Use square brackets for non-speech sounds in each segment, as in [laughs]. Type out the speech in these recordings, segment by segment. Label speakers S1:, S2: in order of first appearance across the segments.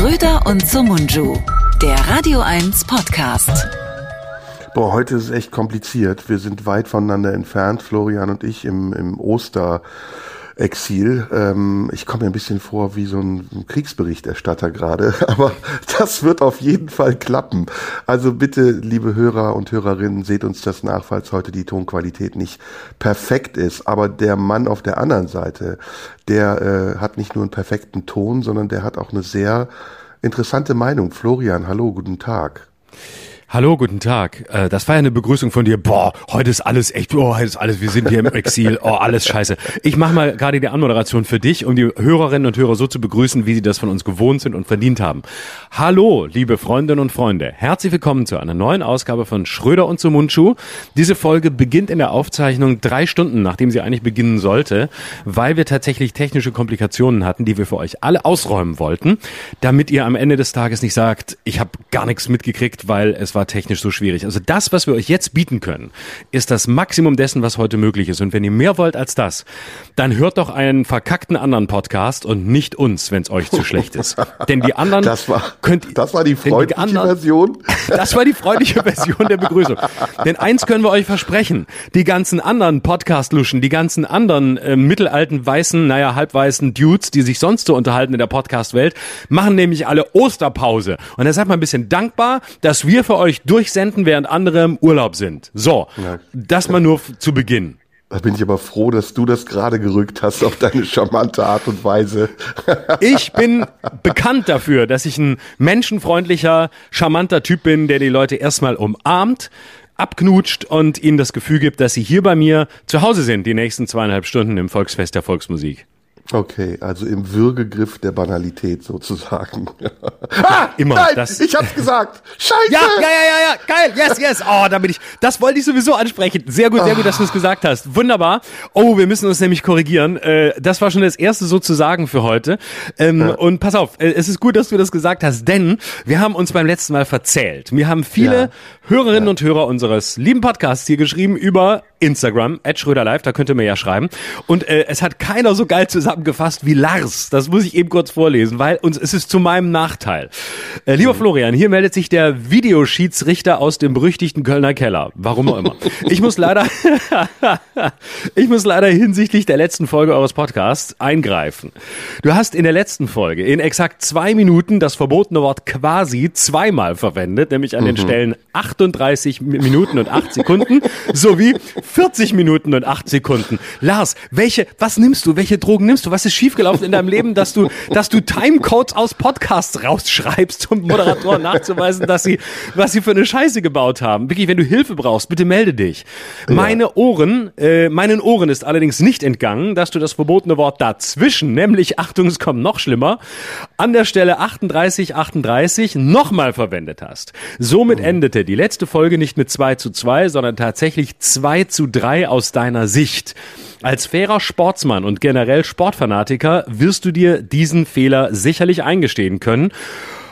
S1: Schröder und Sumunju, der Radio 1 Podcast.
S2: Boah, heute ist es echt kompliziert. Wir sind weit voneinander entfernt, Florian und ich im, im Oster. Exil. Ähm, ich komme mir ein bisschen vor wie so ein Kriegsberichterstatter gerade, [laughs] aber das wird auf jeden Fall klappen. Also bitte, liebe Hörer und Hörerinnen, seht uns das nach, falls heute die Tonqualität nicht perfekt ist. Aber der Mann auf der anderen Seite, der äh, hat nicht nur einen perfekten Ton, sondern der hat auch eine sehr interessante Meinung. Florian, hallo, guten Tag.
S3: Hallo, guten Tag. Äh, das war ja eine Begrüßung von dir. Boah, heute ist alles echt, boah, heute ist alles, wir sind hier im Exil, oh, alles scheiße. Ich mache mal gerade die Anmoderation für dich, um die Hörerinnen und Hörer so zu begrüßen, wie sie das von uns gewohnt sind und verdient haben. Hallo, liebe Freundinnen und Freunde. Herzlich willkommen zu einer neuen Ausgabe von Schröder und zum Mundschuh. Diese Folge beginnt in der Aufzeichnung drei Stunden, nachdem sie eigentlich beginnen sollte, weil wir tatsächlich technische Komplikationen hatten, die wir für euch alle ausräumen wollten, damit ihr am Ende des Tages nicht sagt, ich habe gar nichts mitgekriegt, weil es war war technisch so schwierig. Also das, was wir euch jetzt bieten können, ist das Maximum dessen, was heute möglich ist. Und wenn ihr mehr wollt als das, dann hört doch einen verkackten anderen Podcast und nicht uns, wenn es euch zu schlecht ist. [laughs] Denn die anderen
S2: das war,
S3: könnt
S2: das war die freundliche die anderen, Version. [laughs]
S3: Das war die freundliche Version der Begrüßung. Denn eins können wir euch versprechen: Die ganzen anderen Podcast-Luschen, die ganzen anderen äh, mittelalten weißen, naja halbweißen Dudes, die sich sonst so unterhalten in der Podcast-Welt, machen nämlich alle Osterpause. Und deshalb mal ein bisschen dankbar, dass wir für euch euch durchsenden, während andere im Urlaub sind. So, ja. das mal nur zu Beginn.
S2: Da bin ich aber froh, dass du das gerade gerückt hast auf deine charmante Art und Weise. [laughs]
S3: Ich bin bekannt dafür, dass ich ein menschenfreundlicher, charmanter Typ bin, der die Leute erstmal umarmt, abknutscht und ihnen das Gefühl gibt, dass sie hier bei mir zu Hause sind, die nächsten zweieinhalb Stunden im Volksfest der Volksmusik.
S2: Okay, also im Würgegriff der Banalität sozusagen. [laughs]
S3: ah, immer.
S2: Nein, das. ich hab's gesagt. Scheiße.
S3: Ja, ja, ja, ja, ja, geil. Yes, yes. Oh, da bin ich. Das wollte ich sowieso ansprechen. Sehr gut, sehr gut, dass du es gesagt hast. Wunderbar. Oh, wir müssen uns nämlich korrigieren. Äh, das war schon das erste sozusagen für heute. Ähm. Und pass auf, äh, es ist gut, dass du das gesagt hast, denn wir haben uns beim letzten Mal verzählt. Wir haben viele ja. Hörerinnen ja. und Hörer unseres lieben Podcasts hier geschrieben über Instagram, at Schröder Live, da könnt ihr mir ja schreiben. Und äh, es hat keiner so geil zusammengefasst wie Lars. Das muss ich eben kurz vorlesen, weil uns es ist zu meinem Nachteil. Äh, lieber mhm. Florian, hier meldet sich der Videoschiedsrichter aus dem berüchtigten Kölner Keller. Warum auch immer. [laughs] Ich muss leider, [laughs] ich muss leider hinsichtlich der letzten Folge eures Podcasts eingreifen. Du hast in der letzten Folge in exakt zwei Minuten das verbotene Wort quasi zweimal verwendet, nämlich an den mhm. Stellen 38 Minuten und 8 Sekunden sowie 40 Minuten und 8 Sekunden. Lars, welche, was nimmst du? Welche Drogen nimmst du? Was ist schiefgelaufen in deinem Leben, dass du, dass du Timecodes aus Podcasts rausschreibst, um Moderatoren nachzuweisen, dass sie, was sie für eine Scheiße gebaut haben? Wirklich, wenn du Hilfe brauchst, bitte melde dich. Ja. Meine Ohren, äh, meinen Ohren ist allerdings nicht entgangen, dass du das verbotene Wort dazwischen, nämlich, Achtung, es kommt noch schlimmer, an der Stelle 38, 38 nochmal verwendet hast. Somit mhm. endete die letzte Folge nicht mit 2 zu 2, sondern tatsächlich 2 zu 3 aus deiner Sicht. Als fairer Sportsmann und generell Sportfanatiker wirst du dir diesen Fehler sicherlich eingestehen können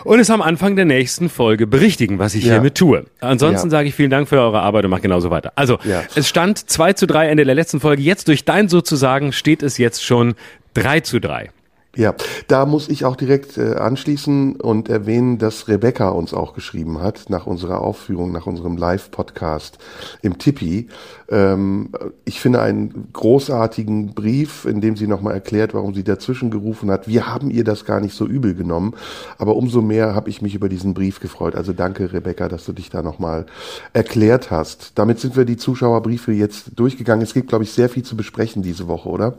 S3: und es am Anfang der nächsten Folge berichtigen, was ich ja. hiermit tue. Ansonsten ja. sage ich vielen Dank für eure Arbeit und mache genauso weiter. Also, ja. es stand 2 zu 3 Ende der letzten Folge. Jetzt durch dein sozusagen steht es jetzt schon 3 zu 3.
S2: Ja, da muss ich auch direkt äh, anschließen und erwähnen, dass Rebecca uns auch geschrieben hat nach unserer Aufführung, nach unserem Live-Podcast im Tippi. Ähm, ich finde einen großartigen Brief, in dem sie nochmal erklärt, warum sie dazwischen gerufen hat. Wir haben ihr das gar nicht so übel genommen, aber umso mehr habe ich mich über diesen Brief gefreut. Also danke, Rebecca, dass du dich da nochmal erklärt hast. Damit sind wir die Zuschauerbriefe jetzt durchgegangen. Es gibt, glaube ich, sehr viel zu besprechen diese Woche, oder?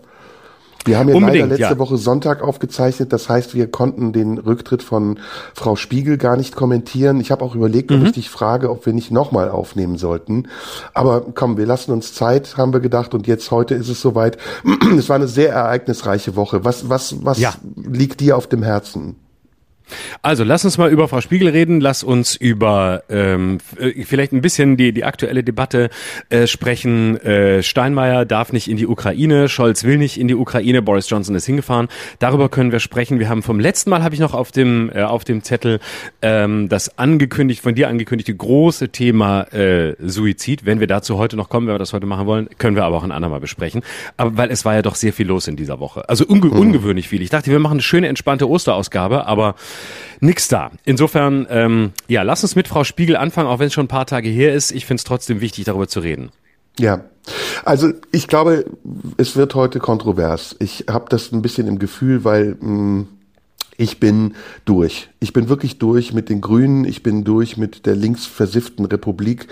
S2: Wir haben ja Unbedingt, leider letzte ja. Woche Sonntag aufgezeichnet. Das heißt, wir konnten den Rücktritt von Frau Spiegel gar nicht kommentieren. Ich habe auch überlegt, ob mhm. ich dich frage, ob wir nicht nochmal aufnehmen sollten. Aber komm, wir lassen uns Zeit, haben wir gedacht. Und jetzt heute ist es soweit. [clears throat] Es war eine sehr ereignisreiche Woche. Was, was, was ja. liegt dir auf dem Herzen?
S3: Also lass uns mal über Frau Spiegel reden, lass uns über ähm, äh, vielleicht ein bisschen die, die aktuelle Debatte äh, sprechen. Äh, Steinmeier darf nicht in die Ukraine, Scholz will nicht in die Ukraine, Boris Johnson ist hingefahren. Darüber können wir sprechen. Wir haben vom letzten Mal, habe ich noch auf dem, äh, auf dem Zettel ähm, das angekündigt, von dir angekündigte große Thema äh, Suizid. Wenn wir dazu heute noch kommen, wenn wir das heute machen wollen, können wir aber auch ein andermal besprechen. Aber weil es war ja doch sehr viel los in dieser Woche. Also unge mhm. ungewöhnlich viel. Ich dachte, wir machen eine schöne, entspannte Osterausgabe, aber nix da. Insofern, ähm, ja, lass uns mit Frau Spiegel anfangen, auch wenn es schon ein paar Tage her ist. Ich finde es trotzdem wichtig, darüber zu reden.
S2: Ja, also ich glaube, es wird heute kontrovers. Ich habe das ein bisschen im Gefühl, weil mh, mm, ich bin durch. Ich bin wirklich durch mit den Grünen. Ich bin durch mit der linksversifften Republik.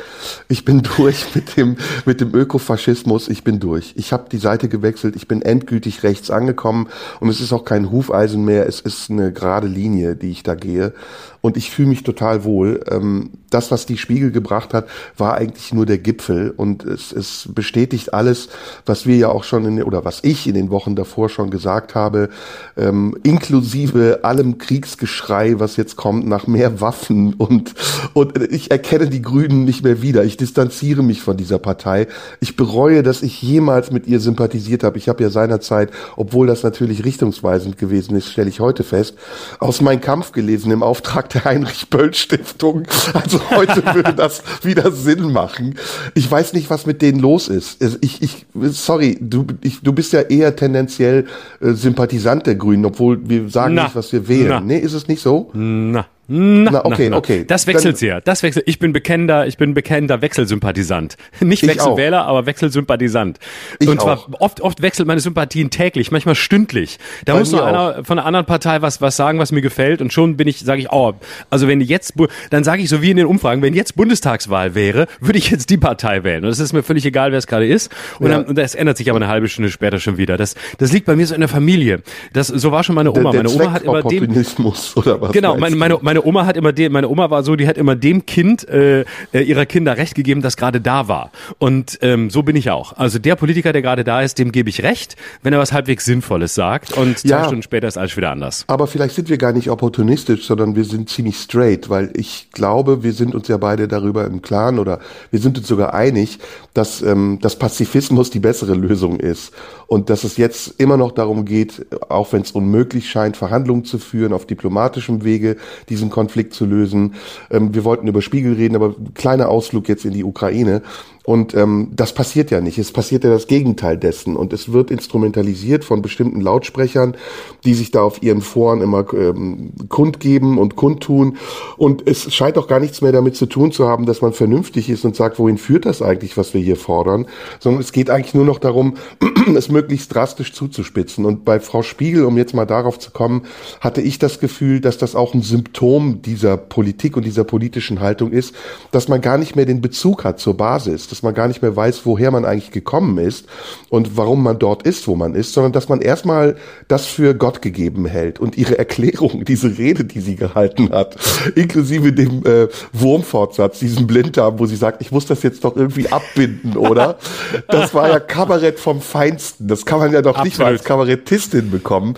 S2: Ich bin [laughs] durch mit dem, mit dem Ökofaschismus. Ich bin durch. Ich habe die Seite gewechselt. Ich bin endgültig rechts angekommen. Und es ist auch kein Hufeisen mehr. Es ist eine gerade Linie, die ich da gehe. Und ich fühle mich total wohl. Ähm, das, was die Spiegel gebracht hat, war eigentlich nur der Gipfel. Und es, es bestätigt alles, was wir ja auch schon in, oder was ich in den Wochen davor schon gesagt habe, ähm, inklusive allem Kriegsgeschrei, was jetzt kommt nach mehr Waffen. Und, und ich erkenne die Grünen nicht mehr wieder. Ich distanziere mich von dieser Partei. Ich bereue, dass ich jemals mit ihr sympathisiert habe. Ich habe ja seinerzeit, obwohl das natürlich richtungsweisend gewesen ist, stelle ich heute fest, aus meinem Kampf gelesen im Auftrag der Heinrich-Böll-Stiftung. Also heute würde das [laughs] wieder Sinn machen. Ich weiß nicht, was mit denen los ist. Ich, ich, sorry, du, ich, du bist ja eher tendenziell äh, Sympathisant der Grünen, obwohl wir sagen Na. nicht, was wir wählen. Na. Nee, ist es nicht so?
S3: Na. Na, na, okay, na, okay. Das wechselt sehr. Das wechselt. Ich bin bekennender, ich bin bekennender Wechselsympathisant. [laughs] Nicht Wechselwähler, aber Wechselsympathisant. Ich und zwar auch. oft, oft wechselt meine Sympathien täglich, manchmal stündlich. Da Bei muss nur einer von einer anderen Partei was, was sagen, was mir gefällt und schon bin ich, sage ich, oh, also wenn jetzt, dann sage ich so wie in den Umfragen, wenn jetzt Bundestagswahl wäre, würde ich jetzt die Partei wählen. Und es ist mir völlig egal, wer es gerade ist. Und, ja. dann, und das ändert sich aber eine halbe Stunde später schon wieder. Das, das liegt bei mir so in der Familie. Das, so war schon meine Oma.
S2: Der,
S3: der meine Oma hat immer dem,
S2: oder was?
S3: Genau, meine, meine, meine meine Oma hat immer dem, meine Oma war so, die hat immer dem Kind äh, äh, ihrer Kinder Recht gegeben, das gerade da war. Und ähm, so bin ich auch. Also der Politiker, der gerade da ist, dem gebe ich Recht, wenn er was halbwegs Sinnvolles sagt. Und zwei ja, Stunden später ist alles wieder anders.
S2: Aber vielleicht sind wir gar nicht opportunistisch, sondern wir sind ziemlich straight, weil ich glaube, wir sind uns ja beide darüber im Klaren oder wir sind uns sogar einig, dass, ähm, dass Pazifismus die bessere Lösung ist und dass es jetzt immer noch darum geht, auch wenn es unmöglich scheint, Verhandlungen zu führen auf diplomatischem Wege, diesen Konflikt zu lösen. Ähm, wir wollten über Spiegel reden, aber kleiner Ausflug jetzt in die Ukraine. Und ähm, das passiert ja nicht. Es passiert ja das Gegenteil dessen. Und es wird instrumentalisiert von bestimmten Lautsprechern, die sich da auf ihren Foren immer ähm, kundgeben und kundtun. Und es scheint auch gar nichts mehr damit zu tun zu haben, dass man vernünftig ist und sagt, wohin führt das eigentlich, was wir hier fordern. Sondern es geht eigentlich nur noch darum, [clears throat] es möglichst drastisch zuzuspitzen. Und bei Frau Spiegel, um jetzt mal darauf zu kommen, hatte ich das Gefühl, dass das auch ein Symptom dieser Politik und dieser politischen Haltung ist, dass man gar nicht mehr den Bezug hat zur Basis dass man gar nicht mehr weiß, woher man eigentlich gekommen ist und warum man dort ist, wo man ist, sondern dass man erstmal das für Gott gegeben hält und ihre Erklärung, diese Rede, die sie gehalten hat, inklusive dem äh, Wurmfortsatz, diesem Blinddarm, wo sie sagt, ich muss das jetzt doch irgendwie abbinden, oder? [laughs] Das war ja Kabarett vom Feinsten. Das kann man ja doch Absolut. nicht mal als Kabarettistin bekommen.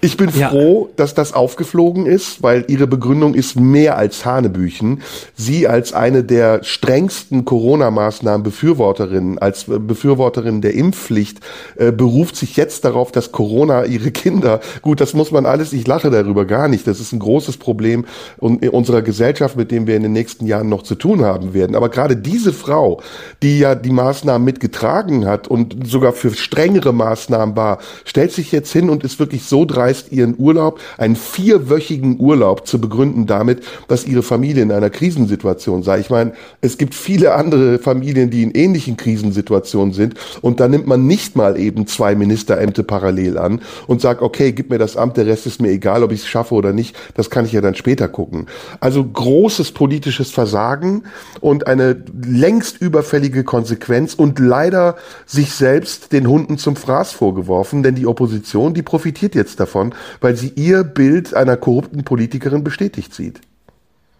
S2: Ich bin ja. froh, dass das aufgeflogen ist, weil ihre Begründung ist mehr als Hanebüchen. Sie als eine der strengsten Corona-Maßnahmen Befürworterin, als Befürworterin der Impfpflicht, äh, beruft sich jetzt darauf, dass Corona ihre Kinder, gut, das muss man alles, ich lache darüber gar nicht, das ist ein großes Problem in unserer Gesellschaft, mit dem wir in den nächsten Jahren noch zu tun haben werden. Aber gerade diese Frau, die ja die Maßnahmen mitgetragen hat und sogar für strengere Maßnahmen war, stellt sich jetzt hin und ist wirklich so dreist, ihren Urlaub, einen vierwöchigen Urlaub zu begründen damit, dass ihre Familie in einer Krisensituation sei. Ich meine, es gibt viele andere Familien, die in ähnlichen Krisensituationen sind. Und da nimmt man nicht mal eben zwei Ministerämter parallel an und sagt, okay, gib mir das Amt, der Rest ist mir egal, ob ich es schaffe oder nicht. Das kann ich ja dann später gucken. Also großes politisches Versagen und eine längst überfällige Konsequenz und leider sich selbst den Hunden zum Fraß vorgeworfen, denn die Opposition, die profitiert jetzt davon, weil sie ihr Bild einer korrupten Politikerin bestätigt sieht.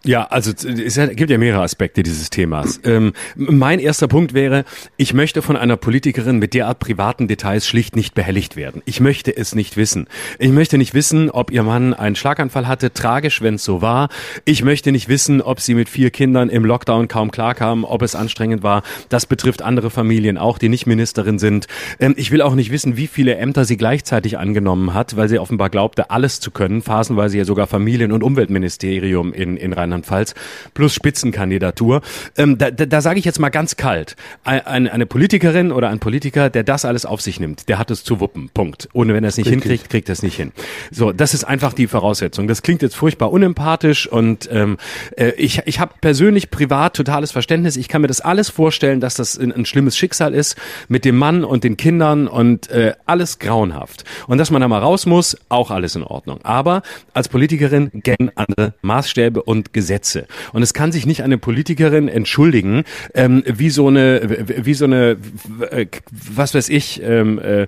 S3: Ja, also es gibt ja mehrere Aspekte dieses Themas. Ähm, mein erster Punkt wäre, ich möchte von einer Politikerin mit derart privaten Details schlicht nicht behelligt werden. Ich möchte es nicht wissen. Ich möchte nicht wissen, ob ihr Mann einen Schlaganfall hatte, tragisch, wenn es so war. Ich möchte nicht wissen, ob sie mit vier Kindern im Lockdown kaum klarkam, ob es anstrengend war. Das betrifft andere Familien auch, die nicht Ministerin sind. Ähm, ich will auch nicht wissen, wie viele Ämter sie gleichzeitig angenommen hat, weil sie offenbar glaubte, alles zu können, phasenweise ja sogar Familien- und Umweltministerium in, in Rheinland Rheinland-Pfalz, plus Spitzenkandidatur. Ähm, da da, da sage ich jetzt mal ganz kalt, eine, eine Politikerin oder ein Politiker, der das alles auf sich nimmt, der hat es zu wuppen, Punkt. Ohne wenn er es nicht Richtig. hinkriegt, kriegt er es nicht hin. So, das ist einfach die Voraussetzung. Das klingt jetzt furchtbar unempathisch und ähm, äh, ich, ich habe persönlich privat totales Verständnis. Ich kann mir das alles vorstellen, dass das ein, ein schlimmes Schicksal ist mit dem Mann und den Kindern und äh, alles grauenhaft. Und dass man da mal raus muss, auch alles in Ordnung. Aber als Politikerin gelten andere Maßstäbe und Gesetze. Und es kann sich nicht eine Politikerin entschuldigen, ähm, wie so eine, wie so eine, äh, was weiß ich, ähm, äh,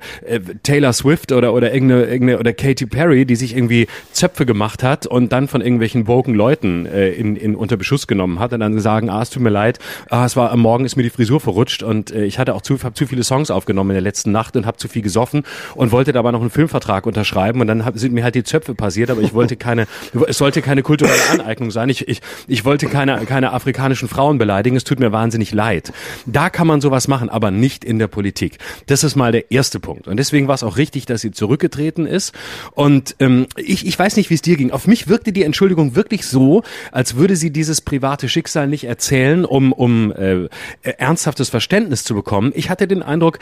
S3: Taylor Swift oder oder irgendeine, irgendeine oder Katy Perry, die sich irgendwie Zöpfe gemacht hat und dann von irgendwelchen woken Leuten äh, in, in unter Beschuss genommen hat und dann sagen, ah, es tut mir leid, ah, es war am Morgen ist mir die Frisur verrutscht und äh, ich hatte auch zu, hab zu viele Songs aufgenommen in der letzten Nacht und habe zu viel gesoffen und wollte dabei noch einen Filmvertrag unterschreiben und dann hab, sind mir halt die Zöpfe passiert, aber ich wollte keine, es sollte keine kulturelle Aneignung sein. Ich, ich, ich wollte keine, keine afrikanischen Frauen beleidigen. Es tut mir wahnsinnig leid. Da kann man sowas machen, aber nicht in der Politik. Das ist mal der erste Punkt. Und deswegen war es auch richtig, dass sie zurückgetreten ist. Und ähm, ich, ich weiß nicht, wie es dir ging. Auf mich wirkte die Entschuldigung wirklich so, als würde sie dieses private Schicksal nicht erzählen, um, um äh, ernsthaftes Verständnis zu bekommen. Ich hatte den Eindruck,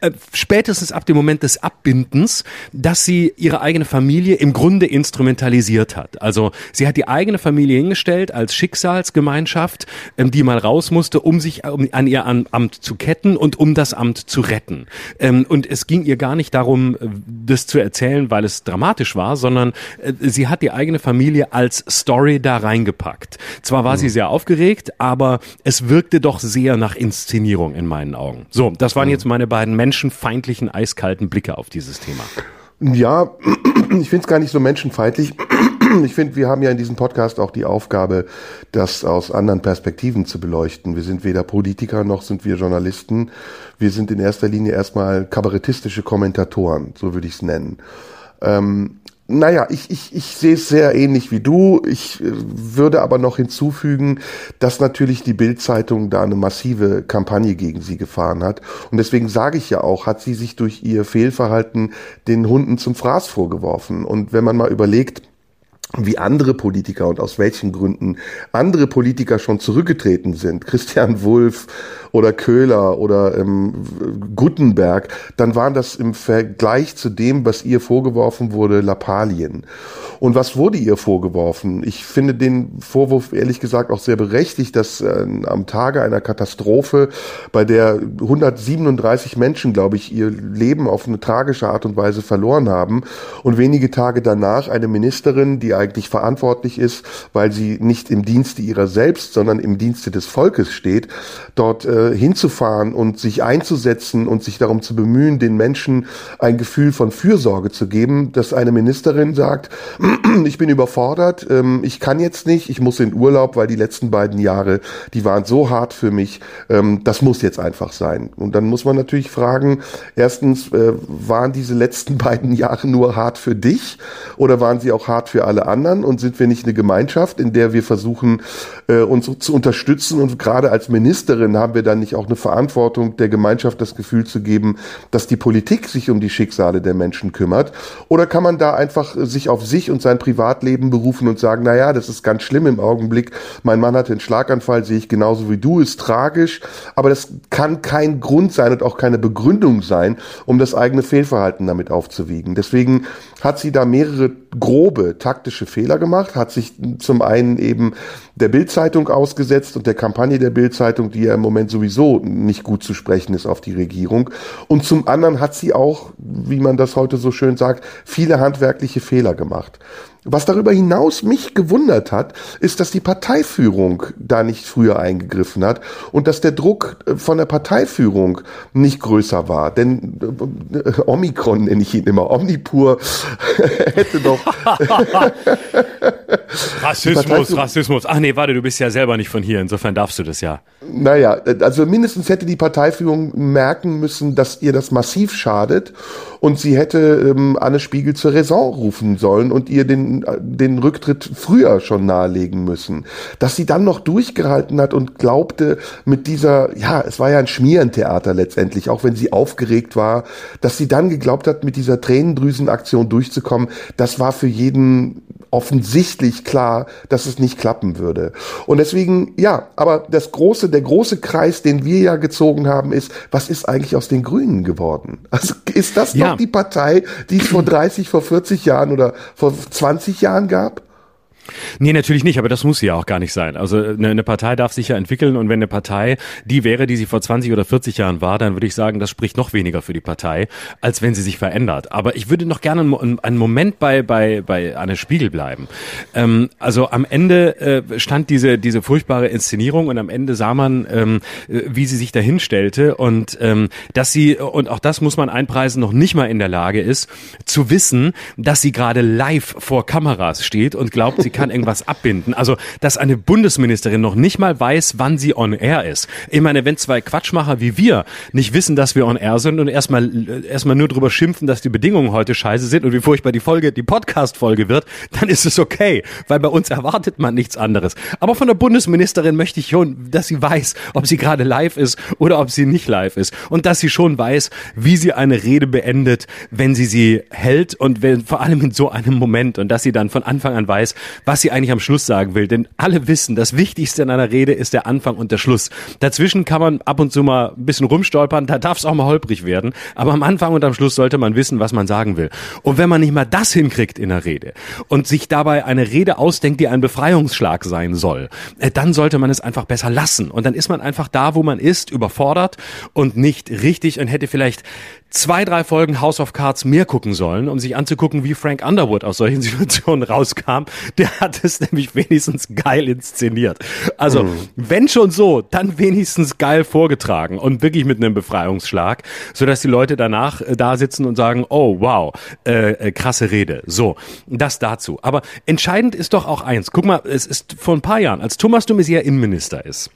S3: äh, spätestens ab dem Moment des Abbindens, dass sie ihre eigene Familie im Grunde instrumentalisiert hat. Also sie hat die eigene Familie hingestellt als Schicksalsgemeinschaft, ähm, die mal raus musste, um sich um, an ihr Amt zu ketten und um das Amt zu retten. Ähm, und es ging ihr gar nicht darum, äh, das zu erzählen, weil es dramatisch war, sondern äh, sie hat die eigene Familie als Story da reingepackt. Zwar war mhm. sie sehr aufgeregt, aber es wirkte doch sehr nach Inszenierung in meinen Augen. So, das waren mhm. jetzt meine beiden Menschen menschenfeindlichen, eiskalten Blicke auf dieses Thema.
S2: Ja, [clears throat] ich finde es gar nicht so menschenfeindlich. [clears throat] Ich finde, wir haben ja in diesem Podcast auch die Aufgabe, das aus anderen Perspektiven zu beleuchten. Wir sind weder Politiker noch sind wir Journalisten. Wir sind in erster Linie erstmal kabarettistische Kommentatoren, so würde ich es nennen. Ähm, naja, ich, ich, ich sehe es sehr ähnlich wie du. Ich äh, würde aber noch hinzufügen, dass natürlich die Bild-Zeitung da eine massive Kampagne gegen sie gefahren hat. Und deswegen sage ich ja auch, hat sie sich durch ihr Fehlverhalten den Hunden zum Fraß vorgeworfen. Und wenn man mal überlegt, wie andere Politiker und aus welchen Gründen andere Politiker schon zurückgetreten sind, Christian Wulff oder Köhler oder ähm, Gutenberg, dann waren das im Vergleich zu dem, was ihr vorgeworfen wurde, Lappalien. Und was wurde ihr vorgeworfen? Ich finde den Vorwurf ehrlich gesagt auch sehr berechtigt, dass äh, am Tage einer Katastrophe, bei der 137 Menschen, glaube ich, ihr Leben auf eine tragische Art und Weise verloren haben und wenige Tage danach eine Ministerin, die eigentlich verantwortlich ist, weil sie nicht im Dienste ihrer selbst, sondern im Dienste des Volkes steht, dort äh, hinzufahren und sich einzusetzen und sich darum zu bemühen, den Menschen ein Gefühl von Fürsorge zu geben, dass eine Ministerin sagt, [clears throat] ich bin überfordert, ähm, ich kann jetzt nicht, ich muss in Urlaub, weil die letzten beiden Jahre, die waren so hart für mich, ähm, das muss jetzt einfach sein. Und dann muss man natürlich fragen, erstens, äh, waren diese letzten [laughs] beiden Jahre nur hart für dich oder waren sie auch hart für alle anderen und sind wir nicht eine Gemeinschaft, in der wir versuchen, äh, uns zu unterstützen und gerade als Ministerin haben wir dann nicht auch eine Verantwortung, der Gemeinschaft das Gefühl zu geben, dass die Politik sich um die Schicksale der Menschen kümmert? Oder kann man da einfach sich auf sich und sein Privatleben berufen und sagen, na ja, das ist ganz schlimm im Augenblick. Mein Mann hatte einen Schlaganfall, sehe ich genauso wie du, ist tragisch. Aber das kann kein Grund sein und auch keine Begründung sein, um das eigene Fehlverhalten damit aufzuwiegen. Deswegen hat sie da mehrere grobe taktische Fehler gemacht, hat sich zum einen eben der Bildzeitung ausgesetzt und der Kampagne der Bildzeitung, die ja im Moment sowieso nicht gut zu sprechen ist auf die Regierung. Und zum anderen hat sie auch, wie man das heute so schön sagt, viele handwerkliche Fehler gemacht. Was darüber hinaus mich gewundert hat, ist, dass die Parteiführung da nicht früher eingegriffen hat und dass der Druck äh, von der Parteiführung nicht größer war. Denn äh, Omikron nenne ich ihn immer, Omnipur [laughs] hätte doch. [laughs]
S3: Rassismus, Rassismus. Ach nee, warte, du bist ja selber nicht von hier, insofern darfst du das ja.
S2: Naja, also mindestens hätte die Parteiführung merken müssen, dass ihr das massiv schadet und sie hätte ähm, Anne Spiegel zur Raison rufen sollen und ihr den den, Rücktritt früher schon nahelegen müssen. Dass sie dann noch durchgehalten hat und glaubte mit dieser, ja, es war ja ein Schmierentheater letztendlich, auch wenn sie aufgeregt war, dass sie dann geglaubt hat, mit dieser Tränendrüsenaktion durchzukommen, das war für jeden offensichtlich offensichtlich klar, dass es nicht klappen würde. Und deswegen, ja, aber das große, der große Kreis, den wir ja gezogen haben, ist, was ist eigentlich aus den Grünen geworden? Also ist das ja. Noch die Partei, die es vor 30, vor 40 Jahren oder vor 20 Jahren gab?
S3: Nee, natürlich nicht, aber das muss ja auch gar nicht sein. Also eine, eine, Partei darf sich ja entwickeln und wenn eine Partei die wäre, die sie vor 20 oder 40 Jahren war, dann würde ich sagen, das spricht noch weniger für die Partei, als wenn sie sich verändert. Aber ich würde noch gerne einen, einen Moment bei, bei, bei Anne Spiegel bleiben. Ähm, also am Ende äh, stand diese, diese furchtbare Inszenierung und am Ende sah man, ähm, wie sie sich dahin stellte und ähm, dass sie, und auch das muss man einpreisen, noch nicht mal in der Lage ist, zu wissen, dass sie gerade live vor Kameras steht und glaubt, sie kann irgendwas abbinden. Also, dass eine Bundesministerin noch nicht mal weiß, wann sie on air ist. Ich meine, wenn zwei Quatschmacher wie wir nicht wissen, dass wir on air sind und erstmal erstmal nur drüber schimpfen, dass die Bedingungen heute scheiße sind und wie furchtbar die Folge, die Podcast-Folge wird, dann ist es okay, weil bei uns erwartet man nichts anderes. Aber von der Bundesministerin möchte ich schon, dass sie weiß, ob sie gerade live ist oder ob sie nicht live ist und dass sie schon weiß, wie sie eine Rede beendet, wenn sie sie hält und wenn, vor allem in so einem Moment und dass sie dann von Anfang an weiß, was sie eigentlich am Schluss sagen will. Denn alle wissen, das Wichtigste in einer Rede ist der Anfang und der Schluss. Dazwischen kann man ab und zu mal ein bisschen rumstolpern, da darf es auch mal holprig werden. Aber am Anfang und am Schluss sollte man wissen, was man sagen will. Und wenn man nicht mal das hinkriegt in der Rede und sich dabei eine Rede ausdenkt, die ein Befreiungsschlag sein soll, äh, dann sollte man es einfach besser lassen. Und dann ist man einfach da, wo man ist, überfordert und nicht richtig und hätte vielleicht zwei, drei Folgen House of Cards mehr gucken sollen, um sich anzugucken, wie Frank Underwood aus solchen [laughs] Situationen rauskam. Der hat es nämlich wenigstens geil inszeniert. Also, mhm. wenn schon so, dann wenigstens geil vorgetragen und wirklich mit einem Befreiungsschlag, sodass die Leute danach äh, da sitzen und sagen, oh wow, äh, äh, krasse Rede. So, das dazu. Aber entscheidend ist doch auch eins. Guck mal, es ist vor ein paar Jahren, als Thomas de Maizière Innenminister ist,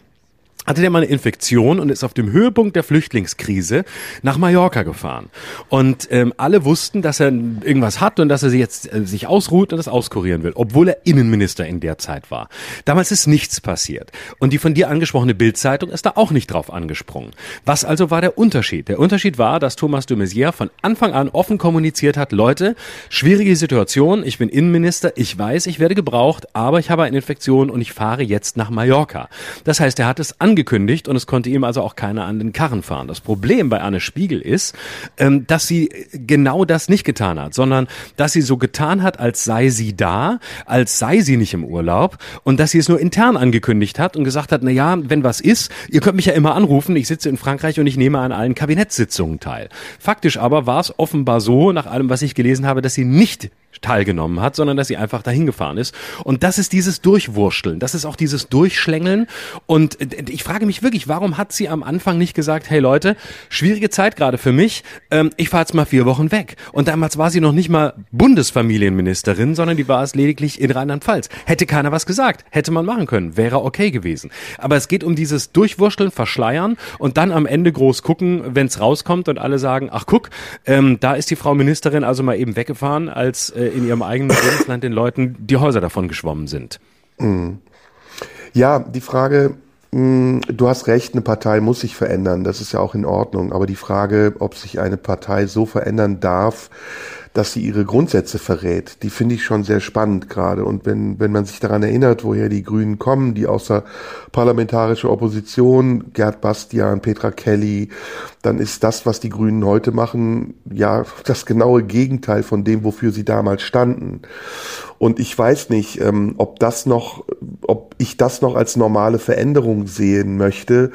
S3: hatte der mal eine Infektion und ist auf dem Höhepunkt der Flüchtlingskrise nach Mallorca gefahren. Und ähm, alle wussten, dass er irgendwas hat und dass er sich jetzt äh, sich ausruht und das auskurieren will, obwohl er Innenminister in der Zeit war. Damals ist nichts passiert. Und die von dir angesprochene Bildzeitung ist da auch nicht drauf angesprungen. Was also war der Unterschied? Der Unterschied war, dass Thomas de Maizière von Anfang an offen kommuniziert hat, Leute, schwierige Situation, ich bin Innenminister, ich weiß, ich werde gebraucht, aber ich habe eine Infektion und ich fahre jetzt nach Mallorca. Das heißt, er hat es angekündigt und es konnte ihm also auch keiner an den Karren fahren. Das Problem bei Anne Spiegel ist, ähm, dass sie genau das nicht getan hat, sondern dass sie so getan hat, als sei sie da, als sei sie nicht im Urlaub und dass sie es nur intern angekündigt hat und gesagt hat, na ja, wenn was ist, ihr könnt mich ja immer anrufen, ich sitze in Frankreich und ich nehme an allen Kabinettssitzungen teil. Faktisch aber war es offenbar so, nach allem, was ich gelesen habe, dass sie nicht teilgenommen hat, sondern dass sie einfach dahin gefahren ist. Und das ist dieses Durchwursteln, das ist auch dieses Durchschlängeln. Und ich frage mich wirklich, warum hat sie am Anfang nicht gesagt, hey Leute, schwierige Zeit gerade für mich, ähm, ich fahre jetzt mal vier Wochen weg. Und damals war sie noch nicht mal Bundesfamilienministerin, sondern die war es lediglich in Rheinland-Pfalz. Hätte keiner was gesagt, hätte man machen können, wäre okay gewesen. Aber es geht um dieses Durchwurschteln, Verschleiern und dann am Ende groß gucken, wenn es rauskommt und alle sagen, ach guck, ähm, da ist die Frau Ministerin also mal eben weggefahren, als äh, in ihrem eigenen Bundesland den Leuten die Häuser davon geschwommen sind.
S2: Mhm. Ja, die Frage, mm, Du hast recht, eine Partei muss sich verändern. Das ist ja auch in Ordnung. Aber die Frage, ob sich eine Partei so verändern darf, dass sie ihre Grundsätze verrät, die finde ich schon sehr spannend gerade. Und wenn, wenn man sich daran erinnert, woher die Grünen kommen, die außer parlamentarische Opposition, Gerd Bastian, Petra Kelly, dann ist das, was die Grünen heute machen, ja [laughs] das genaue Gegenteil von dem, wofür sie damals standen. Und ich weiß nicht, ähm, ob das noch, ob ich das noch als normale Veränderung sehen möchte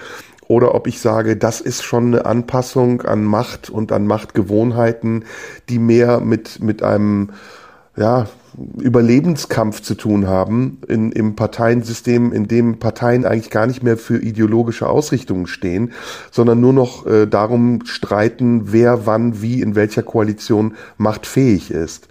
S2: oder ob ich sage, das ist schon eine Anpassung an Macht und an Machtgewohnheiten, die mehr mit, mit einem, ja, Überlebenskampf zu tun haben in, im Parteiensystem, in dem Parteien eigentlich gar nicht mehr für ideologische Ausrichtungen stehen, sondern nur noch äh, darum streiten, wer wann wie in welcher Koalition machtfähig ist.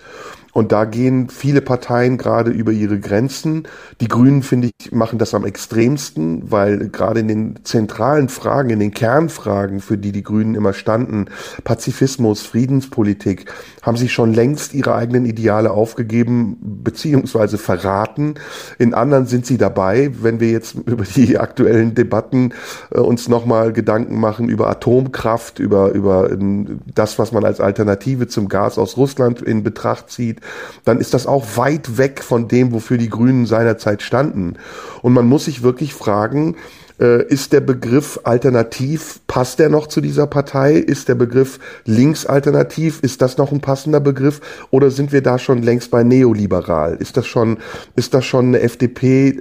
S2: Und da gehen viele Parteien gerade über ihre Grenzen. Die Grünen, finde ich, machen das am extremsten, weil gerade in den zentralen Fragen, in den Kernfragen, für die die Grünen immer standen, Pazifismus, Friedenspolitik, haben sie schon längst ihre eigenen Ideale aufgegeben beziehungsweise verraten. In anderen sind sie dabei. Wenn wir jetzt [laughs] über die aktuellen Debatten äh, uns nochmal Gedanken machen über Atomkraft, über, über ähm, das, was man als Alternative zum Gas aus Russland in Betracht zieht, sieht, dann ist das auch weit weg von dem, wofür die Grünen seinerzeit standen. Und man muss sich wirklich fragen, äh, ist der Begriff alternativ, passt der noch zu dieser Partei? Ist der Begriff linksalternativ, ist das noch ein passender Begriff? Oder sind wir da schon längst bei neoliberal? Ist das schon, ist das schon eine FDP,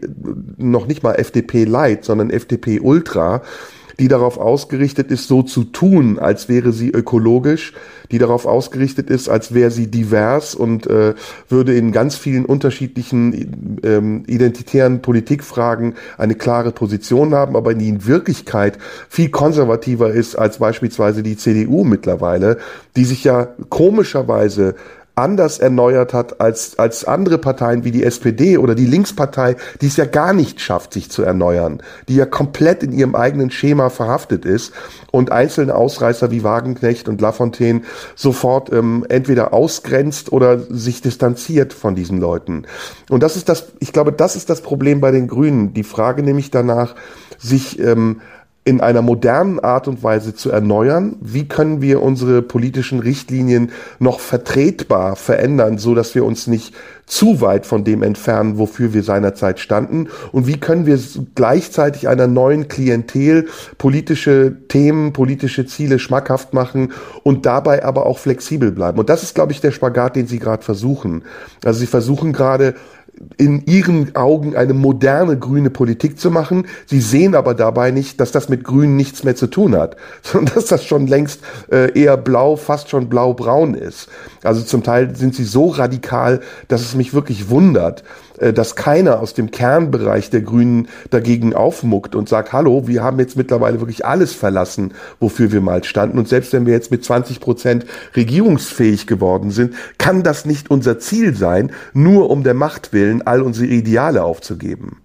S2: noch nicht mal FDP Light, sondern FDP Ultra? Die darauf ausgerichtet ist, so zu tun, als wäre sie ökologisch, die darauf ausgerichtet ist, als wäre sie divers und äh, würde in ganz vielen unterschiedlichen ähm, identitären Politikfragen eine klare Position haben, aber die in Wirklichkeit viel konservativer ist als beispielsweise die CDU mittlerweile, die sich ja komischerweise anders erneuert hat als, als andere Parteien wie die SPD oder die Linkspartei, die es ja gar nicht schafft, sich zu erneuern, die ja komplett in ihrem eigenen Schema verhaftet ist und einzelne Ausreißer wie Wagenknecht und Lafontaine sofort ähm, entweder ausgrenzt oder sich distanziert von diesen Leuten. Und das ist das, ich glaube, das ist das Problem bei den Grünen. Die Frage nämlich danach, sich ähm, in einer modernen Art und Weise zu erneuern? Wie können wir unsere politischen Richtlinien noch vertretbar verändern, so dass wir uns nicht zu weit von dem entfernen, wofür wir seinerzeit standen? Und wie können wir gleichzeitig einer neuen Klientel politische Themen, politische Ziele schmackhaft machen und dabei aber auch flexibel bleiben? Und das ist, glaube ich, der Spagat, den Sie gerade versuchen. Also Sie versuchen gerade in ihren Augen eine moderne grüne Politik zu machen. Sie sehen aber dabei nicht, dass das mit Grün nichts mehr zu tun hat, [laughs] sondern dass das schon längst äh, eher blau, fast schon blau-braun ist. Also zum Teil sind sie so radikal, dass es mich wirklich wundert, dass keiner aus dem Kernbereich der Grünen dagegen aufmuckt und sagt, hallo, wir haben jetzt mittlerweile wirklich alles verlassen, wofür wir mal standen. Und selbst wenn wir jetzt mit 20 Prozent regierungsfähig geworden sind, kann das nicht unser Ziel sein, nur um der Macht willen all unsere Ideale aufzugeben.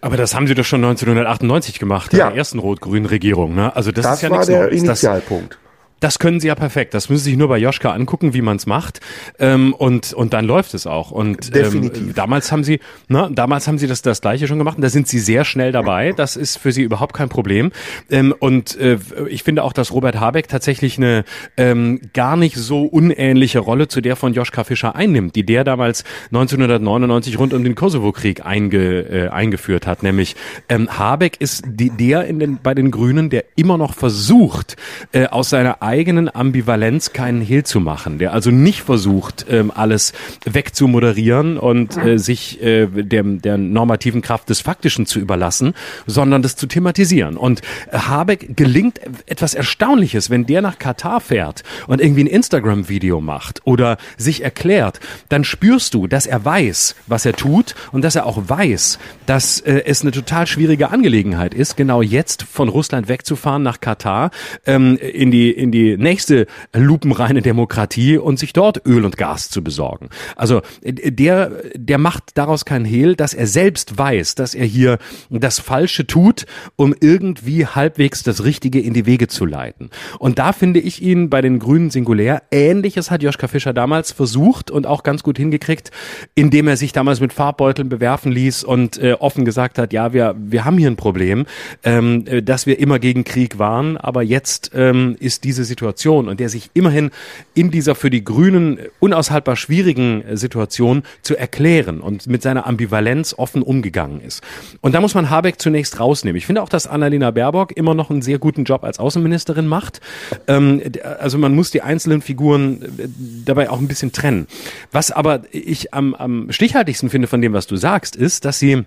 S3: Aber das haben Sie doch schon 1998 gemacht, ja. der ersten rot-grünen Regierung. Ne? Also das,
S2: das
S3: ist ja
S2: war der
S3: Neues.
S2: Initialpunkt.
S3: Das, das können sie ja perfekt. Das müssen sie sich nur bei Joschka angucken, wie man es macht. Ähm, und, und dann läuft es auch. Und ähm, damals haben sie, ne, damals haben sie das, das gleiche schon gemacht. Und da sind sie sehr schnell dabei. Das ist für sie überhaupt kein Problem. Ähm, und äh, ich finde auch, dass Robert Habeck tatsächlich eine ähm, gar nicht so unähnliche Rolle zu der von Joschka Fischer einnimmt, die der damals 1999 rund um den Kosovo-Krieg einge, äh, eingeführt hat. Nämlich ähm, Habeck ist die, der in den, bei den Grünen, der immer noch versucht, äh, aus seiner eigenen Ambivalenz keinen Hehl zu machen, der also nicht versucht, ähm, alles wegzumoderieren und äh, sich äh, dem, der normativen Kraft des Faktischen zu überlassen, sondern das zu thematisieren. Und Habeck gelingt etwas Erstaunliches, wenn der nach Katar fährt und irgendwie ein Instagram-Video macht oder sich erklärt, dann spürst du, dass er weiß, was er tut und dass er auch weiß, dass äh, es eine total schwierige Angelegenheit ist, genau jetzt von Russland wegzufahren nach Katar ähm, in die in die nächste lupenreine Demokratie und sich dort Öl und Gas zu besorgen. Also der, der macht daraus kein Hehl, dass er selbst weiß, dass er hier das Falsche tut, um irgendwie halbwegs das Richtige in die Wege zu leiten. Und da finde ich ihn bei den Grünen singulär. Ähnliches hat Joschka Fischer damals versucht und auch ganz gut hingekriegt, indem er sich damals mit Farbbeuteln bewerfen ließ und äh, offen gesagt hat, ja, wir, wir haben hier ein Problem, ähm, äh, dass wir immer gegen Krieg waren, aber jetzt ähm, ist diese Situation und der sich immerhin in dieser für die Grünen unaushaltbar schwierigen Situation zu erklären und mit seiner Ambivalenz offen umgegangen ist. Und da muss man Habeck zunächst rausnehmen. Ich finde auch, dass Annalena Baerbock immer noch einen sehr guten Job als Außenministerin macht. Ähm, also man muss die einzelnen Figuren äh, dabei auch ein bisschen trennen. Was aber ich am, am stichhaltigsten finde von dem, was du sagst, ist, dass sie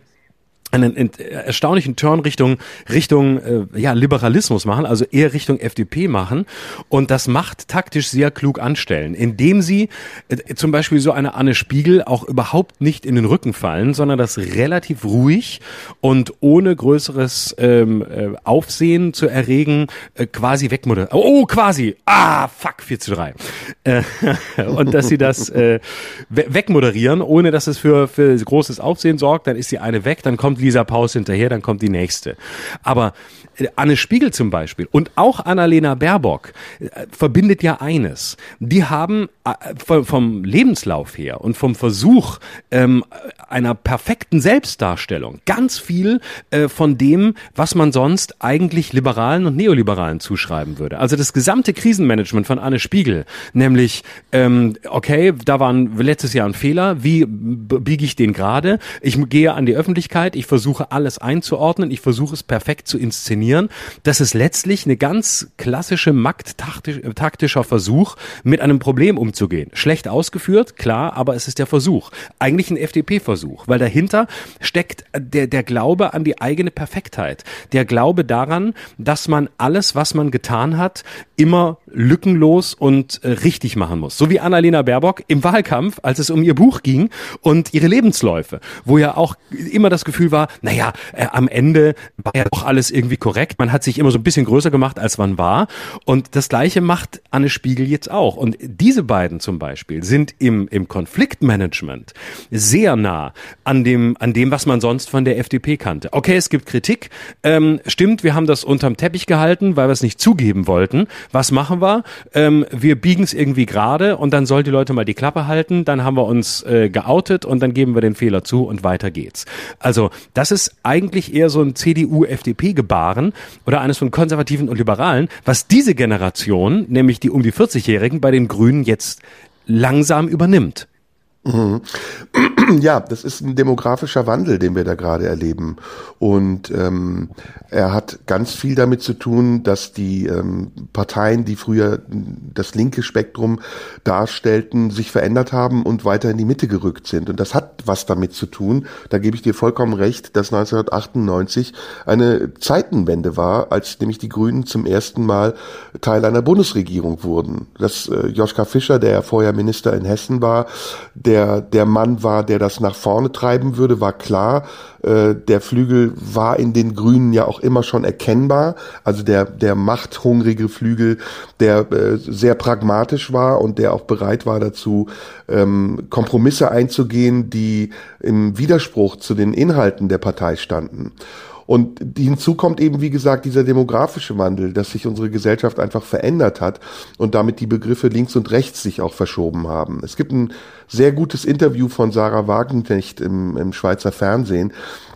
S3: einen erstaunlichen Turn Richtung Richtung äh, ja Liberalismus machen, also eher Richtung FDP machen und das macht taktisch sehr klug anstellen, indem sie äh, zum Beispiel so eine Anne Spiegel auch überhaupt nicht in den Rücken fallen, sondern das relativ ruhig und ohne größeres ähm, äh, Aufsehen zu erregen äh, quasi wegmoderieren. Oh, quasi. Ah, fuck 4 zu 3. Äh, [laughs] und dass sie das äh, wegmoderieren, ohne dass es für für großes Aufsehen sorgt, dann ist sie eine weg, dann kommt kommt Lisa Paus hinterher, dann kommt die nächste. Aber äh, Anne Spiegel zum Beispiel und auch Annalena Baerbock äh, verbindet ja eines. Die haben äh, vom Lebenslauf her und vom Versuch ähm, einer perfekten Selbstdarstellung ganz viel äh, von dem, was man sonst eigentlich Liberalen und Neoliberalen zuschreiben würde. Also das gesamte Krisenmanagement von Anne Spiegel, nämlich ähm, okay, da war letztes Jahr ein Fehler, wie biege ich den gerade? Ich gehe an die Öffentlichkeit, ich versuche alles einzuordnen, ich versuche es perfekt zu inszenieren. Das ist letztlich eine ganz klassische markttaktischer Versuch, mit einem Problem umzugehen. Schlecht ausgeführt, klar, aber es ist der Versuch. Eigentlich ein FDP-Versuch, weil dahinter steckt der, der Glaube an die eigene Perfektheit. Der Glaube daran, dass man alles, was man getan hat, immer lückenlos und äh, richtig machen muss. So wie Annalena Baerbock im Wahlkampf, als es um ihr Buch ging und ihre Lebensläufe, wo ja auch immer das Gefühl war, naja, äh, am Ende war ja doch alles irgendwie korrekt. Man hat sich immer so ein bisschen größer gemacht, als man war. Und das Gleiche macht Anne Spiegel jetzt auch. Und diese beiden zum Beispiel sind im, im Konfliktmanagement sehr nah an dem, an dem, was man sonst von der FDP kannte. Okay, es gibt Kritik. Ähm, stimmt, wir haben das unterm Teppich gehalten, weil wir es nicht zugeben wollten. Was machen wir? Ähm, wir biegen es irgendwie gerade und dann soll die Leute mal die Klappe halten. Dann haben wir uns äh, geoutet und dann geben wir den Fehler zu und weiter geht's. Also das ist eigentlich eher so ein CDU-FDP-Gebaren oder eines von Konservativen und Liberalen, was diese Generation, nämlich die um die 40-Jährigen, bei den Grünen jetzt langsam übernimmt.
S2: Mhm. [clears throat] Ja, das ist ein demografischer Wandel, den wir da gerade erleben. Und ähm, er hat ganz viel damit zu tun, dass die ähm, Parteien, die früher das linke Spektrum darstellten, sich verändert haben und weiter in die Mitte gerückt sind. Und das hat was damit zu tun, da gebe ich dir vollkommen recht, dass 1998 eine Zeitenwende war, als nämlich die Grünen zum ersten Mal Teil einer Bundesregierung wurden. Dass äh, Joschka Fischer, der ja vorher Minister in Hessen war, der der, Mann war, der das nach vorne treiben würde, war klar. Äh, der Flügel war in den Grünen ja auch immer schon erkennbar. Also der, der machthungrige Flügel, der äh, sehr pragmatisch war und der auch bereit war dazu, ähm, Kompromisse einzugehen, die im Widerspruch zu den Inhalten der Partei standen. Und hinzu kommt eben, wie gesagt, dieser demografische Wandel, dass sich unsere Gesellschaft einfach verändert hat und damit die Begriffe links und rechts sich auch verschoben haben. Es gibt ein sehr gutes Interview von Sarah Wagenknecht im, im Schweizer Fernsehen,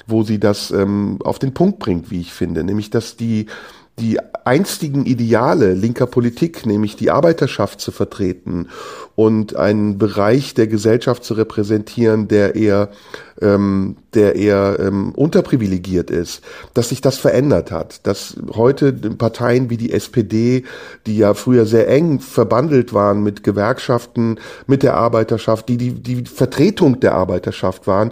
S2: wo sie das ähm, auf den Punkt bringt, wie ich finde, nämlich dass die die einstigen Ideale linker Politik, nämlich die Arbeiterschaft zu vertreten und einen Bereich der Gesellschaft zu repräsentieren, der eher ähm, der eher ähm, unterprivilegiert ist, dass sich das verändert hat, dass heute Parteien wie die SPD, die ja früher sehr eng verbandelt waren mit Gewerkschaften, mit der Arbeiterschaft, die die, die Vertretung der Arbeiterschaft waren,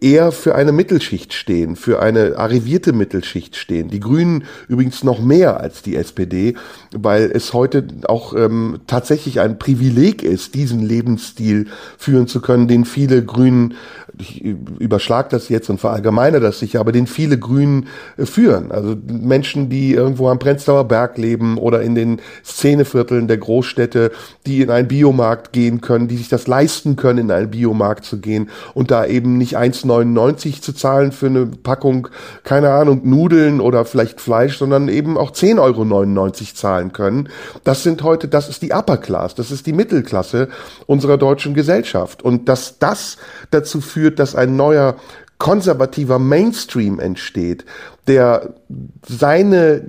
S2: eher für eine Mittelschicht stehen, für eine arrivierte Mittelschicht stehen. Die Grünen übrigens noch mehr als die SPD, weil es heute auch ähm, tatsächlich ein Privileg ist, diesen Lebensstil führen zu können, den viele Grünen ich überschlag das jetzt und verallgemeine das sicher, aber den viele Grünen äh, führen. Also Menschen, die irgendwo am Prenzlauer Berg leben oder in den Szenevierteln der Großstädte, die in einen Biomarkt gehen können, die sich das leisten können, in einen Biomarkt zu gehen und da eben nicht 1,99 zu zahlen für eine Packung, keine Ahnung, Nudeln oder vielleicht Fleisch, sondern eben auch 10,99 Euro zahlen können. Das sind heute, das ist die Upper Class, das ist die Mittelklasse unserer deutschen Gesellschaft. Und dass das dazu führt, führt, dass ein neuer konservativer Mainstream entsteht, der seine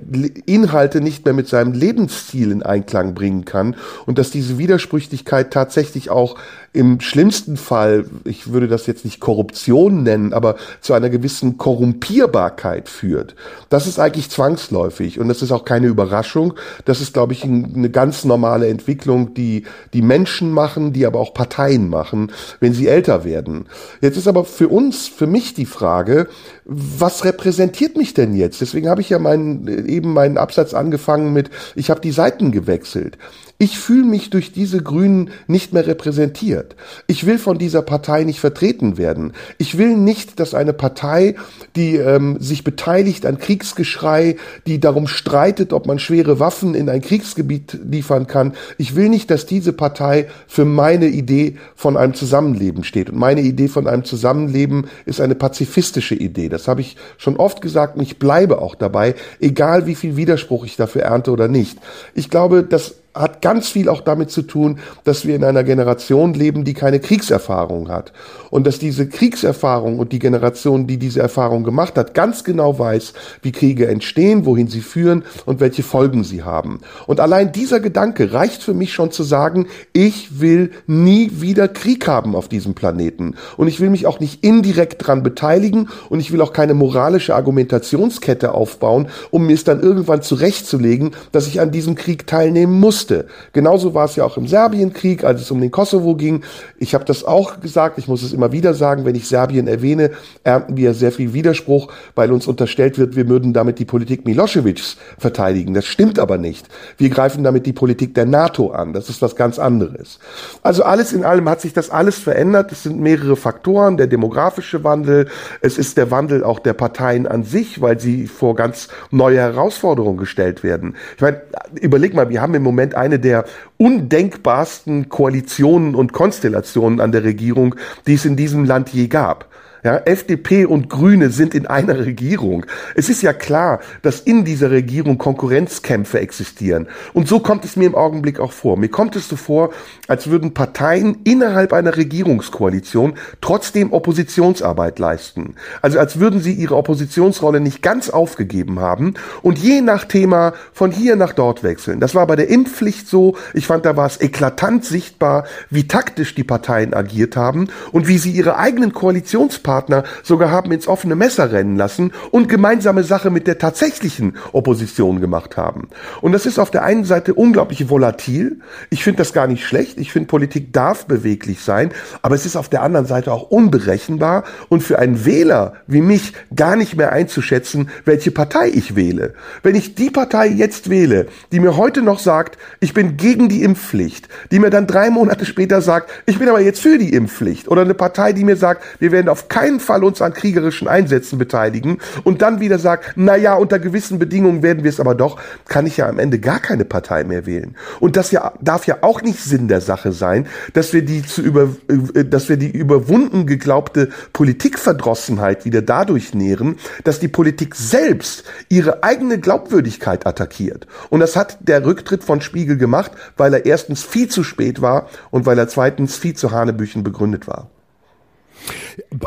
S2: Inhalte nicht mehr mit seinem Lebensstil in Einklang bringen kann und dass diese Widersprüchlichkeit tatsächlich auch im schlimmsten Fall, ich würde das jetzt nicht Korruption nennen, aber zu einer gewissen Korrumpierbarkeit führt. Das ist eigentlich zwangsläufig und das ist auch keine Überraschung. Das ist, glaube ich, eine ganz normale Entwicklung, die die Menschen machen, die aber auch Parteien machen, wenn sie älter werden. Jetzt ist aber für uns, für mich die Frage, was repräsentiert mich denn jetzt? Deswegen habe ich ja meinen, eben meinen Absatz angefangen mit, ich habe die Seiten gewechselt Ich fühle mich durch diese Grünen nicht mehr repräsentiert. Ich will von dieser Partei nicht vertreten werden. Ich will nicht, dass eine Partei, die ähm, sich beteiligt an Kriegsgeschrei, die darum streitet, ob man schwere Waffen in ein Kriegsgebiet liefern kann, ich will nicht, dass diese Partei für meine Idee von einem Zusammenleben steht. Und meine Idee von einem Zusammenleben ist eine pazifistische Idee. Das habe ich schon oft gesagt und ich bleibe auch dabei, egal wie viel Widerspruch ich dafür ernte oder nicht. Ich glaube, dass hat ganz viel auch damit zu tun, dass wir in einer Generation leben, die keine Kriegserfahrung hat. Und dass diese Kriegserfahrung und die Generation, die diese Erfahrung gemacht hat, ganz genau weiß, wie Kriege entstehen, wohin sie führen und welche Folgen sie haben. Und allein dieser Gedanke reicht für mich schon zu sagen, ich will nie wieder Krieg haben auf diesem Planeten. Und ich will mich auch nicht indirekt dran beteiligen und ich will auch keine moralische Argumentationskette aufbauen, um mir es dann irgendwann zurechtzulegen, dass ich an diesem Krieg teilnehmen muss musste. Genauso war es ja auch im Serbienkrieg, als es um den Kosovo ging. Ich habe das auch gesagt, ich muss es immer wieder sagen, wenn ich Serbien erwähne, ernten wir sehr viel Widerspruch, weil uns unterstellt wird, wir würden damit die Politik Milosevics verteidigen. Das stimmt aber nicht. Wir greifen damit die Politik der NATO an. Das ist was ganz anderes. Also alles in allem hat sich das alles verändert. Es sind mehrere Faktoren, der demografische Wandel, es ist der Wandel auch der Parteien an sich, weil sie vor ganz neue Herausforderungen gestellt werden. Ich meine, überleg mal, wir haben im Moment Moment eine der undenkbarsten Koalitionen und Konstellationen an der Regierung, die es in diesem Land je gab. Ja, FDP und Grüne sind in einer Regierung. Es ist ja klar, dass in dieser Regierung Konkurrenzkämpfe existieren. Und so kommt es mir im Augenblick auch vor. Mir kommt es so vor, als würden Parteien innerhalb einer Regierungskoalition trotzdem Oppositionsarbeit leisten. Also als würden sie ihre Oppositionsrolle nicht ganz aufgegeben haben und je nach Thema von hier nach dort wechseln. Das war bei der Impfpflicht so. Ich fand, da war es eklatant sichtbar, wie taktisch die Parteien agiert haben und wie sie ihre eigenen Koalitionspartner Partner sogar haben ins offene Messer rennen lassen und gemeinsame Sache mit der tatsächlichen Opposition gemacht haben. Und das ist auf der einen Seite unglaublich volatil. Ich finde das gar nicht schlecht. Ich finde, Politik darf beweglich sein. Aber es ist auf der anderen Seite auch unberechenbar und für einen Wähler wie mich gar nicht mehr einzuschätzen, welche Partei ich wähle. Wenn ich die Partei jetzt wähle, die mir heute noch sagt, ich bin gegen die Impfpflicht, die mir dann drei Monate später sagt, ich bin aber jetzt für die Impfpflicht, oder eine Partei, die mir sagt, wir werden auf keinen keinen Fall uns an kriegerischen Einsätzen beteiligen und dann wieder sagt, na ja, unter gewissen Bedingungen werden wir es aber doch, kann ich ja am Ende gar keine Partei mehr wählen. Und das ja, darf ja auch nicht Sinn der Sache sein, dass wir die zu über, äh, dass wir die überwunden geglaubte Politikverdrossenheit wieder dadurch nähren, dass die Politik selbst ihre eigene Glaubwürdigkeit attackiert. Und das hat der Rücktritt von Spiegel gemacht, weil er erstens viel zu spät war und weil er zweitens viel zu Hanebüchen begründet war.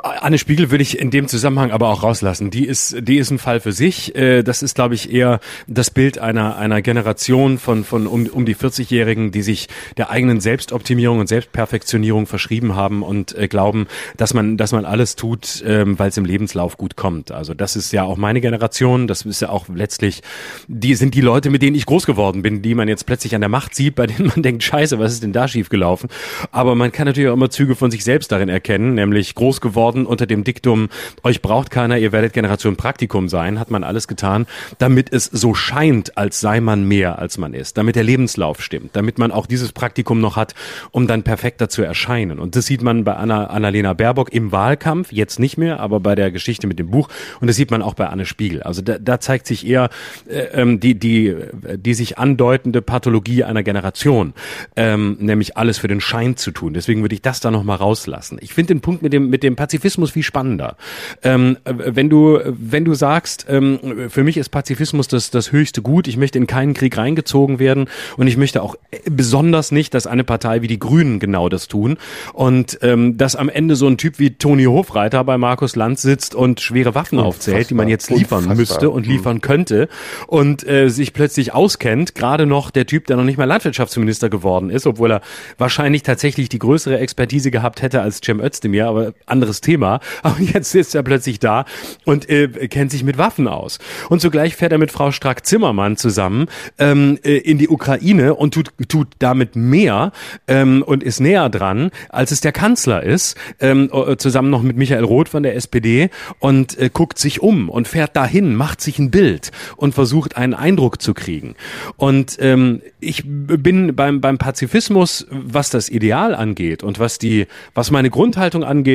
S3: Anne Spiegel würde ich in dem Zusammenhang aber auch rauslassen. Die ist, die ist ein Fall für sich. Äh, das ist, glaube ich, eher das Bild einer, einer Generation von, von um, um die 40-Jährigen, die sich der eigenen Selbstoptimierung und Selbstperfektionierung verschrieben haben und äh, glauben, dass man, dass man alles tut, ähm, weil es im Lebenslauf gut kommt. Also das ist ja auch meine Generation. Das ist ja auch letztlich, die sind die Leute, mit denen ich groß geworden bin, die man jetzt plötzlich an der Macht sieht, bei denen man [laughs] denkt, scheiße, was ist denn da schiefgelaufen? Aber man kann natürlich auch immer Züge von sich selbst darin erkennen, nämlich groß geworden unter dem Diktum, euch braucht keiner, ihr werdet Generation Praktikum sein, hat man alles getan, damit es so scheint, als sei man mehr, als man ist, damit der Lebenslauf stimmt, damit man auch dieses Praktikum noch hat, um dann perfekter zu erscheinen. Und das sieht man bei Anna, Annalena Baerbock im Wahlkampf, jetzt nicht mehr, aber bei der Geschichte mit dem Buch. Und das sieht man auch bei Anne Spiegel. Also da, da zeigt sich eher äh, ähm, die, die, die sich andeutende Pathologie einer Generation, ähm, nämlich alles für den Schein zu tun. Deswegen würde ich das da nochmal rauslassen. Ich finde den Punkt mit dem, mit dem Pazifismus viel spannender. Ähm, wenn du, wenn du sagst, ähm, für mich ist Pazifismus das, das höchste Gut, ich möchte in keinen Krieg reingezogen werden und ich möchte auch besonders nicht, dass eine Partei wie die Grünen genau das tun und ähm, dass am Ende so ein Typ wie Toni Hofreiter bei Markus Lanz sitzt und schwere Waffen Unfassbar. aufzählt, die man jetzt liefern Unfassbar. müsste und liefern könnte und äh, sich plötzlich auskennt, gerade noch der Typ, der noch nicht mal Landwirtschaftsminister geworden ist, obwohl er wahrscheinlich tatsächlich die größere Expertise gehabt hätte als Cem Özdemir, aber anderes Thema. [laughs] Aber jetzt sitzt er plötzlich da und äh, kennt sich mit Waffen aus. Und zugleich fährt er mit Frau Strack-Zimmermann zusammen ähm, äh, in die Ukraine und tut, tut damit mehr ähm, und ist näher dran, als es der Kanzler ist, ähm, äh, zusammen noch mit Michael Roth von der SPD und äh, guckt sich um und fährt dahin, macht sich ein Bild und versucht einen Eindruck zu kriegen. Und ähm, ich bin beim, beim Pazifismus, was das Ideal angeht und was die, was meine Grundhaltung angeht,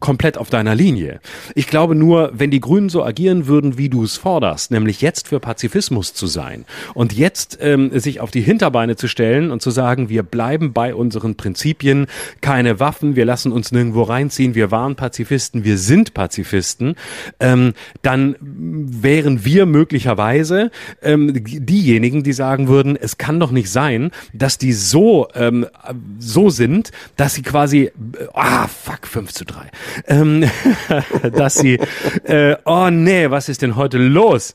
S3: komplett auf deiner Linie. Ich glaube nur, wenn die Grünen so agieren würden, wie du es forderst, nämlich jetzt für Pazifismus zu sein und jetzt ähm, sich auf die Hinterbeine zu stellen und zu sagen, wir bleiben bei unseren Prinzipien, keine Waffen, wir lassen uns nirgendwo reinziehen, wir waren Pazifisten, wir sind Pazifisten, ähm, dann wären wir möglicherweise ähm, diejenigen, die sagen würden, es kann doch nicht sein, dass die so ähm, so sind, dass sie quasi ah fuck 5 zu 3, ähm, [laughs] dass sie äh, oh nee, was ist denn heute los?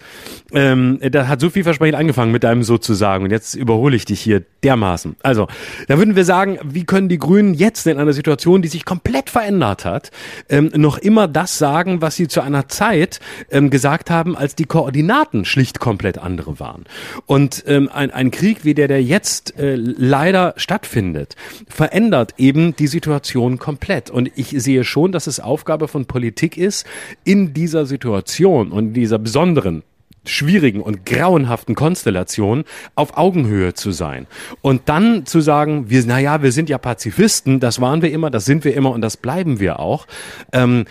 S3: Ähm, da hat so viel Versprechen angefangen mit deinem sozusagen und jetzt überhole ich dich hier dermaßen. Also, da würden wir sagen, wie können die Grünen jetzt in einer Situation, die sich komplett verändert hat, ähm, noch immer das sagen, was sie zu einer Zeit ähm, gesagt haben, als die Koordinaten schlicht komplett andere waren. Und ähm, ein, ein Krieg wie der, der jetzt äh, leider stattfindet, verändert eben die Situation komplett. Und ich sehe schon, dass es Aufgabe von Politik ist, in dieser Situation und in dieser besonderen schwierigen und grauenhaften Konstellation auf Augenhöhe zu sein. Und dann zu sagen, wir, naja, wir sind ja Pazifisten, das waren wir immer, das sind wir immer und das bleiben wir auch. Ähm,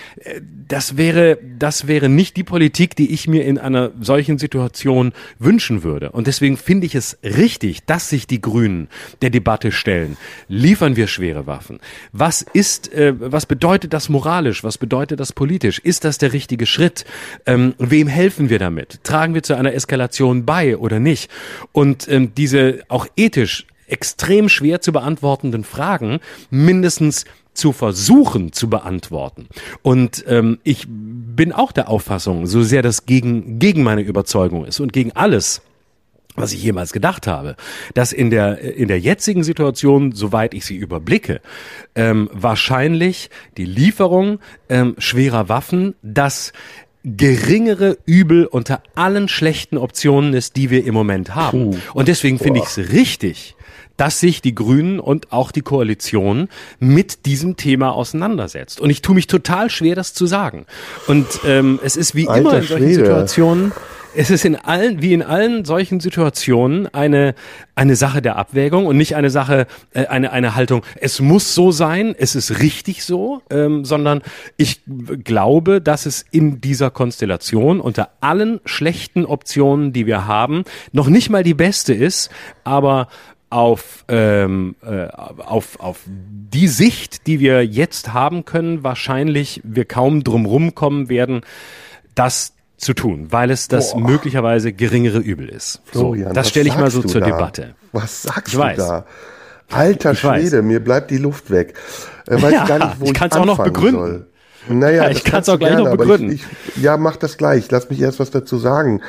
S3: das wäre, das wäre nicht die Politik, die ich mir in einer solchen Situation wünschen würde. Und deswegen finde ich es richtig, dass sich die Grünen der Debatte stellen. Liefern wir schwere Waffen? Was ist, äh, was bedeutet das moralisch? Was bedeutet das politisch? Ist das der richtige Schritt? Ähm, wem helfen wir damit? Tragen tragen wir zu einer Eskalation bei oder nicht? Und ähm, diese auch ethisch extrem schwer zu beantwortenden Fragen mindestens zu versuchen zu beantworten. Und ähm, ich bin auch der Auffassung, so sehr das gegen, gegen meine Überzeugung ist und gegen alles, was ich jemals gedacht habe, dass in der in der jetzigen Situation, soweit ich sie überblicke, ähm, wahrscheinlich die Lieferung ähm, schwerer Waffen das geringere Übel unter allen schlechten Optionen ist, die wir im Moment haben. Puh. Und deswegen finde ich es richtig, dass sich die Grünen und auch die Koalition mit diesem Thema auseinandersetzt. Und ich tue mich total schwer, das zu sagen. Und ähm, es ist wie Alter immer in solchen Schwede. Situationen es ist in allen, wie in allen solchen Situationen eine, eine Sache der Abwägung und nicht eine Sache, äh, eine, eine Haltung, es muss so sein, es ist richtig so, ähm, sondern ich glaube, dass es in dieser Konstellation unter allen schlechten Optionen, die wir haben, noch nicht mal die beste ist, aber auf, ähm, äh, auf, auf die Sicht, die wir jetzt haben können, wahrscheinlich wir kaum drum kommen werden, dass zu tun, weil es das Boah. möglicherweise geringere Übel ist. Florian, so, das stelle ich mal so zur
S2: da?
S3: Debatte.
S2: Was sagst ich du weiß. da? Alter ich Schwede, weiß. mir bleibt die Luft weg. Äh, weiß ja, gar nicht, wo ich, ich kann es auch noch begründen. Soll. Naja, ja, [laughs] ich kann es auch gleich gerne, noch begründen. Ich, ich, ja, mach das gleich. Lass mich erst was dazu sagen.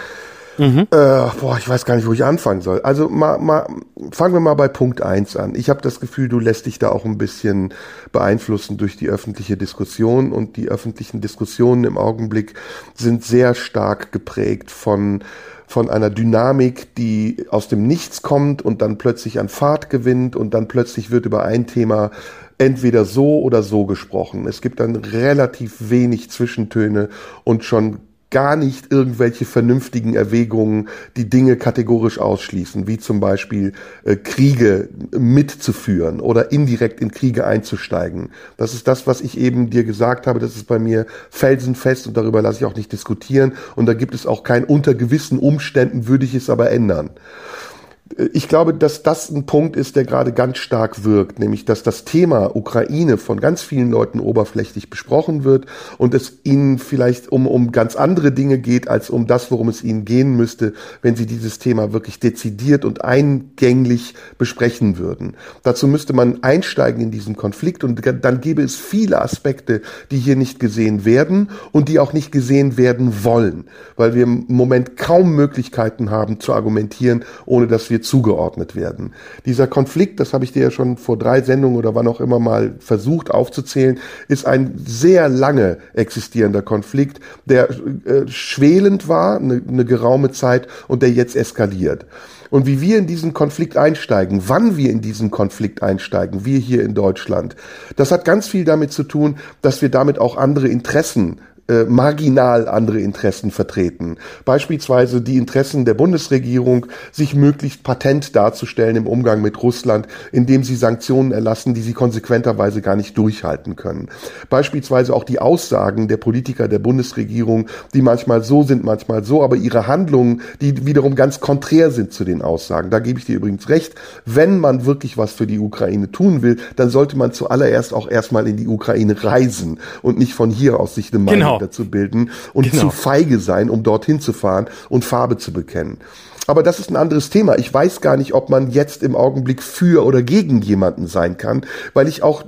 S2: Mhm. Äh, boah, ich weiß gar nicht, wo ich anfangen soll. Also mal, mal, fangen wir mal bei Punkt eins an. Ich habe das Gefühl, du lässt dich da auch ein bisschen beeinflussen durch die öffentliche Diskussion und die öffentlichen Diskussionen im Augenblick sind sehr stark geprägt von von einer Dynamik, die aus dem Nichts kommt und dann plötzlich an Fahrt gewinnt und dann plötzlich wird über ein Thema entweder so oder so gesprochen. Es gibt dann relativ wenig Zwischentöne und schon gar nicht irgendwelche vernünftigen Erwägungen, die Dinge kategorisch ausschließen, wie zum Beispiel äh, Kriege mitzuführen oder indirekt in Kriege einzusteigen. Das ist das, was ich eben dir gesagt habe. Das ist bei mir felsenfest und darüber lasse ich auch nicht diskutieren. Und da gibt es auch kein unter gewissen Umständen würde ich es aber ändern ich glaube, dass das ein Punkt ist, der gerade ganz stark wirkt, nämlich dass das Thema Ukraine von ganz vielen Leuten oberflächlich besprochen wird und es ihnen vielleicht um, um ganz andere Dinge geht, als um das, worum es ihnen gehen müsste, wenn sie dieses Thema wirklich dezidiert und eingänglich besprechen würden. Dazu müsste man einsteigen in diesen Konflikt und dann gäbe es viele Aspekte, die hier nicht gesehen werden und die auch nicht gesehen werden wollen, weil wir im Moment kaum Möglichkeiten haben zu argumentieren, ohne dass wir zugeordnet werden. Dieser Konflikt, das habe ich dir ja schon vor drei Sendungen oder wann auch immer mal versucht aufzuzählen, ist ein sehr lange existierender Konflikt, der äh, schwelend war, eine, eine geraume Zeit und der jetzt eskaliert. Und wie wir in diesen Konflikt einsteigen, wann wir in diesen Konflikt einsteigen, wir hier in Deutschland, das hat ganz viel damit zu tun, dass wir damit auch andere Interessen äh, marginal andere Interessen vertreten. Beispielsweise die Interessen der Bundesregierung, sich möglichst patent darzustellen im Umgang mit Russland, indem sie Sanktionen erlassen, die sie konsequenterweise gar nicht durchhalten können. Beispielsweise auch die Aussagen der Politiker der Bundesregierung, die manchmal so sind, manchmal so, aber ihre Handlungen, die wiederum ganz konträr sind zu den Aussagen. Da gebe ich dir übrigens recht. Wenn man wirklich was für die Ukraine tun will, dann sollte man zuallererst auch erstmal in die Ukraine reisen und nicht von hier aus sich eine Meinung genau genau. dazu bilden und genau. zu feige sein, um dorthin zu fahren und Farbe zu bekennen. Aber das ist ein anderes Thema. Ich weiß gar nicht, ob man jetzt im Augenblick für oder gegen jemanden sein kann, weil ich auch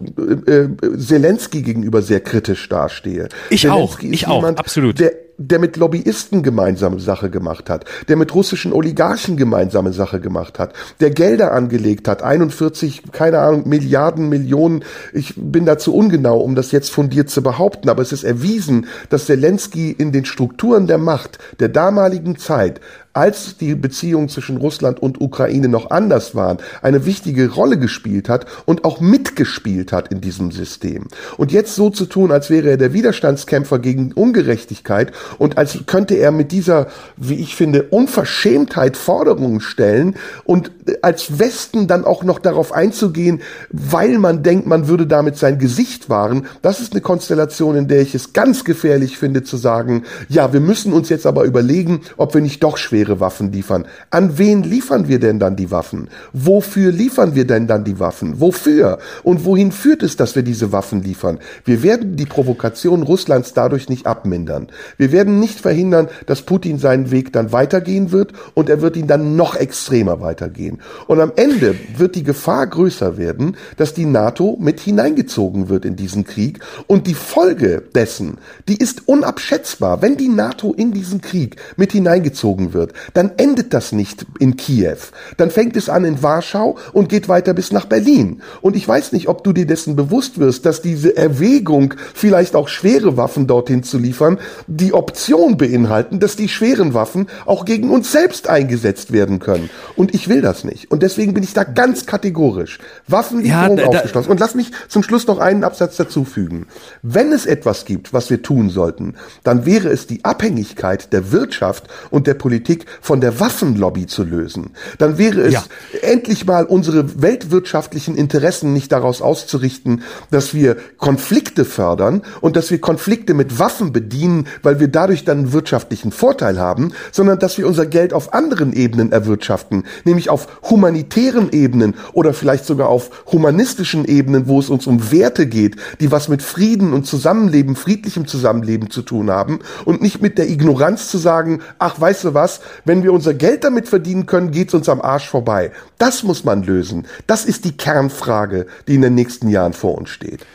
S2: äh, äh Zelensky gegenüber sehr kritisch dastehe.
S3: Ich Zelensky auch, ich jemand, auch, absolut.
S2: Der der mit Lobbyisten gemeinsame Sache gemacht hat, der mit russischen Oligarchen gemeinsame Sache gemacht hat, der Gelder angelegt hat, 41, keine Ahnung, Milliarden, Millionen. Ich bin dazu ungenau, um das jetzt fundiert zu behaupten, aber es ist erwiesen, dass Zelensky in den Strukturen der Macht der damaligen Zeit als die Beziehungen zwischen Russland und Ukraine noch anders waren, eine wichtige Rolle gespielt hat und auch mitgespielt hat in diesem System. Und jetzt so zu tun, als wäre er der Widerstandskämpfer gegen Ungerechtigkeit und als könnte er mit dieser, wie ich finde, Unverschämtheit Forderungen stellen und als Westen dann auch noch darauf einzugehen, weil man denkt, man würde damit sein Gesicht wahren, das ist eine Konstellation, in der ich es ganz gefährlich finde zu sagen, ja, wir müssen uns jetzt aber überlegen, ob wir nicht doch schwere Waffen liefern. An wen liefern wir denn dann die Waffen? Wofür liefern wir denn dann die Waffen? Wofür? Und wohin führt es, dass wir diese Waffen liefern? Wir werden die Provokation Russlands dadurch nicht abmindern. Wir werden nicht verhindern, dass Putin seinen Weg dann weitergehen wird und er wird ihn dann noch extremer weitergehen. Und am Ende wird die Gefahr größer werden, dass die NATO mit hineingezogen wird in diesen Krieg. Und die Folge dessen, die ist unabschätzbar. Wenn die NATO in diesen Krieg mit hineingezogen wird, dann endet das nicht in Kiew. Dann fängt es an in Warschau und geht weiter bis nach Berlin. Und ich weiß nicht, ob du dir dessen bewusst wirst, dass diese Erwägung, vielleicht auch schwere Waffen dorthin zu liefern, die Option beinhalten, dass die schweren Waffen auch gegen uns selbst eingesetzt werden können. Und ich will das nicht. Und deswegen bin ich da ganz kategorisch. Waffenlieferung ja, ausgeschlossen. Und lass mich zum Schluss noch einen Absatz dazufügen. Wenn es etwas gibt, was wir tun sollten, dann wäre es die Abhängigkeit der Wirtschaft und der Politik von der Waffenlobby zu lösen. Dann wäre es ja. endlich mal unsere weltwirtschaftlichen Interessen nicht daraus auszurichten, dass wir Konflikte fördern und dass wir Konflikte mit Waffen bedienen, weil wir dadurch dann einen wirtschaftlichen Vorteil haben, sondern dass wir unser Geld auf anderen Ebenen erwirtschaften, nämlich auf humanitären Ebenen oder vielleicht sogar auf humanistischen Ebenen, wo es uns um Werte geht, die was mit Frieden und Zusammenleben, friedlichem Zusammenleben zu tun haben und nicht mit der Ignoranz zu sagen, ach, weißt du was, wenn wir unser Geld damit verdienen können, geht's uns am Arsch vorbei. Das muss man lösen. Das ist die Kernfrage, die in den nächsten Jahren vor uns steht.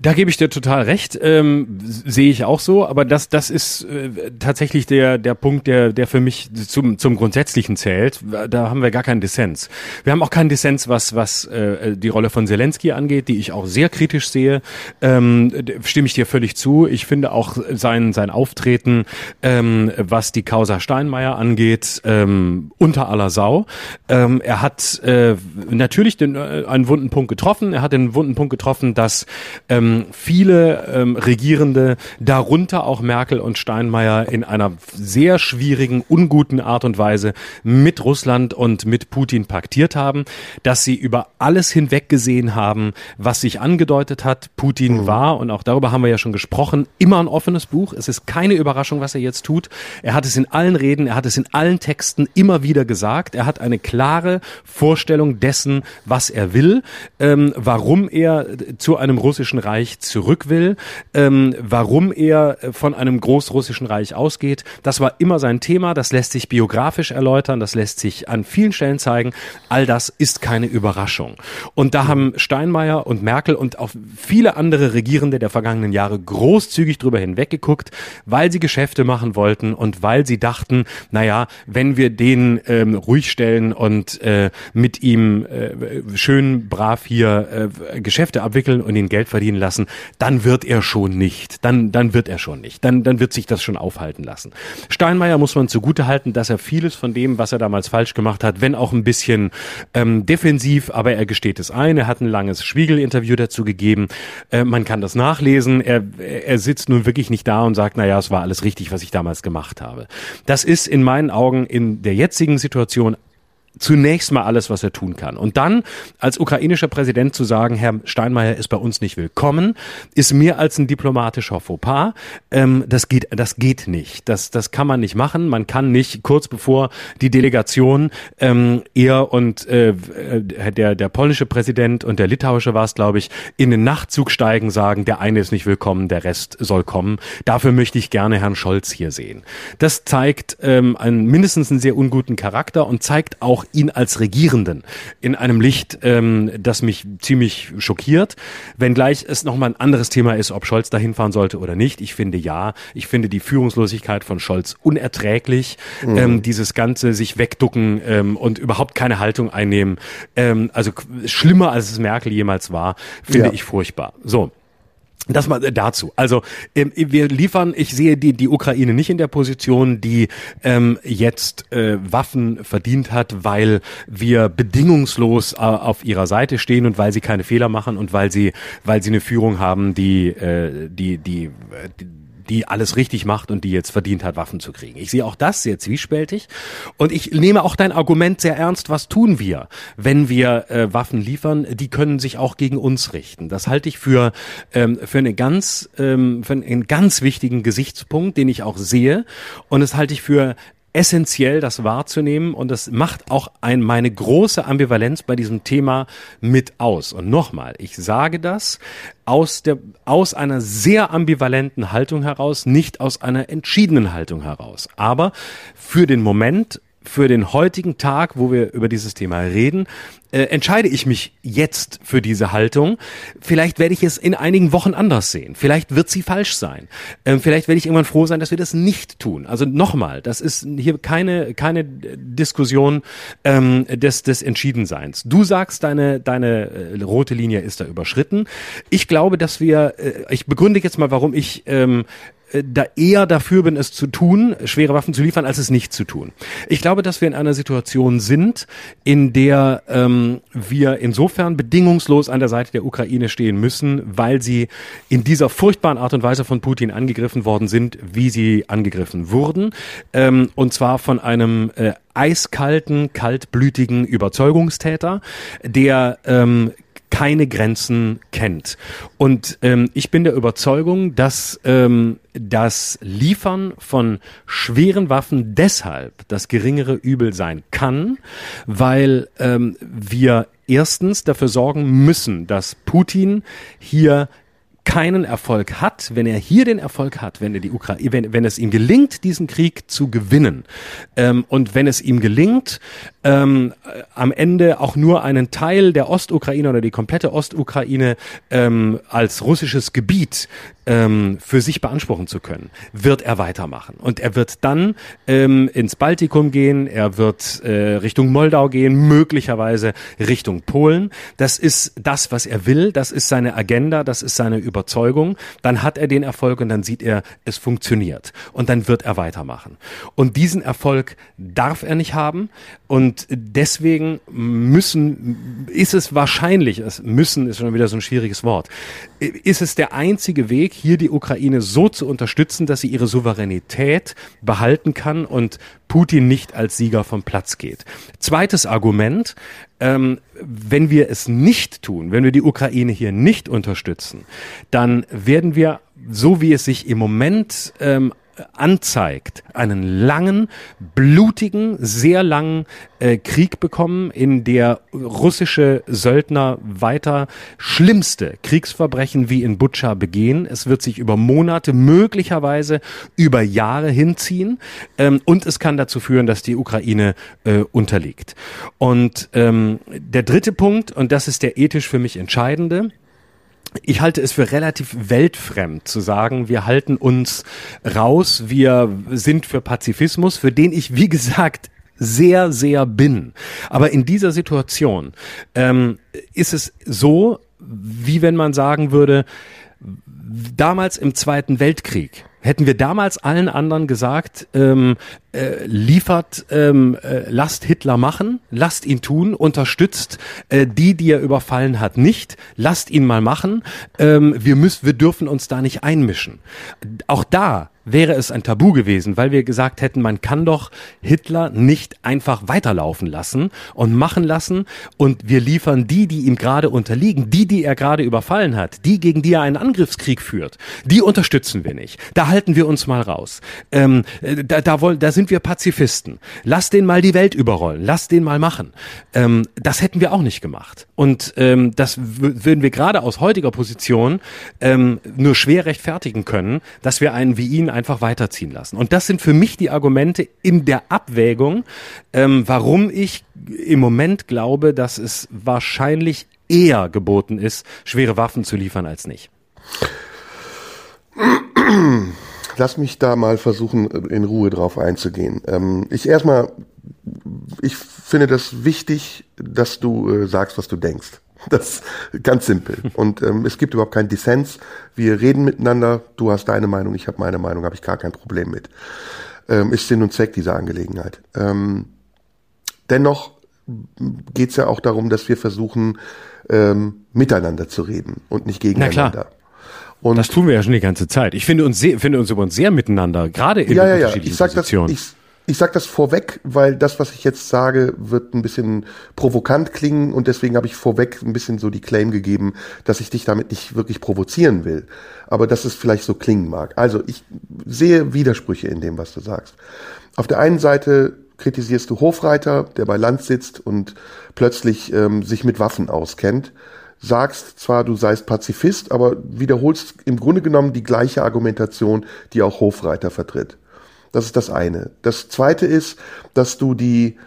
S3: Da gebe ich dir total recht, ähm, sehe ich auch so, aber das, das ist äh, tatsächlich der, der Punkt, der, der für mich zum, zum Grundsätzlichen zählt. Da haben wir gar keinen Dissens. Wir haben auch keinen Dissens, was, was äh, die Rolle von Zelensky angeht, die ich auch sehr kritisch sehe. Ähm, stimme ich dir völlig zu. Ich finde auch sein, sein Auftreten, ähm, was die Causa Steinmeier angeht, ähm, unter aller Sau. Ähm, er hat äh, natürlich den, äh, einen wunden Punkt getroffen. Er hat den wunden Punkt getroffen, dass ähm, ähm, viele ähm, Regierende, darunter auch Merkel und Steinmeier, in einer sehr schwierigen, unguten Art und Weise mit Russland und mit Putin paktiert haben, dass sie über alles hinweg gesehen haben, was sich angedeutet hat. Putin mhm. war, und auch darüber haben wir ja schon gesprochen, immer ein offenes Buch. Es ist keine Überraschung, was er jetzt tut. Er hat es in allen Reden, er hat es in allen Texten immer wieder gesagt. Er hat eine klare Vorstellung dessen, was er will, ähm, warum er zu einem russischen Reich Reich zurück will, ähm, warum er von einem großrussischen Reich ausgeht. Das war immer sein Thema, das lässt sich biografisch erläutern, das lässt sich an vielen Stellen zeigen. All das ist keine Überraschung. Und da haben Steinmeier und Merkel und auch viele andere Regierende der vergangenen Jahre großzügig drüber hinweggeguckt, weil sie Geschäfte machen wollten und weil sie dachten, naja, wenn wir den ähm, ruhig stellen und äh, mit ihm äh, schön brav hier äh, Geschäfte abwickeln und ihn Geld verdienen lassen, dann wird er schon nicht. Dann, dann wird er schon nicht. Dann, dann wird sich das schon aufhalten lassen. Steinmeier muss man zugute halten, dass er vieles von dem, was er damals falsch gemacht hat, wenn auch ein bisschen ähm, defensiv, aber er gesteht es ein. Er hat ein langes Spiegel-Interview dazu gegeben. Äh, man kann das nachlesen. Er, er sitzt nun wirklich nicht da und sagt, na ja, es war alles richtig, was ich damals gemacht habe. Das ist in meinen Augen in der jetzigen Situation zunächst mal alles, was er tun kann. Und dann als ukrainischer Präsident zu sagen, Herr Steinmeier ist bei uns nicht willkommen, ist mehr als ein diplomatischer Fauxpas. Ähm, das geht, das geht nicht. Das, das kann man nicht machen. Man kann nicht kurz bevor die Delegation ähm, er und äh, der der polnische Präsident und der litauische war es, glaube ich, in den Nachtzug steigen, sagen, der eine ist nicht willkommen, der Rest soll kommen. Dafür möchte ich gerne Herrn Scholz hier sehen. Das zeigt ähm, einen mindestens einen sehr unguten Charakter und zeigt auch ihn als Regierenden in einem Licht, ähm, das mich ziemlich schockiert. Wenngleich es nochmal ein anderes Thema ist, ob Scholz dahin fahren sollte oder nicht. Ich finde ja. Ich finde die Führungslosigkeit von Scholz unerträglich. Mhm. Ähm, dieses ganze sich wegducken ähm, und überhaupt keine Haltung einnehmen. Ähm, also schlimmer als es Merkel jemals war, finde ja. ich furchtbar. So. Das mal dazu. Also ähm, wir liefern, ich sehe die, die Ukraine nicht in der Position, die ähm, jetzt äh, Waffen verdient hat, weil wir bedingungslos äh, auf ihrer Seite stehen und weil sie keine Fehler machen und weil sie, weil sie eine Führung haben, die, äh, die, die, die die alles richtig macht und die jetzt verdient hat, Waffen zu kriegen. Ich sehe auch das sehr zwiespältig und ich nehme auch dein Argument sehr ernst. Was tun wir, wenn wir äh, Waffen liefern? Die können sich auch gegen uns richten. Das halte ich für ähm, für eine ganz ähm, für einen ganz wichtigen Gesichtspunkt, den ich auch sehe und das halte ich für essentiell, das wahrzunehmen und das macht auch ein, meine große Ambivalenz bei diesem Thema mit aus. Und nochmal, ich sage das aus der, aus einer sehr ambivalenten Haltung heraus, nicht aus einer entschiedenen Haltung heraus. Aber für den Moment für den heutigen Tag, wo wir über dieses Thema reden, äh, entscheide ich mich jetzt für diese Haltung. Vielleicht werde ich es in einigen Wochen anders sehen. Vielleicht wird sie falsch sein. Ähm, vielleicht werde ich irgendwann froh sein, dass wir das nicht tun. Also nochmal, das ist hier keine keine Diskussion ähm, des des Entschiedenseins. Du sagst, deine deine äh, rote Linie ist da überschritten. Ich glaube, dass wir, äh, ich begründe jetzt mal, warum ich ähm, äh, da eher dafür bin, es zu tun, schwere Waffen zu liefern, als es nicht zu tun. Ich glaube, dass wir in einer Situation sind, in der ähm, wir insofern bedingungslos an der Seite der Ukraine stehen müssen, weil sie in dieser furchtbaren Art und Weise von Putin angegriffen worden sind, wie sie angegriffen wurden. Ähm, und zwar von einem äh, eiskalten, kaltblütigen Überzeugungstäter, der ähm, keine Grenzen kennt. Und ähm, ich bin der Überzeugung, dass ähm, das Liefern von schweren Waffen deshalb das geringere Übel sein kann, weil ähm, wir erstens dafür sorgen müssen, dass Putin hier keinen Erfolg hat, wenn er hier den Erfolg hat, wenn er die Ukraine, wenn, wenn es ihm gelingt, diesen Krieg zu gewinnen. Ähm, und wenn es ihm gelingt, ähm, am Ende auch nur einen Teil der Ostukraine oder die komplette Ostukraine ähm, als russisches Gebiet ähm, für sich beanspruchen zu können, wird er weitermachen. Und er wird dann ähm, ins Baltikum gehen, er wird äh, Richtung Moldau gehen, möglicherweise Richtung Polen. Das ist das, was er will, das ist seine Agenda, das ist seine Überzeugung. Dann hat er den Erfolg und dann sieht er, es funktioniert. Und dann wird er weitermachen. Und diesen Erfolg darf er nicht haben. Und deswegen müssen, ist es wahrscheinlich, es müssen ist schon wieder so ein schwieriges Wort, ist es der einzige Weg, hier die Ukraine so zu unterstützen, dass sie ihre Souveränität behalten kann und Putin nicht als Sieger vom Platz geht. Zweites Argument, ähm, wenn wir es nicht tun, wenn wir die Ukraine hier nicht unterstützen, dann werden wir, so wie es sich im Moment ähm, anzeigt, einen langen, blutigen, sehr langen äh, Krieg bekommen, in der russische Söldner weiter schlimmste Kriegsverbrechen wie in Butscha begehen. Es wird sich über Monate, möglicherweise über Jahre hinziehen ähm, und es kann dazu führen, dass die Ukraine äh, unterliegt. Und ähm, der dritte Punkt, und das ist der ethisch für mich entscheidende, ich halte es für relativ weltfremd zu sagen, wir halten uns raus, wir sind für Pazifismus, für den ich, wie gesagt, sehr, sehr bin. Aber in dieser Situation ähm, ist es so, wie wenn man sagen würde, damals im Zweiten Weltkrieg hätten wir damals allen anderen gesagt, ähm, äh, liefert, ähm, äh, lasst Hitler machen, lasst ihn tun, unterstützt äh, die, die er überfallen hat, nicht, lasst ihn mal machen. Ähm, wir müssen, wir dürfen uns da nicht einmischen. Auch da wäre es ein Tabu gewesen, weil wir gesagt hätten, man kann doch Hitler nicht einfach weiterlaufen lassen und machen lassen und wir liefern die, die ihm gerade unterliegen, die, die er gerade überfallen hat, die, gegen die er einen Angriffskrieg führt, die unterstützen wir nicht. Da halten wir uns mal raus. Ähm, da, da, wollen, da sind wir Pazifisten. Lass den mal die Welt überrollen, lass den mal machen. Ähm, das hätten wir auch nicht gemacht. Und ähm, das würden wir gerade aus heutiger Position ähm, nur schwer rechtfertigen können, dass wir einen wie ihn einfach weiterziehen lassen. Und das sind für mich die Argumente in der Abwägung, ähm, warum ich im Moment glaube, dass es wahrscheinlich eher geboten ist, schwere Waffen zu liefern als nicht.
S2: Lass mich da mal versuchen, in Ruhe drauf einzugehen. Ähm, ich erstmal, ich finde das wichtig, dass du äh, sagst, was du denkst. [laughs] Das ganz simpel. Und ähm, es gibt überhaupt keinen Dissens. Wir reden miteinander. Du hast deine Meinung, ich habe meine Meinung, habe ich gar kein Problem mit. Ähm, ist Sinn und Zweck dieser Angelegenheit. Ähm, dennoch geht es ja auch darum, dass wir versuchen, ähm, miteinander zu reden und nicht gegeneinander.
S3: Und das tun wir ja schon die ganze Zeit. Ich finde uns sehr, finde uns übrigens sehr miteinander, gerade in
S2: ja, ja, ja. Ich sag Positionen. Das, ich, ich sage das vorweg, weil das, was ich jetzt sage, wird ein bisschen provokant klingen und deswegen habe ich vorweg ein bisschen so die Claim gegeben, dass ich dich damit nicht wirklich provozieren will. Aber dass es vielleicht so klingen mag. Also ich sehe Widersprüche in dem, was du sagst. Auf der einen Seite kritisierst du Hofreiter, der bei Land sitzt und plötzlich ähm, sich mit Waffen auskennt. Sagst zwar, du seist Pazifist, aber wiederholst im Grunde genommen die gleiche Argumentation, die auch Hofreiter vertritt. Das ist das eine. Das zweite ist, dass du die,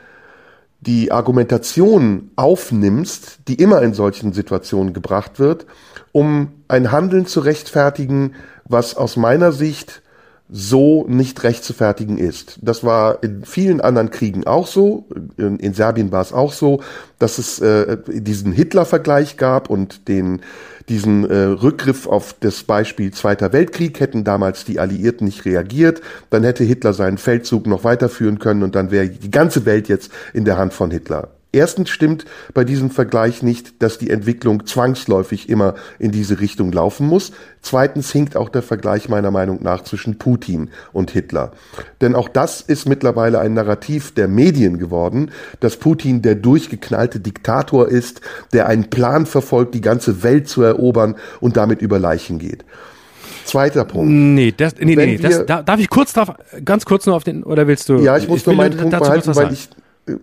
S2: die Argumentation aufnimmst, die immer in solchen Situationen gebracht wird, um ein Handeln zu rechtfertigen, was aus meiner Sicht so nicht rechtfertigen ist. Das war in vielen anderen Kriegen auch so. In, in Serbien war es auch so, dass es äh, diesen Hitler-Vergleich gab und den diesen äh, Rückgriff auf das Beispiel Zweiter Weltkrieg hätten damals die Alliierten nicht reagiert, dann hätte Hitler seinen Feldzug noch weiterführen können und dann wäre die ganze Welt jetzt in der Hand von Hitler. Erstens stimmt bei diesem Vergleich nicht, dass die Entwicklung zwangsläufig immer in diese Richtung laufen muss. Zweitens hinkt auch der Vergleich meiner Meinung nach zwischen Putin und Hitler. Denn auch das ist mittlerweile ein Narrativ der Medien geworden, dass Putin der durchgeknallte Diktator ist, der einen Plan verfolgt, die ganze Welt zu erobern und damit über Leichen geht. Zweiter Punkt.
S3: Nee, das, nee, nee, nee das, da, darf ich kurz drauf, ganz kurz nur auf den, oder willst du?
S2: Ja, ich muss ich nur meinen Punkt behalten, weil ich,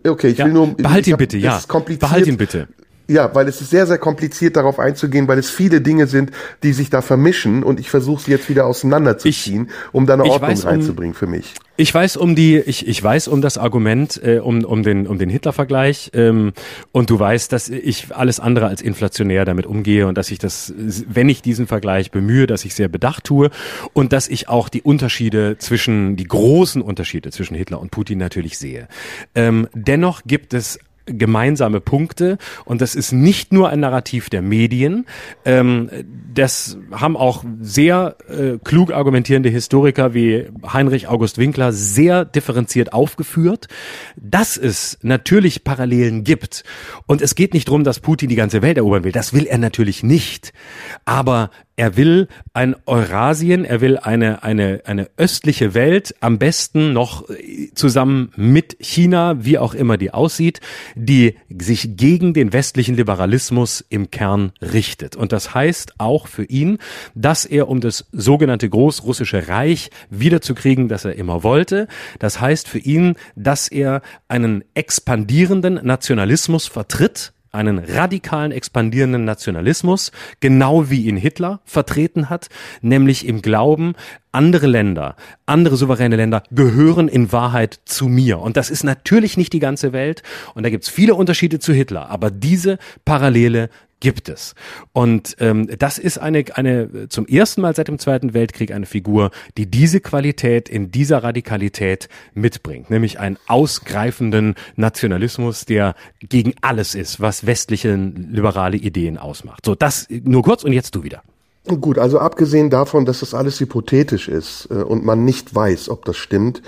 S2: Okay, ich
S3: ja,
S2: will nur.
S3: Behalt ihn bitte, ja. Behalt ihn bitte.
S2: Ja, weil es ist sehr, sehr kompliziert darauf einzugehen, weil es viele Dinge sind, die sich da vermischen und ich versuche sie jetzt wieder auseinanderzuziehen, ich, um da eine Ordnung weiß, reinzubringen für mich.
S3: Ich weiß um die, ich, ich weiß um das Argument, äh, um, um den, um den Hitler-Vergleich ähm, und du weißt, dass ich alles andere als inflationär damit umgehe und dass ich das, wenn ich diesen Vergleich bemühe, dass ich sehr bedacht tue und dass ich auch die Unterschiede zwischen, die großen Unterschiede zwischen Hitler und Putin natürlich sehe. Ähm, dennoch gibt es gemeinsame Punkte und das ist nicht nur ein Narrativ der Medien. Ähm, das haben auch sehr äh, klug argumentierende Historiker wie Heinrich August Winkler sehr differenziert aufgeführt, dass es natürlich Parallelen gibt. Und es geht nicht darum, dass Putin die ganze Welt erobern will. Das will er natürlich nicht. Aber er will ein Eurasien, er will eine, eine, eine östliche Welt, am besten noch äh, zusammen mit China, wie auch immer die aussieht, die sich gegen den westlichen Liberalismus im Kern richtet. Und das heißt auch für ihn, dass er um das sogenannte Großrussische Reich wiederzukriegen, das er immer wollte, das heißt für ihn, dass er einen expandierenden Nationalismus vertritt, einen radikalen expandierenden Nationalismus, genau wie ihn Hitler vertreten hat, nämlich im Glauben, andere Länder, andere souveräne Länder gehören in Wahrheit zu mir. Und das ist natürlich nicht die ganze Welt. Und da gibt's viele Unterschiede zu Hitler. Aber diese Parallele gibt es. Und ähm, das ist eine, eine zum ersten Mal seit dem Zweiten Weltkrieg eine Figur, die diese Qualität in dieser Radikalität mitbringt, nämlich einen ausgreifenden Nationalismus, der gegen alles ist, was westliche liberale Ideen ausmacht. So, das nur kurz und jetzt du wieder.
S2: Gut, also abgesehen davon, dass das alles hypothetisch ist äh, und man nicht weiß, ob das stimmt,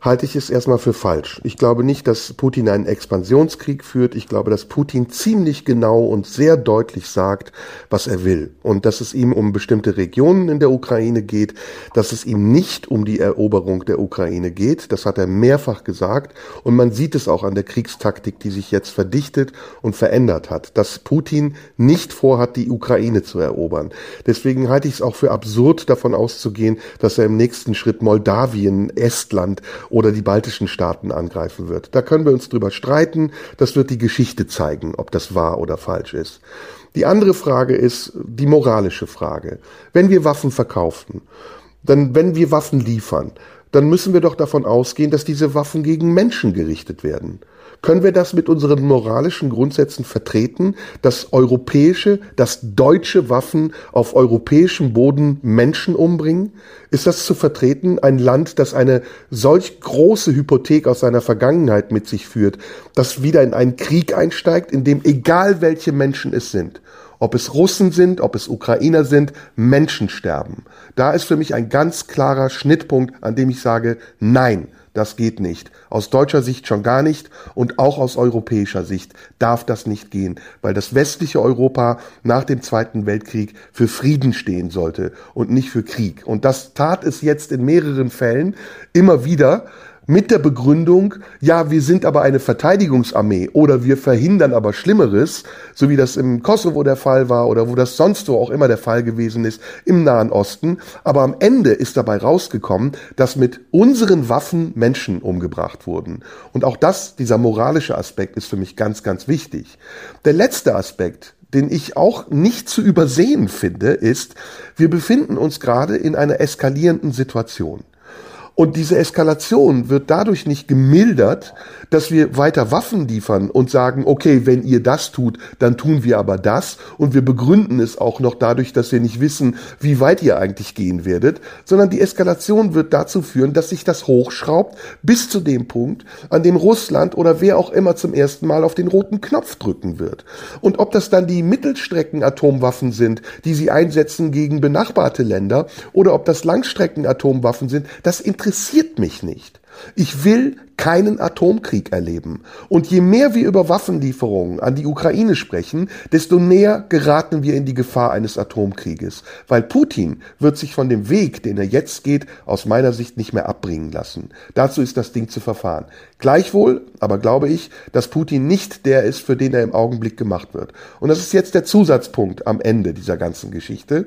S2: halte ich es erstmal für falsch. Ich glaube nicht, dass Putin einen Expansionskrieg führt. Ich glaube, dass Putin ziemlich genau und sehr deutlich sagt, was er will. Und dass es ihm um bestimmte Regionen in der Ukraine geht, dass es ihm nicht um die Eroberung der Ukraine geht. Das hat er mehrfach gesagt. Und man sieht es auch an der Kriegstaktik, die sich jetzt verdichtet und verändert hat, dass Putin nicht vorhat, die Ukraine zu erobern. Deswegen halte ich es auch für absurd, davon auszugehen, dass er im nächsten Schritt Moldawien, Estland oder die baltischen Staaten angreifen wird. Da können wir uns drüber streiten. Das wird die Geschichte zeigen, ob das wahr oder falsch ist. Die andere Frage ist die moralische Frage. Wenn wir Waffen verkaufen, dann, wenn wir Waffen liefern, dann müssen wir doch davon ausgehen, dass diese Waffen gegen Menschen gerichtet werden. Können wir das mit unseren moralischen Grundsätzen vertreten, dass europäische, dass deutsche Waffen auf europäischem Boden Menschen umbringen? Ist das zu vertreten, ein Land, das eine solch große Hypothek aus seiner Vergangenheit mit sich führt, das wieder in einen Krieg einsteigt, in dem egal welche Menschen es sind, ob es Russen sind, ob es Ukrainer sind, Menschen sterben. Da ist für mich ein ganz klarer Schnittpunkt, an dem ich sage, nein, das geht nicht. Aus deutscher Sicht schon gar nicht und auch aus europäischer Sicht darf das nicht gehen, weil das westliche Europa nach dem Zweiten Weltkrieg für Frieden stehen sollte und nicht für Krieg. Und das tat es jetzt in mehreren Fällen immer wieder mit der Begründung, ja, wir sind aber eine Verteidigungsarmee oder wir verhindern aber Schlimmeres, so wie das im Kosovo der Fall war oder wo das sonst wo auch immer der Fall gewesen ist im Nahen Osten. Aber am Ende ist dabei rausgekommen, dass mit unseren Waffen Menschen umgebracht wurden. Und auch das, dieser moralische Aspekt ist für mich ganz, ganz wichtig. Der letzte Aspekt, den ich auch nicht zu übersehen finde, ist, wir befinden uns gerade in einer eskalierenden Situation. Und diese Eskalation wird dadurch nicht gemildert, dass wir weiter Waffen liefern und sagen, okay, wenn ihr das tut, dann tun wir aber das. Und wir begründen es auch noch dadurch, dass wir nicht wissen, wie weit ihr eigentlich gehen werdet, sondern die Eskalation wird dazu führen, dass sich das hochschraubt bis zu dem Punkt, an dem Russland oder wer auch immer zum ersten Mal auf den roten Knopf drücken wird. Und ob das dann die Mittelstrecken-Atomwaffen sind, die sie einsetzen gegen benachbarte Länder, oder ob das Langstrecken-Atomwaffen sind, das interessiert interessiert mich nicht. Ich will keinen Atomkrieg erleben. Und je mehr wir über Waffenlieferungen an die Ukraine sprechen, desto näher geraten wir in die Gefahr eines Atomkrieges. Weil Putin wird sich von dem Weg, den er jetzt geht, aus meiner Sicht nicht mehr abbringen lassen. Dazu ist das Ding zu verfahren. Gleichwohl, aber glaube ich, dass Putin nicht der ist, für den er im Augenblick gemacht wird. Und das ist jetzt der Zusatzpunkt am Ende dieser ganzen Geschichte.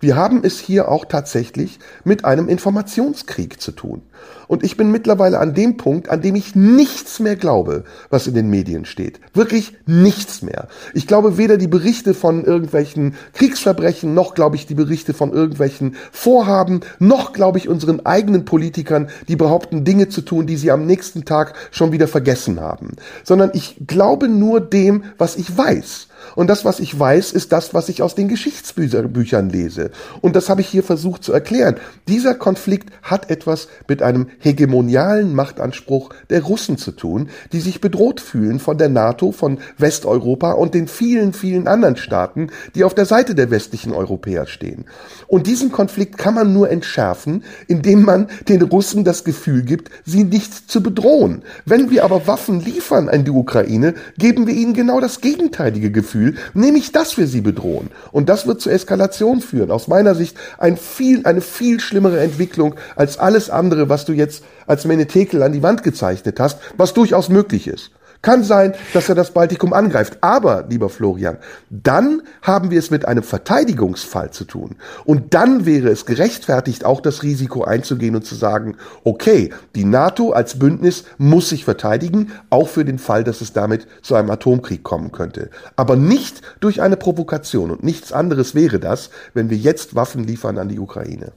S2: Wir haben es hier auch tatsächlich mit einem Informationskrieg zu tun. Und ich bin mittlerweile an dem Punkt, an dem ich nichts mehr glaube, was in den Medien steht. Wirklich nichts mehr. Ich glaube weder die Berichte von irgendwelchen Kriegsverbrechen, noch glaube ich die Berichte von irgendwelchen Vorhaben, noch glaube ich unseren eigenen Politikern, die behaupten, Dinge zu tun, die sie am nächsten Tag schon wieder vergessen haben. Sondern ich glaube nur dem, was ich weiß. Und das, was ich weiß, ist das, was ich aus den Geschichtsbüchern lese. Und das habe ich hier versucht zu erklären. Dieser Konflikt hat etwas mit einem hegemonialen Machtanspruch der Russen zu tun, die sich bedroht fühlen von der NATO, von Westeuropa und den vielen, vielen anderen Staaten, die auf der Seite der westlichen Europäer stehen. Und diesen Konflikt kann man nur entschärfen, indem man den Russen das Gefühl gibt, sie nicht zu bedrohen. Wenn wir aber Waffen liefern an die Ukraine, geben wir ihnen genau das gegenteilige Gefühl Gefühl, nämlich dass wir sie bedrohen. Und das wird zur Eskalation führen. Aus meiner Sicht ein viel, eine viel schlimmere Entwicklung als alles andere, was du jetzt als Menetekel an die Wand gezeichnet hast, was durchaus möglich ist. Kann sein, dass er das Baltikum angreift. Aber, lieber Florian, dann haben wir es mit einem Verteidigungsfall zu tun. Und dann wäre es gerechtfertigt, auch das Risiko einzugehen und zu sagen, okay, die NATO als Bündnis muss sich verteidigen, auch für den Fall, dass es damit zu einem Atomkrieg kommen könnte. Aber nicht durch eine Provokation. Und nichts anderes wäre das, wenn wir jetzt Waffen liefern an die Ukraine.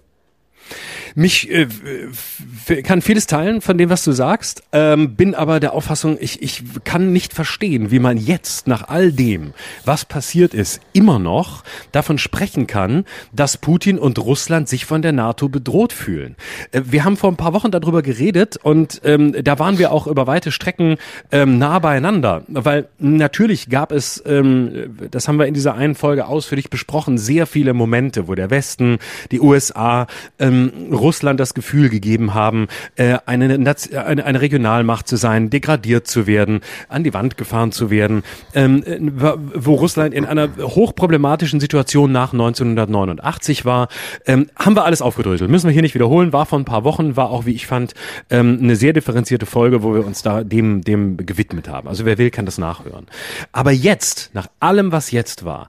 S3: Mich äh, kann vieles teilen von dem, was du sagst, ähm, bin aber der Auffassung, ich, ich kann nicht verstehen, wie man jetzt nach all dem, was passiert ist, immer noch davon sprechen kann, dass Putin und Russland sich von der NATO bedroht fühlen. Äh, wir haben vor ein paar Wochen darüber geredet und ähm, da waren wir auch über weite Strecken ähm, nah beieinander, weil natürlich gab es, ähm, das haben wir in dieser einen Folge ausführlich besprochen, sehr viele Momente, wo der Westen, die USA, ähm, Russland das Gefühl gegeben haben, äh, eine, eine, eine Regionalmacht zu sein, degradiert zu werden, an die Wand gefahren zu werden, ähm, wo Russland in einer hochproblematischen Situation nach 1989 war, ähm, haben wir alles aufgedröselt. Müssen wir hier nicht wiederholen, war vor ein paar Wochen, war auch, wie ich fand, ähm, eine sehr differenzierte Folge, wo wir uns da dem, dem gewidmet haben. Also wer will, kann das nachhören. Aber jetzt, nach allem, was jetzt war,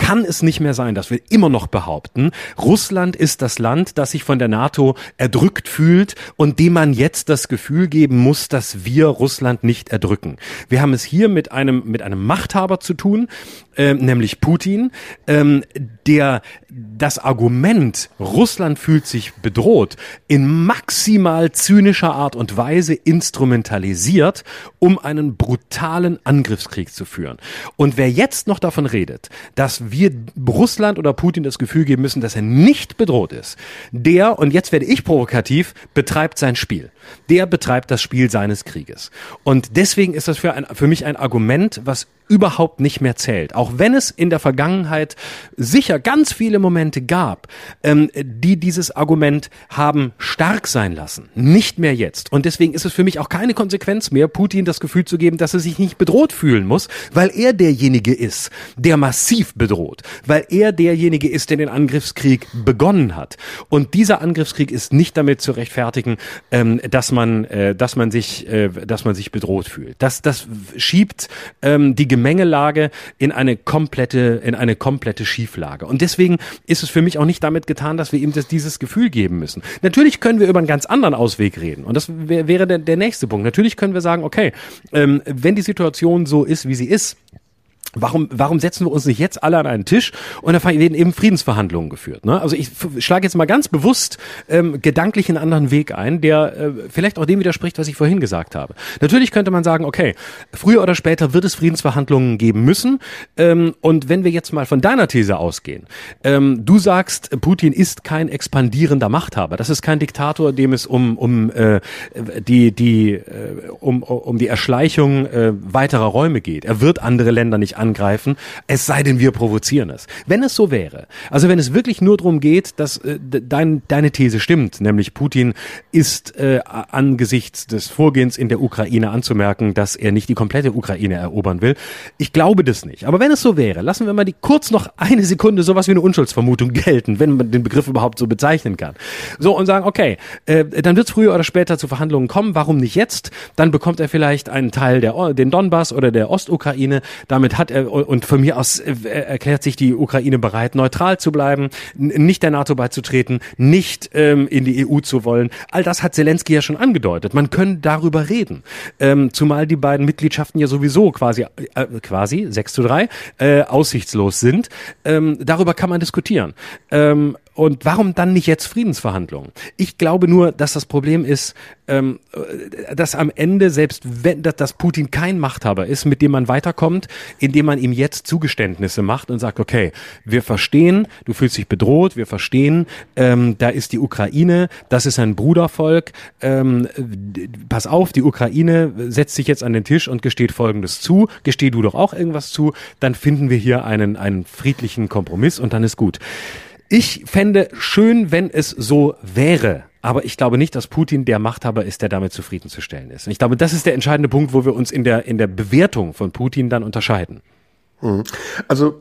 S3: kann es nicht mehr sein, dass wir immer noch behaupten, Russland ist das Land, das sich von der NATO erdrückt fühlt und dem man jetzt das Gefühl geben muss, dass wir Russland nicht erdrücken. Wir haben es hier mit einem, mit einem Machthaber zu tun, äh, nämlich Putin, ähm, der das Argument, Russland fühlt sich bedroht, in maximal zynischer Art und Weise instrumentalisiert, um einen brutalen Angriffskrieg zu führen. Und wer jetzt noch davon redet, dass wir Russland oder Putin das Gefühl geben müssen, dass er nicht bedroht ist, der, und jetzt werde ich provokativ, betreibt sein Spiel. Der betreibt das Spiel seines Krieges. Und deswegen ist das für, ein, für mich ein Argument, was überhaupt nicht mehr zählt. Auch wenn es in der Vergangenheit sicher ganz viele Momente gab, ähm, die dieses Argument haben stark sein lassen. Nicht mehr jetzt. Und deswegen ist es für mich auch keine Konsequenz mehr, Putin das Gefühl zu geben, dass er sich nicht bedroht fühlen muss, weil er derjenige ist, der massiv bedroht, weil er derjenige ist, der den Angriffskrieg begonnen hat. Und dieser Angriffskrieg ist nicht damit zu rechtfertigen, ähm, dass man, äh, dass man sich, äh, dass man sich bedroht fühlt. Das, das schiebt ähm, die Gemengelage in eine komplette, in eine komplette Schieflage. Und deswegen ist es für mich auch nicht damit getan, dass wir ihm das, dieses Gefühl geben müssen. Natürlich können wir über einen ganz anderen Ausweg reden. Und das wär, wäre der, der nächste Punkt. Natürlich können wir sagen, okay, ähm, wenn die Situation so ist, wie sie ist, Warum, warum setzen wir uns nicht jetzt alle an einen Tisch und dann werden eben Friedensverhandlungen geführt? Ne? Also ich schlage jetzt mal ganz bewusst ähm, gedanklich einen anderen Weg ein, der äh, vielleicht auch dem widerspricht, was ich vorhin gesagt habe. Natürlich könnte man sagen, okay, früher oder später wird es Friedensverhandlungen geben müssen. Ähm, und wenn wir jetzt mal von deiner These ausgehen, ähm, du sagst, Putin ist kein expandierender Machthaber, das ist kein Diktator, dem es um um äh, die die äh, um um die Erschleichung äh, weiterer Räume geht. Er wird andere Länder nicht angreifen, es sei denn, wir provozieren es. Wenn es so wäre, also wenn es wirklich nur darum geht, dass äh, dein, deine These stimmt, nämlich Putin ist äh, angesichts des Vorgehens in der Ukraine anzumerken, dass er nicht die komplette Ukraine erobern will. Ich glaube das nicht. Aber wenn es so wäre, lassen wir mal die kurz noch eine Sekunde sowas wie eine Unschuldsvermutung gelten, wenn man den Begriff überhaupt so bezeichnen kann. So und sagen, okay, äh, dann wird es früher oder später zu Verhandlungen kommen. Warum nicht jetzt? Dann bekommt er vielleicht einen Teil der den Donbass oder der Ostukraine. Damit hat er und von mir aus äh, erklärt sich die Ukraine bereit, neutral zu bleiben, nicht der NATO beizutreten, nicht ähm, in die EU zu wollen. All das hat Zelensky ja schon angedeutet. Man könnte darüber reden. Ähm, zumal die beiden Mitgliedschaften ja sowieso quasi, äh, quasi 6 zu 3, äh, aussichtslos sind. Ähm, darüber kann man diskutieren. Und warum dann nicht jetzt Friedensverhandlungen? Ich glaube nur, dass das Problem ist, ähm, dass am Ende, selbst wenn dass, dass Putin kein Machthaber ist, mit dem man weiterkommt, indem man ihm jetzt Zugeständnisse macht und sagt, okay, wir verstehen, du fühlst dich bedroht, wir verstehen, ähm, da ist die Ukraine, das ist ein Brudervolk, ähm, pass auf, die Ukraine setzt sich jetzt an den Tisch und gesteht Folgendes zu, gesteh du doch auch irgendwas zu, dann finden wir hier einen, einen friedlichen Kompromiss und dann ist gut. Ich fände schön, wenn es so wäre. Aber ich glaube nicht, dass Putin der Machthaber ist, der damit zufriedenzustellen ist. Und ich glaube, das ist der entscheidende Punkt, wo wir uns in der, in der Bewertung von Putin dann unterscheiden.
S2: Mhm. Also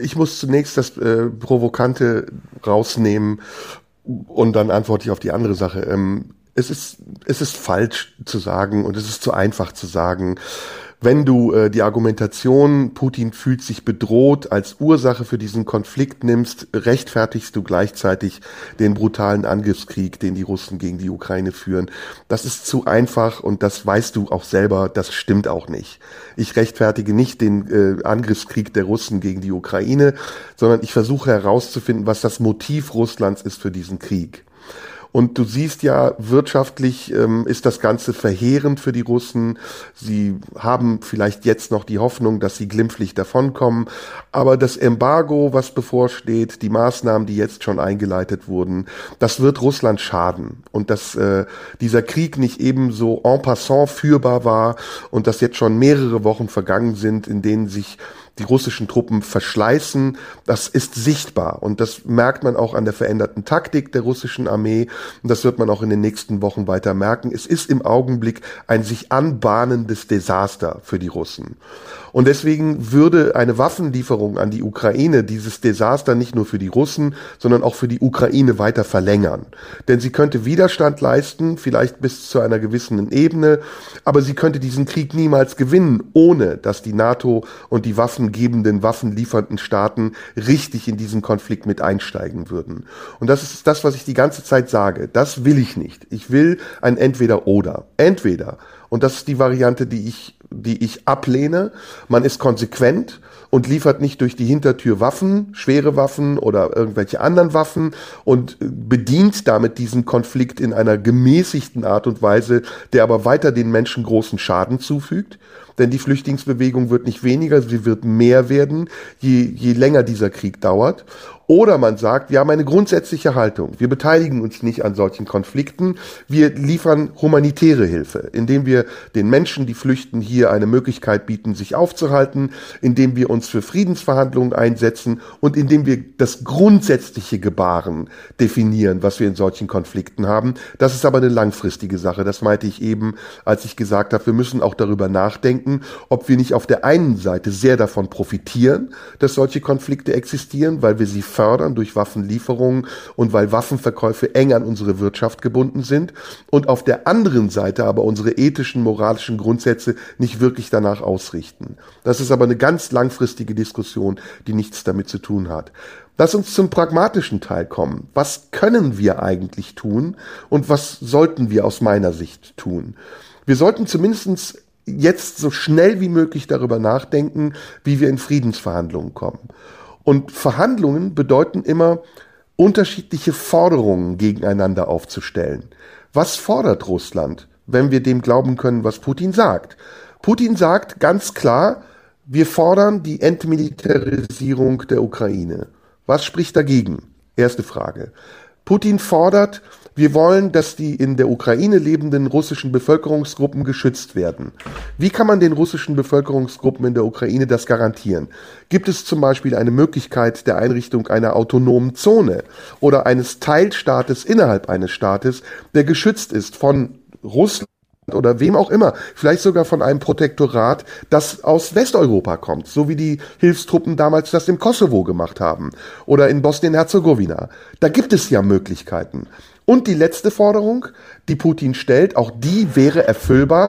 S2: ich muss zunächst das äh, Provokante rausnehmen und dann antworte ich auf die andere Sache. Ähm, es ist, es ist falsch zu sagen und es ist zu einfach zu sagen, wenn du äh, die Argumentation, Putin fühlt sich bedroht, als Ursache für diesen Konflikt nimmst, rechtfertigst du gleichzeitig den brutalen Angriffskrieg, den die Russen gegen die Ukraine führen. Das ist zu einfach und das weißt du auch selber, das stimmt auch nicht. Ich rechtfertige nicht den äh, Angriffskrieg der Russen gegen die Ukraine, sondern ich versuche herauszufinden, was das Motiv Russlands ist für diesen Krieg. Und du siehst ja, wirtschaftlich ähm, ist das Ganze verheerend für die Russen. Sie haben vielleicht jetzt noch die Hoffnung, dass sie glimpflich davonkommen. Aber das Embargo, was bevorsteht, die Maßnahmen, die jetzt schon eingeleitet wurden, das wird Russland schaden. Und dass äh, dieser Krieg nicht ebenso en passant führbar war und dass jetzt schon mehrere Wochen vergangen sind, in denen sich die russischen Truppen verschleißen. Das ist sichtbar und das merkt man auch an der veränderten Taktik der russischen Armee und das wird man auch in den nächsten Wochen weiter merken. Es ist im Augenblick ein sich anbahnendes Desaster für die Russen. Und deswegen würde eine Waffenlieferung an die Ukraine dieses Desaster nicht nur für die Russen, sondern auch für die Ukraine weiter verlängern. Denn sie könnte Widerstand leisten, vielleicht bis zu einer gewissen Ebene, aber sie könnte diesen Krieg niemals gewinnen, ohne dass die NATO und die waffengebenden, waffenliefernden Staaten richtig in diesen Konflikt mit einsteigen würden. Und das ist das, was ich die ganze Zeit sage. Das will ich nicht. Ich will ein Entweder-Oder. Entweder und das ist die Variante, die ich, die ich ablehne. Man ist konsequent und liefert nicht durch die Hintertür Waffen, schwere Waffen oder irgendwelche anderen Waffen und bedient damit diesen Konflikt in einer gemäßigten Art und Weise, der aber weiter den Menschen großen Schaden zufügt. Denn die Flüchtlingsbewegung wird nicht weniger, sie wird mehr werden, je, je länger dieser Krieg dauert. Oder man sagt, wir haben eine grundsätzliche Haltung. Wir beteiligen uns nicht an solchen Konflikten. Wir liefern humanitäre Hilfe, indem wir den Menschen, die flüchten, hier eine Möglichkeit bieten, sich aufzuhalten, indem wir uns für Friedensverhandlungen einsetzen und indem wir das grundsätzliche Gebaren definieren, was wir in solchen Konflikten haben. Das ist aber eine langfristige Sache. Das meinte ich eben, als ich gesagt habe, wir müssen auch darüber nachdenken, ob wir nicht auf der einen Seite sehr davon profitieren, dass solche Konflikte existieren, weil wir sie fördern durch Waffenlieferungen und weil Waffenverkäufe eng an unsere Wirtschaft gebunden sind und auf der anderen Seite aber unsere ethischen, moralischen Grundsätze nicht wirklich danach ausrichten. Das ist aber eine ganz langfristige Diskussion, die nichts damit zu tun hat. Lass uns zum pragmatischen Teil kommen. Was können wir eigentlich tun und was sollten wir aus meiner Sicht tun? Wir sollten zumindest jetzt so schnell wie möglich darüber nachdenken, wie wir in Friedensverhandlungen kommen. Und Verhandlungen bedeuten immer, unterschiedliche Forderungen gegeneinander aufzustellen. Was fordert Russland, wenn wir dem glauben können, was Putin sagt? Putin sagt ganz klar, wir fordern die Entmilitarisierung der Ukraine. Was spricht dagegen? Erste Frage. Putin fordert wir wollen, dass die in der Ukraine lebenden russischen Bevölkerungsgruppen geschützt werden. Wie kann man den russischen Bevölkerungsgruppen in der Ukraine das garantieren? Gibt es zum Beispiel eine Möglichkeit der Einrichtung einer autonomen Zone oder eines Teilstaates innerhalb eines Staates, der geschützt ist von Russland? oder wem auch immer, vielleicht sogar von einem Protektorat, das aus Westeuropa kommt, so wie die Hilfstruppen damals das im Kosovo gemacht haben oder in Bosnien-Herzegowina. Da gibt es ja Möglichkeiten. Und die letzte Forderung, die Putin stellt, auch die wäre erfüllbar,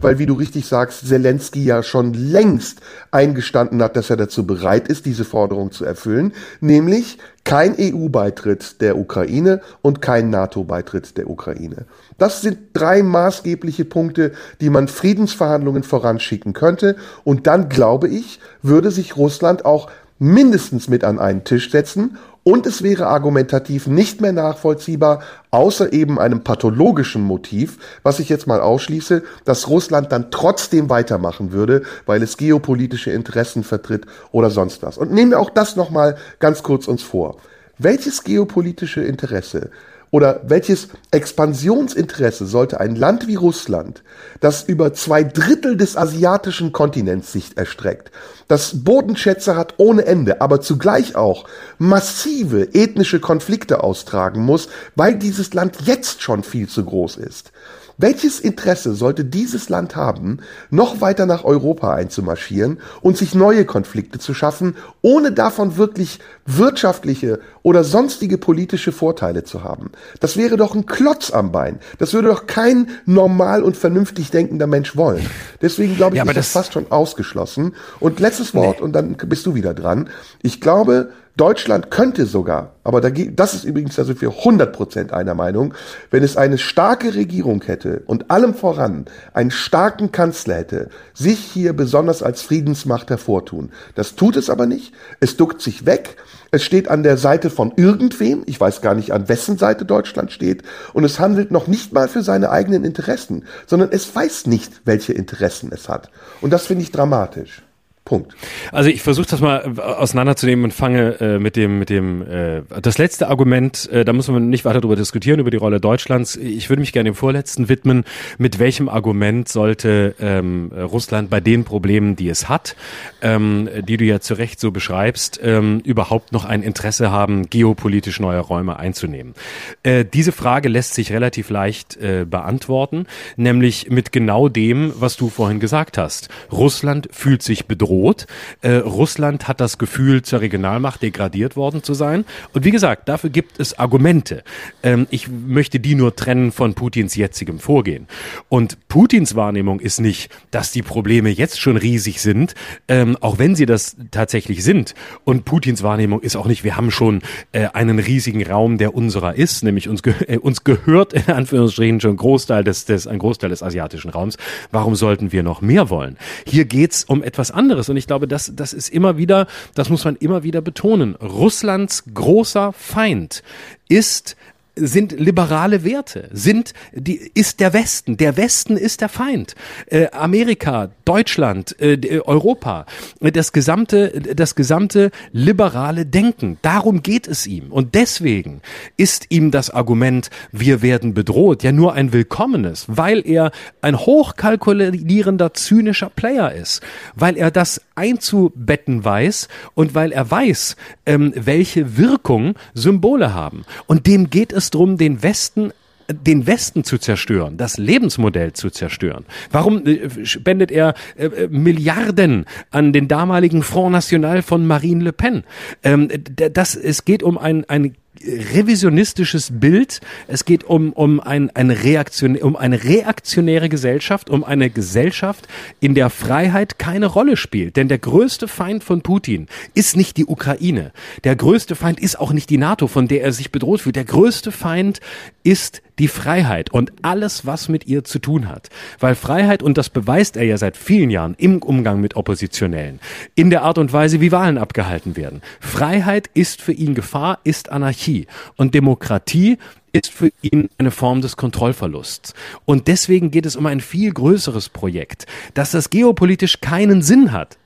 S2: weil, wie du richtig sagst, Zelensky ja schon längst eingestanden hat, dass er dazu bereit ist, diese Forderung zu erfüllen, nämlich kein EU-Beitritt der Ukraine und kein NATO-Beitritt der Ukraine. Das sind drei maßgebliche Punkte, die man Friedensverhandlungen voranschicken könnte. Und dann, glaube ich, würde sich Russland auch mindestens mit an einen Tisch setzen und es wäre argumentativ nicht mehr nachvollziehbar, außer eben einem pathologischen Motiv, was ich jetzt mal ausschließe, dass Russland dann trotzdem weitermachen würde, weil es geopolitische Interessen vertritt oder sonst was. Und nehmen wir auch das nochmal ganz kurz uns vor. Welches geopolitische Interesse oder welches Expansionsinteresse sollte ein Land wie Russland, das über zwei Drittel des asiatischen Kontinents sich erstreckt, das Bodenschätze hat ohne Ende, aber zugleich auch massive ethnische Konflikte austragen muss, weil dieses Land jetzt schon viel zu groß ist. Welches Interesse sollte dieses Land haben, noch weiter nach Europa einzumarschieren und sich neue Konflikte zu schaffen, ohne davon wirklich wirtschaftliche oder sonstige politische Vorteile zu haben? Das wäre doch ein Klotz am Bein. Das würde doch kein normal und vernünftig denkender Mensch wollen. Deswegen glaube ich, ja, ist das, das fast schon ausgeschlossen. Und letztes Wort, nee. und dann bist du wieder dran. Ich glaube, Deutschland könnte sogar, aber da, das ist übrigens, sind wir 100% einer Meinung, wenn es eine starke Regierung hätte und allem voran einen starken Kanzler hätte, sich hier besonders als Friedensmacht hervortun. Das tut es aber nicht. Es duckt sich weg. Es steht an der Seite von irgendwem. Ich weiß gar nicht, an wessen Seite Deutschland steht. Und es handelt noch nicht mal für seine eigenen Interessen, sondern es weiß nicht, welche Interessen es hat. Und das finde ich dramatisch. Punkt.
S3: Also ich versuche das mal auseinanderzunehmen und fange äh, mit dem mit dem äh, das letzte Argument. Äh, da muss man nicht weiter darüber diskutieren über die Rolle Deutschlands. Ich würde mich gerne dem vorletzten widmen. Mit welchem Argument sollte ähm, Russland bei den Problemen, die es hat, ähm, die du ja zu Recht so beschreibst, ähm, überhaupt noch ein Interesse haben, geopolitisch neue Räume einzunehmen? Äh, diese Frage lässt sich relativ leicht äh, beantworten, nämlich mit genau dem, was du vorhin gesagt hast. Russland fühlt sich bedroht droht. Äh, Russland hat das Gefühl, zur Regionalmacht degradiert worden zu sein. Und wie gesagt, dafür gibt es Argumente. Ähm, ich möchte die nur trennen von Putins jetzigem Vorgehen. Und Putins Wahrnehmung ist nicht, dass die Probleme jetzt schon riesig sind, ähm, auch wenn sie das tatsächlich sind. Und Putins Wahrnehmung ist auch nicht, wir haben schon äh, einen riesigen Raum, der unserer ist, nämlich uns, ge äh, uns gehört in Anführungsstrichen schon ein Großteil des, des, ein Großteil des asiatischen Raums. Warum sollten wir noch mehr wollen? Hier geht's um etwas anderes anderes. Und ich glaube, das, das ist immer wieder, das muss man immer wieder betonen. Russlands großer Feind ist sind liberale Werte, sind die ist der Westen. Der Westen ist der Feind. Äh, Amerika, Deutschland, äh, Europa, das gesamte das gesamte liberale Denken. Darum geht es ihm und deswegen ist ihm das Argument, wir werden bedroht, ja nur ein willkommenes, weil er ein hochkalkulierender zynischer Player ist, weil er das einzubetten weiß und weil er weiß, ähm, welche Wirkung Symbole haben. Und dem geht es drum, den Westen den Westen zu zerstören, das Lebensmodell zu zerstören. Warum äh, spendet er äh, äh, Milliarden an den damaligen Front National von Marine Le Pen? Ähm, das, es geht um ein, ein revisionistisches Bild. Es geht um, um, ein, ein Reaktion, um eine reaktionäre Gesellschaft, um eine Gesellschaft, in der Freiheit keine Rolle spielt. Denn der größte Feind von Putin ist nicht die Ukraine. Der größte Feind ist auch nicht die NATO, von der er sich bedroht fühlt. Der größte Feind ist die Freiheit und alles, was mit ihr zu tun hat. Weil Freiheit, und das beweist er ja seit vielen Jahren im Umgang mit Oppositionellen, in der Art und Weise, wie Wahlen abgehalten werden. Freiheit ist für ihn Gefahr, ist Anarchie. Und Demokratie ist für ihn eine Form des Kontrollverlusts. Und deswegen geht es um ein viel größeres Projekt, dass das geopolitisch keinen Sinn hat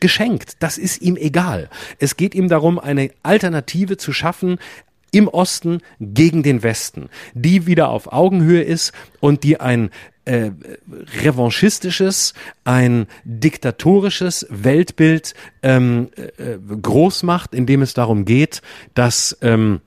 S3: geschenkt. Das ist ihm egal. Es geht ihm darum, eine Alternative zu schaffen, im Osten gegen den Westen, die wieder auf Augenhöhe ist und die ein äh, revanchistisches, ein diktatorisches Weltbild ähm, äh, groß macht, indem es darum geht, dass ähm,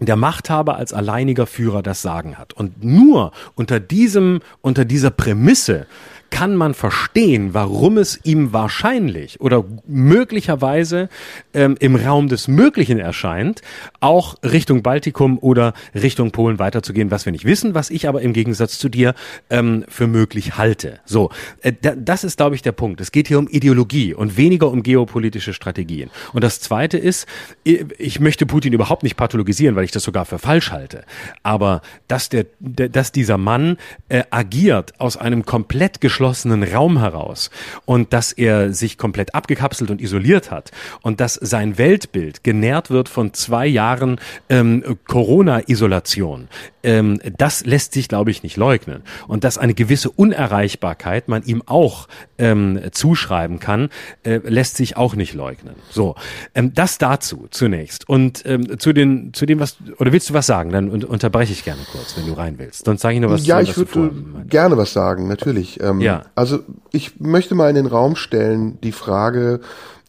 S3: der Machthaber als alleiniger Führer das Sagen hat. Und nur unter diesem, unter dieser Prämisse kann man verstehen, warum es ihm wahrscheinlich oder möglicherweise ähm, im Raum des Möglichen erscheint, auch Richtung Baltikum oder Richtung Polen weiterzugehen, was wir nicht wissen, was ich aber im Gegensatz zu dir ähm, für möglich halte. So, äh, das ist, glaube ich, der Punkt. Es geht hier um Ideologie und weniger um geopolitische Strategien. Und das Zweite ist, ich möchte Putin überhaupt nicht pathologisieren, weil ich das sogar für falsch halte. Aber dass der, dass dieser Mann äh, agiert aus einem komplett geschlossenen geschlossenen Raum heraus und dass er sich komplett abgekapselt und isoliert hat und dass sein Weltbild genährt wird von zwei Jahren ähm, Corona-Isolation, ähm, das lässt sich, glaube ich, nicht leugnen. Und dass eine gewisse Unerreichbarkeit man ihm auch ähm, zuschreiben kann, äh, lässt sich auch nicht leugnen. So, ähm, das dazu zunächst. Und ähm, zu den, zu dem, was, oder willst du was sagen? Dann unterbreche ich gerne kurz, wenn du rein willst. Sonst sage ich nur was.
S2: Ja, ich würde gerne was sagen, natürlich. Ähm, ja. Also ich möchte mal in den Raum stellen die Frage,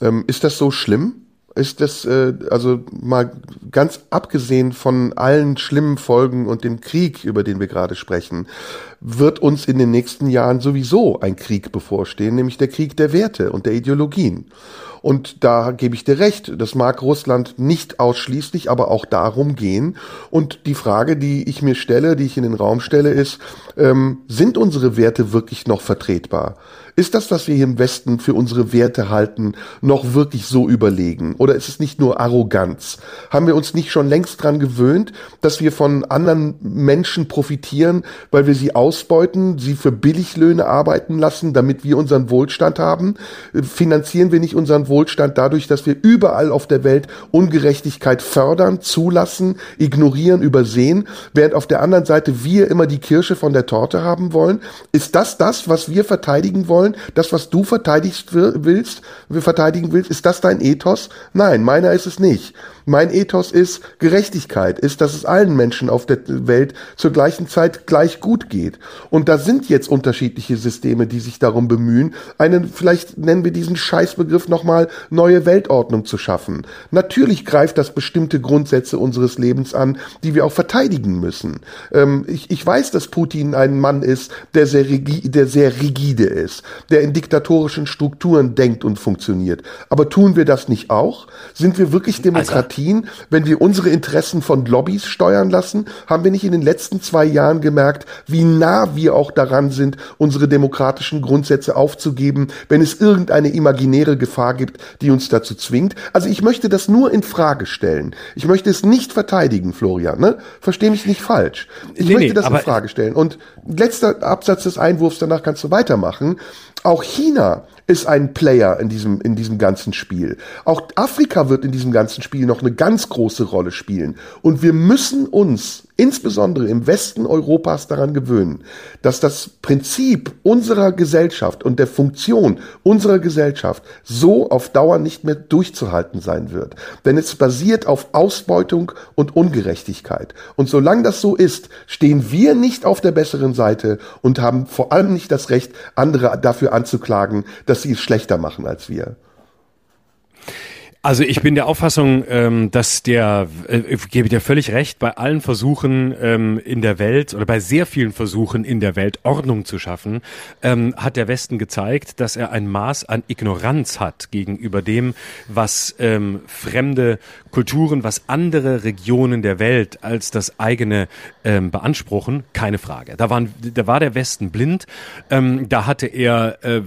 S2: ähm, ist das so schlimm? Ist das, äh, also mal ganz abgesehen von allen schlimmen Folgen und dem Krieg, über den wir gerade sprechen, wird uns in den nächsten Jahren sowieso ein Krieg bevorstehen, nämlich der Krieg der Werte und der Ideologien. Und da gebe ich dir recht, das mag Russland nicht ausschließlich, aber auch darum gehen. Und die Frage, die ich mir stelle, die ich in den Raum stelle, ist, ähm, sind unsere Werte wirklich noch vertretbar? Ist das, was wir hier im Westen für unsere Werte halten, noch wirklich so überlegen? Oder ist es nicht nur Arroganz? Haben wir uns nicht schon längst dran gewöhnt, dass wir von anderen Menschen profitieren, weil wir sie ausbeuten, sie für Billiglöhne arbeiten lassen, damit wir unseren Wohlstand haben? Finanzieren wir nicht unseren Wohlstand dadurch, dass wir überall auf der Welt Ungerechtigkeit fördern, zulassen, ignorieren, übersehen, während auf der anderen Seite wir immer die Kirsche von der Torte haben wollen? Ist das das, was wir verteidigen wollen? Das, was du verteidigst willst, verteidigen willst, ist das dein Ethos? Nein, meiner ist es nicht. Mein Ethos ist Gerechtigkeit, ist, dass es allen Menschen auf der Welt zur gleichen Zeit gleich gut geht. Und da sind jetzt unterschiedliche Systeme, die sich darum bemühen, einen, vielleicht nennen wir diesen Scheißbegriff nochmal, neue Weltordnung zu schaffen. Natürlich greift das bestimmte Grundsätze unseres Lebens an, die wir auch verteidigen müssen. Ähm, ich, ich weiß, dass Putin ein Mann ist, der sehr, der sehr rigide ist, der in diktatorischen Strukturen denkt und funktioniert. Aber tun wir das nicht auch? Sind wir wirklich also Demokratie? Demokratien, wenn wir unsere Interessen von Lobbys steuern lassen, haben wir nicht in den letzten zwei Jahren gemerkt, wie nah wir auch daran sind, unsere demokratischen Grundsätze aufzugeben, wenn es irgendeine imaginäre Gefahr gibt, die uns dazu zwingt. Also ich möchte das nur in Frage stellen. Ich möchte es nicht verteidigen, Florian. Ne? Versteh mich nicht falsch. Ich nee, möchte nee, das in Frage stellen. Und letzter Absatz des Einwurfs, danach kannst du weitermachen. Auch China ist ein Player in diesem, in diesem ganzen Spiel. Auch Afrika wird in diesem ganzen Spiel noch eine ganz große Rolle spielen. Und wir müssen uns insbesondere im Westen Europas daran gewöhnen, dass das Prinzip unserer Gesellschaft und der Funktion unserer Gesellschaft so auf Dauer nicht mehr durchzuhalten sein wird. Denn es basiert auf Ausbeutung und Ungerechtigkeit. Und solange das so ist, stehen wir nicht auf der besseren Seite und haben vor allem nicht das Recht, andere dafür anzuklagen, dass sie es schlechter machen als wir.
S3: Also ich bin der Auffassung, ähm, dass der, äh, ich gebe dir völlig recht, bei allen Versuchen ähm, in der Welt oder bei sehr vielen Versuchen in der Welt Ordnung zu schaffen, ähm, hat der Westen gezeigt, dass er ein Maß an Ignoranz hat gegenüber dem, was fremde Kulturen, was andere Regionen der Welt als das eigene beanspruchen. Keine Frage. Da, waren, da war der Westen blind. Da hatte er äh,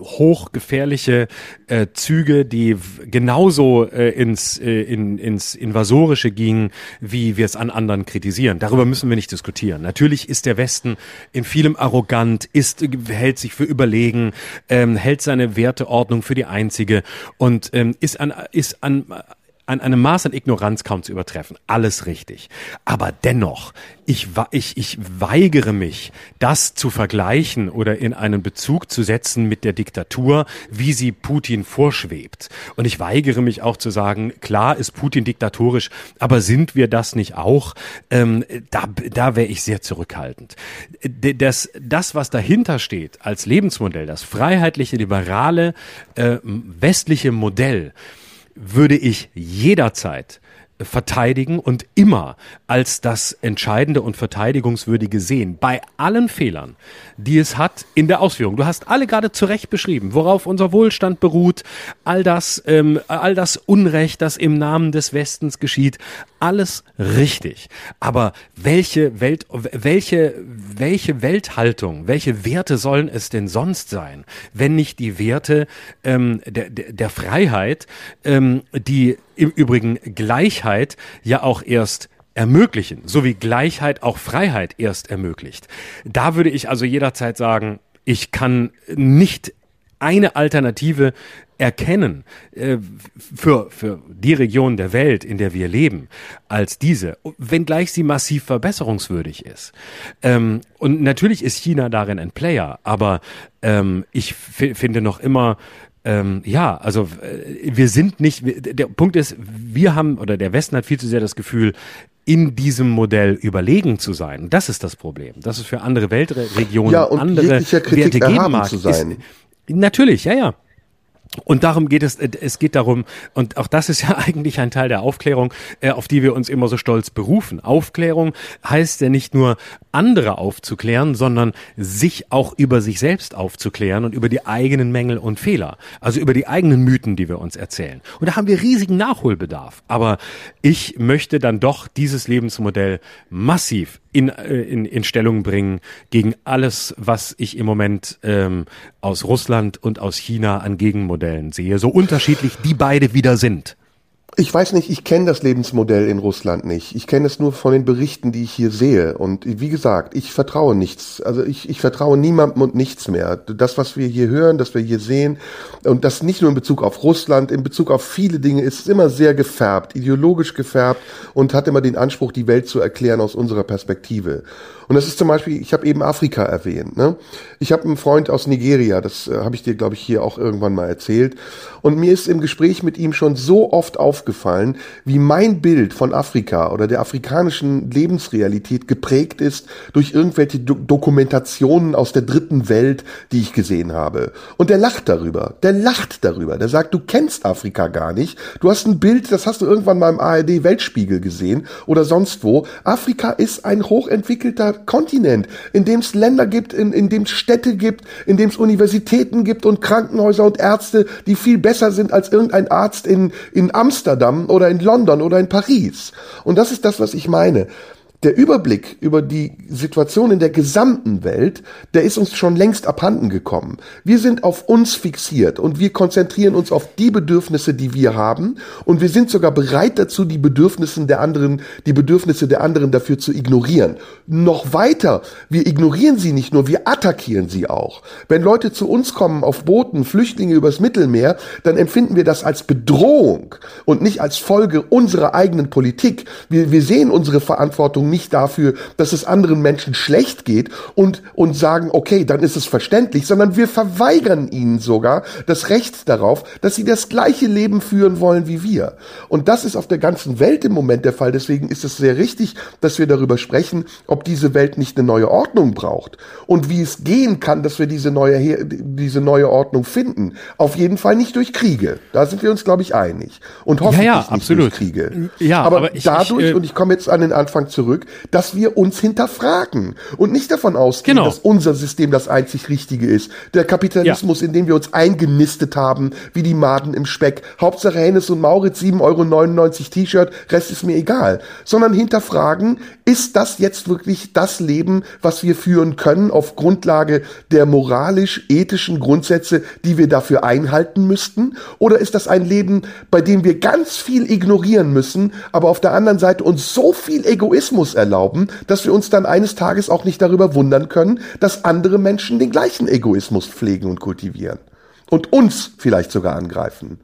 S3: hochgefährliche äh, Züge, die genauso genauso äh, ins, äh, in, ins Invasorische ging, wie wir es an anderen kritisieren. Darüber müssen wir nicht diskutieren. Natürlich ist der Westen in vielem arrogant, ist, hält sich für überlegen, ähm, hält seine Werteordnung für die einzige und ähm, ist an, ist an an einem Maß an Ignoranz kaum zu übertreffen. Alles richtig. Aber dennoch, ich, ich, ich weigere mich, das zu vergleichen oder in einen Bezug zu setzen mit der Diktatur, wie sie Putin vorschwebt. Und ich weigere mich auch zu sagen, klar ist Putin diktatorisch, aber sind wir das nicht auch? Ähm, da da wäre ich sehr zurückhaltend. Das, das, was dahinter steht als Lebensmodell, das freiheitliche, liberale, äh, westliche Modell, würde ich jederzeit verteidigen und immer als das Entscheidende und Verteidigungswürdige sehen. Bei allen Fehlern, die es hat in der Ausführung. Du hast alle gerade zu Recht beschrieben, worauf unser Wohlstand beruht, all das, ähm, all das Unrecht, das im Namen des Westens geschieht, alles richtig. Aber welche Welt, welche, welche Welthaltung, welche Werte sollen es denn sonst sein, wenn nicht die Werte ähm, der, der, der Freiheit, ähm, die im Übrigen Gleichheit ja auch erst ermöglichen, so wie Gleichheit auch Freiheit erst ermöglicht. Da würde ich also jederzeit sagen, ich kann nicht eine Alternative erkennen äh, für, für die Region der Welt, in der wir leben, als diese, wenngleich sie massiv verbesserungswürdig ist. Ähm, und natürlich ist China darin ein Player, aber ähm, ich finde noch immer, ähm, ja, also äh, wir sind nicht, der Punkt ist, wir haben, oder der Westen hat viel zu sehr das Gefühl, in diesem Modell überlegen zu sein. Das ist das Problem. Das ist für andere Weltregionen,
S2: ja, und
S3: andere
S2: Werte geben mag. Zu sein.
S3: Ist, natürlich, ja, ja. Und darum geht es, äh, es geht darum, und auch das ist ja [laughs] eigentlich ein Teil der Aufklärung, äh, auf die wir uns immer so stolz berufen. Aufklärung heißt ja nicht nur andere aufzuklären, sondern sich auch über sich selbst aufzuklären und über die eigenen Mängel und Fehler. Also über die eigenen Mythen, die wir uns erzählen. Und da haben wir riesigen Nachholbedarf. Aber ich möchte dann doch dieses Lebensmodell massiv in, äh, in, in Stellung bringen gegen alles, was ich im Moment ähm, aus Russland und aus China an Gegenmodellen sehe, so unterschiedlich die beide wieder sind.
S2: Ich weiß nicht, ich kenne das Lebensmodell in Russland nicht. Ich kenne es nur von den Berichten, die ich hier sehe. Und wie gesagt, ich vertraue nichts. Also ich, ich vertraue niemandem und nichts mehr. Das, was wir hier hören, das wir hier sehen, und das nicht nur in Bezug auf Russland, in Bezug auf viele Dinge, ist immer sehr gefärbt, ideologisch gefärbt und hat immer den Anspruch, die Welt zu erklären aus unserer Perspektive. Und das ist zum Beispiel, ich habe eben Afrika erwähnt. Ne? Ich habe einen Freund aus Nigeria, das äh, habe ich dir, glaube ich, hier auch irgendwann mal erzählt. Und mir ist im Gespräch mit ihm schon so oft aufgefallen, wie mein Bild von Afrika oder der afrikanischen Lebensrealität geprägt ist durch irgendwelche Do Dokumentationen aus der dritten Welt, die ich gesehen habe. Und der lacht darüber. Der lacht darüber. Der sagt, du kennst Afrika gar nicht. Du hast ein Bild, das hast du irgendwann mal im ARD Weltspiegel gesehen oder sonst wo. Afrika ist ein hochentwickelter Kontinent, in dem es Länder gibt, in, in dem es Städte gibt, in dem es Universitäten gibt und Krankenhäuser und Ärzte, die viel besser sind als irgendein Arzt in, in Amsterdam oder in London oder in Paris. Und das ist das, was ich meine der Überblick über die Situation in der gesamten Welt, der ist uns schon längst abhanden gekommen. Wir sind auf uns fixiert und wir konzentrieren uns auf die Bedürfnisse, die wir haben und wir sind sogar bereit dazu, die Bedürfnisse der anderen, die Bedürfnisse der anderen dafür zu ignorieren. Noch weiter, wir ignorieren sie nicht nur, wir attackieren sie auch. Wenn Leute zu uns kommen auf Booten, Flüchtlinge übers Mittelmeer, dann empfinden wir das als Bedrohung und nicht als Folge unserer eigenen Politik. Wir, wir sehen unsere Verantwortung Verantwortung nicht dafür, dass es anderen Menschen schlecht geht und, und sagen, okay, dann ist es verständlich, sondern wir verweigern ihnen sogar das Recht darauf, dass sie das gleiche Leben führen wollen wie wir. Und das ist auf der ganzen Welt im Moment der Fall. Deswegen ist es sehr richtig, dass wir darüber sprechen, ob diese Welt nicht eine neue Ordnung braucht und wie es gehen kann, dass wir diese neue, diese neue Ordnung finden. Auf jeden Fall nicht durch Kriege. Da sind wir uns, glaube ich, einig. Und hoffentlich ja, ja, nicht absolut. durch Kriege. Ja, aber, aber ich, dadurch, ich, äh, und ich komme jetzt an den Anfang zurück, zurück, dass wir uns hinterfragen und nicht davon ausgehen, genau. dass unser System das einzig Richtige ist. Der Kapitalismus, ja. in dem wir uns eingenistet haben, wie die Maden im Speck. Hauptsache Hennes und Mauritz, 7,99 Euro T-Shirt, Rest ist mir egal. Sondern hinterfragen, ist das jetzt wirklich das Leben, was wir führen können auf Grundlage der moralisch-ethischen Grundsätze, die wir dafür einhalten müssten? Oder ist das ein Leben, bei dem wir ganz viel ignorieren müssen, aber auf der anderen Seite uns so viel Egoismus Egoismus erlauben, dass wir uns dann eines Tages auch nicht darüber wundern können, dass andere Menschen den gleichen Egoismus pflegen und kultivieren und uns vielleicht sogar angreifen.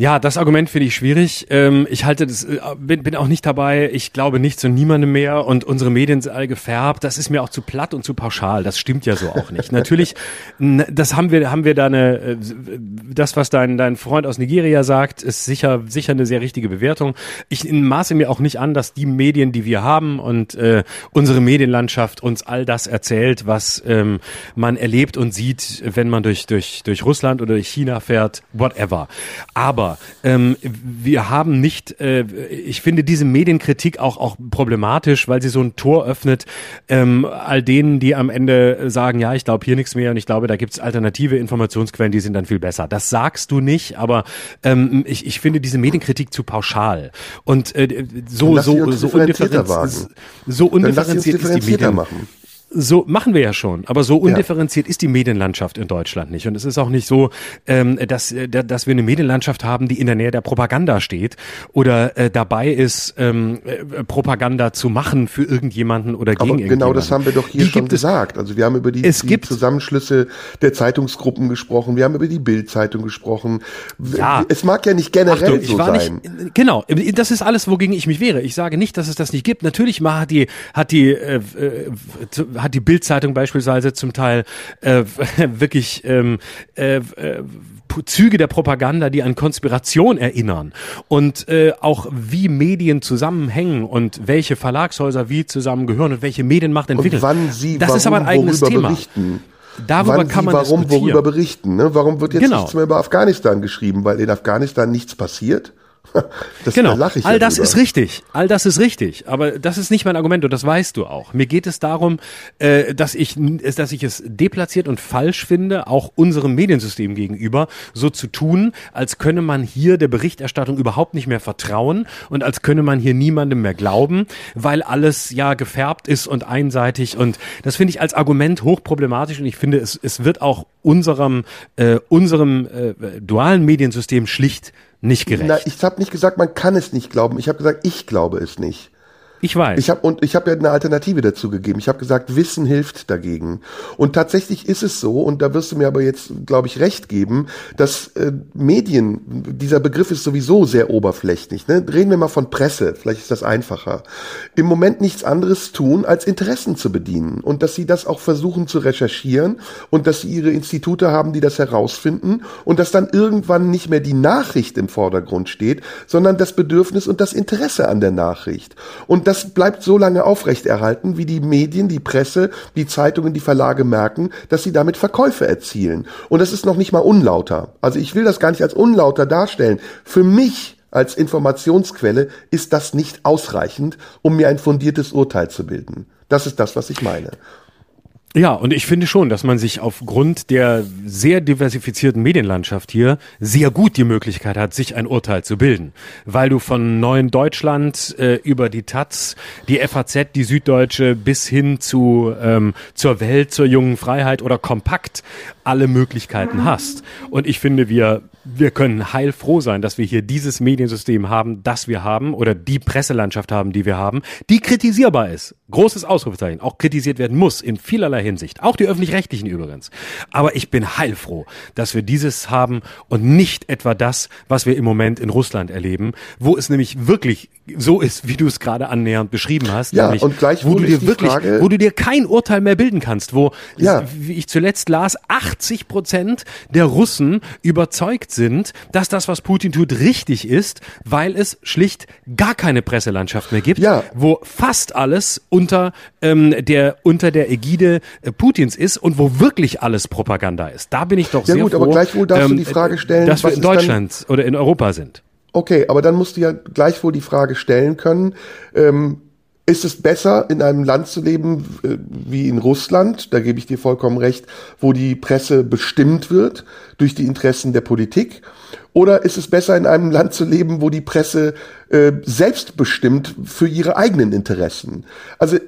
S3: Ja, das Argument finde ich schwierig. Ähm, ich halte das, äh, bin, bin auch nicht dabei. Ich glaube nicht zu niemandem mehr und unsere Medien sind all gefärbt. Das ist mir auch zu platt und zu pauschal. Das stimmt ja so auch nicht. [laughs] Natürlich, das haben wir, haben wir da eine, äh, das, was dein, dein Freund aus Nigeria sagt, ist sicher, sicher eine sehr richtige Bewertung. Ich maße mir auch nicht an, dass die Medien, die wir haben und äh, unsere Medienlandschaft uns all das erzählt, was ähm, man erlebt und sieht, wenn man durch, durch, durch Russland oder durch China fährt, whatever. Aber ähm, wir haben nicht, äh, ich finde diese Medienkritik auch, auch problematisch, weil sie so ein Tor öffnet, ähm, all denen, die am Ende sagen, ja, ich glaube hier nichts mehr und ich glaube, da gibt's alternative Informationsquellen, die sind dann viel besser. Das sagst du nicht, aber ähm, ich, ich finde diese Medienkritik zu pauschal. Und äh, so, so, so, undifferenziert, so undifferenziert ist die Medien. Machen. So machen wir ja schon, aber so undifferenziert ja. ist die Medienlandschaft in Deutschland nicht. Und es ist auch nicht so, ähm, dass, äh, dass wir eine Medienlandschaft haben, die in der Nähe der Propaganda steht oder äh, dabei ist, ähm, äh, Propaganda zu machen für irgendjemanden oder aber gegen
S2: genau irgendjemanden. Genau das haben wir doch hier die schon gesagt. Also wir haben über die,
S3: es
S2: die gibt, Zusammenschlüsse der Zeitungsgruppen gesprochen, wir haben über die Bildzeitung gesprochen. Ja. Es mag ja nicht generell Achtung, so sein.
S3: Nicht, genau, das ist alles, wogegen ich mich wehre. Ich sage nicht, dass es das nicht gibt. Natürlich hat die, hat die äh, äh hat die Bildzeitung beispielsweise zum Teil äh, [laughs] wirklich ähm, äh, äh, Züge der Propaganda, die an Konspiration erinnern und äh, auch wie Medien zusammenhängen und welche Verlagshäuser wie zusammengehören und welche Medienmacht entwickeln.
S2: Und wann sie, das warum, ist aber ein eigenes Thema. Berichten.
S3: darüber
S2: wann
S3: kann
S2: sie
S3: man
S2: warum worüber berichten. Ne? Warum wird jetzt
S3: Genau.
S2: nichts mehr über Afghanistan geschrieben? Weil in Afghanistan nichts passiert? [laughs] Das,
S3: Genau,
S2: da
S3: all
S2: ja
S3: das
S2: drüber.
S3: ist richtig, all das ist richtig, aber das ist nicht mein Argument und das weißt du auch. Mir geht es darum, äh, dass ich, dass ich es deplatziert und falsch finde, auch unserem Mediensystem gegenüber so zu tun, als könne man hier der Berichterstattung überhaupt nicht mehr vertrauen und als könne man hier niemandem mehr glauben, weil alles ja gefärbt ist und einseitig und das finde ich als Argument hochproblematisch und ich finde, es, es wird auch unserem, äh, unserem äh, dualen Mediensystem schlicht nicht gerecht.
S2: Na, ich habe nicht gesagt, man kann es nicht glauben. Ich habe gesagt, ich glaube es nicht.
S3: Ich weiß.
S2: Ich habe und ich habe ja eine Alternative dazu gegeben. Ich habe gesagt, Wissen hilft dagegen. Und tatsächlich ist es so, und da wirst du mir aber jetzt, glaube ich, recht geben, dass äh, Medien, dieser Begriff ist sowieso sehr oberflächlich. Ne? Reden wir mal von Presse, vielleicht ist das einfacher. Im Moment nichts anderes tun, als Interessen zu bedienen und dass sie das auch versuchen zu recherchieren und dass sie ihre Institute haben, die das herausfinden und dass dann irgendwann nicht mehr die Nachricht im Vordergrund steht, sondern das Bedürfnis und das Interesse an der Nachricht. Und das bleibt so lange aufrechterhalten, wie die Medien, die Presse, die Zeitungen, die Verlage merken, dass sie damit Verkäufe erzielen. Und das ist noch nicht mal unlauter. Also ich will das gar nicht als unlauter darstellen. Für mich als Informationsquelle ist das nicht ausreichend, um mir ein fundiertes Urteil zu bilden. Das ist das, was ich meine.
S3: Ja, und ich finde schon, dass man sich aufgrund der sehr diversifizierten Medienlandschaft hier sehr gut die Möglichkeit hat, sich ein Urteil zu bilden. Weil du von Neuen Deutschland äh, über die Taz, die FAZ, die Süddeutsche bis hin zu ähm, zur Welt, zur jungen Freiheit oder kompakt alle Möglichkeiten hast. Und ich finde, wir wir können heilfroh sein, dass wir hier dieses Mediensystem haben, das wir haben, oder die Presselandschaft haben, die wir haben, die kritisierbar ist. Großes Ausrufezeichen. Auch kritisiert werden muss in vielerlei Hinsicht. Auch die öffentlich-rechtlichen übrigens. Aber ich bin heilfroh, dass wir dieses haben und nicht etwa das, was wir im Moment in Russland erleben, wo es nämlich wirklich so ist, wie du es gerade annähernd beschrieben hast.
S2: Ja,
S3: nämlich,
S2: und gleichwohl
S3: wo du dir wirklich,
S2: Frage-
S3: wo du dir kein Urteil mehr bilden kannst, wo,
S2: Ja.
S3: wie ich zuletzt las, 80 Prozent der Russen überzeugt sind, dass das, was Putin tut, richtig ist, weil es schlicht gar keine Presselandschaft mehr gibt,
S2: Ja.
S3: wo fast alles unter ähm, der unter der Ägide äh, Putins ist und wo wirklich alles Propaganda ist. Da bin ich doch
S2: Ja
S3: sehr
S2: gut,
S3: froh,
S2: aber gleichwohl darfst du die Frage stellen,
S3: dass wir
S2: was
S3: in Deutschland oder in Europa sind.
S2: Okay, aber dann musst du ja gleichwohl die Frage stellen können, ähm, ist es besser, in einem Land zu leben äh, wie in Russland, da gebe ich dir vollkommen recht, wo die Presse bestimmt wird durch die Interessen der Politik? Oder ist es besser, in einem Land zu leben, wo die Presse äh, selbstbestimmt für ihre eigenen Interessen? Also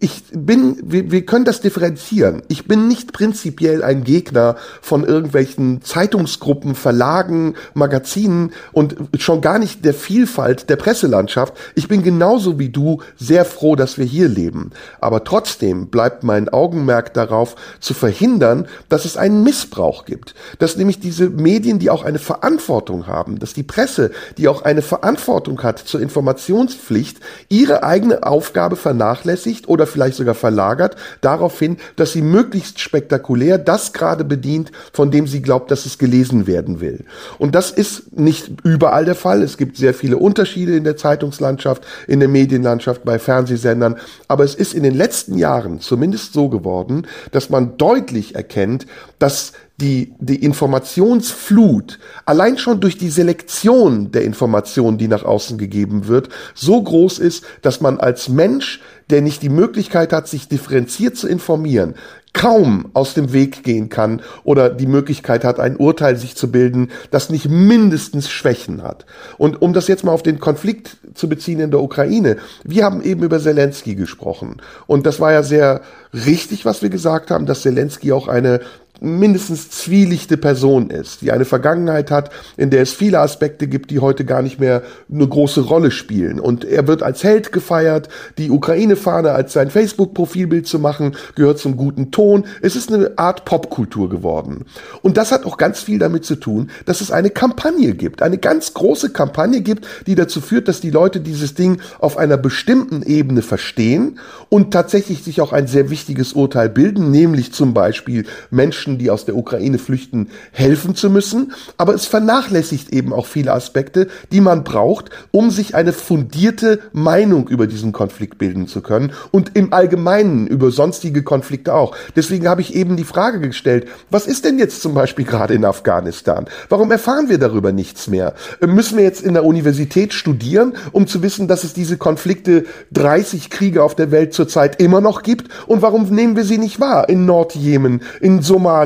S2: ich bin, wir, wir können das differenzieren. Ich bin nicht prinzipiell ein Gegner von irgendwelchen Zeitungsgruppen, Verlagen, Magazinen und schon gar nicht der Vielfalt der Presselandschaft. Ich bin genauso wie du sehr froh, dass wir hier leben. Aber trotzdem bleibt mein Augenmerk darauf, zu verhindern, dass es einen Missbrauch gibt. Dass nämlich diese Medien, die auch eine Verantwortung haben, dass die Presse, die auch eine Verantwortung hat zur Informationspflicht, ihre eigene Aufgabe vernachlässigt oder vielleicht sogar verlagert darauf hin, dass sie möglichst spektakulär das gerade bedient, von dem sie glaubt, dass es gelesen werden will. Und das ist nicht überall der Fall. Es gibt sehr viele Unterschiede in der Zeitungslandschaft, in der Medienlandschaft, bei Fernsehsendern. Aber es ist in den letzten Jahren zumindest so geworden, dass man deutlich erkennt, dass die, die Informationsflut allein schon durch die Selektion der Informationen, die nach außen gegeben wird, so groß ist, dass man als Mensch, der nicht die Möglichkeit hat, sich differenziert zu informieren, kaum aus dem Weg gehen kann oder die Möglichkeit hat, ein Urteil sich zu bilden, das nicht mindestens Schwächen hat. Und um das jetzt mal auf den Konflikt zu beziehen in der Ukraine, wir haben eben über Zelensky gesprochen. Und das war ja sehr richtig, was wir gesagt haben, dass Zelensky auch eine mindestens zwielichte Person ist, die eine Vergangenheit hat, in der es viele Aspekte gibt, die heute gar nicht mehr eine große Rolle spielen. Und er wird als Held gefeiert, die Ukraine-Fahne als sein Facebook-Profilbild zu machen, gehört zum guten Ton. Es ist eine Art Popkultur geworden. Und das hat auch ganz viel damit zu tun, dass es eine Kampagne gibt, eine ganz große Kampagne gibt, die dazu führt, dass die Leute dieses Ding auf einer bestimmten Ebene verstehen und tatsächlich sich auch ein sehr wichtiges Urteil bilden, nämlich zum Beispiel Menschen Menschen, die aus der Ukraine flüchten, helfen zu müssen, aber es vernachlässigt eben auch viele Aspekte, die man braucht, um sich eine fundierte Meinung über diesen Konflikt bilden zu können und im Allgemeinen über sonstige Konflikte auch. Deswegen habe ich eben die Frage gestellt, was ist denn jetzt zum Beispiel gerade in Afghanistan? Warum erfahren wir darüber nichts mehr? Müssen wir jetzt in der Universität studieren, um zu wissen, dass es diese Konflikte 30 Kriege auf der Welt zurzeit immer noch gibt? Und warum nehmen wir sie nicht wahr? In Nordjemen, in Somalia,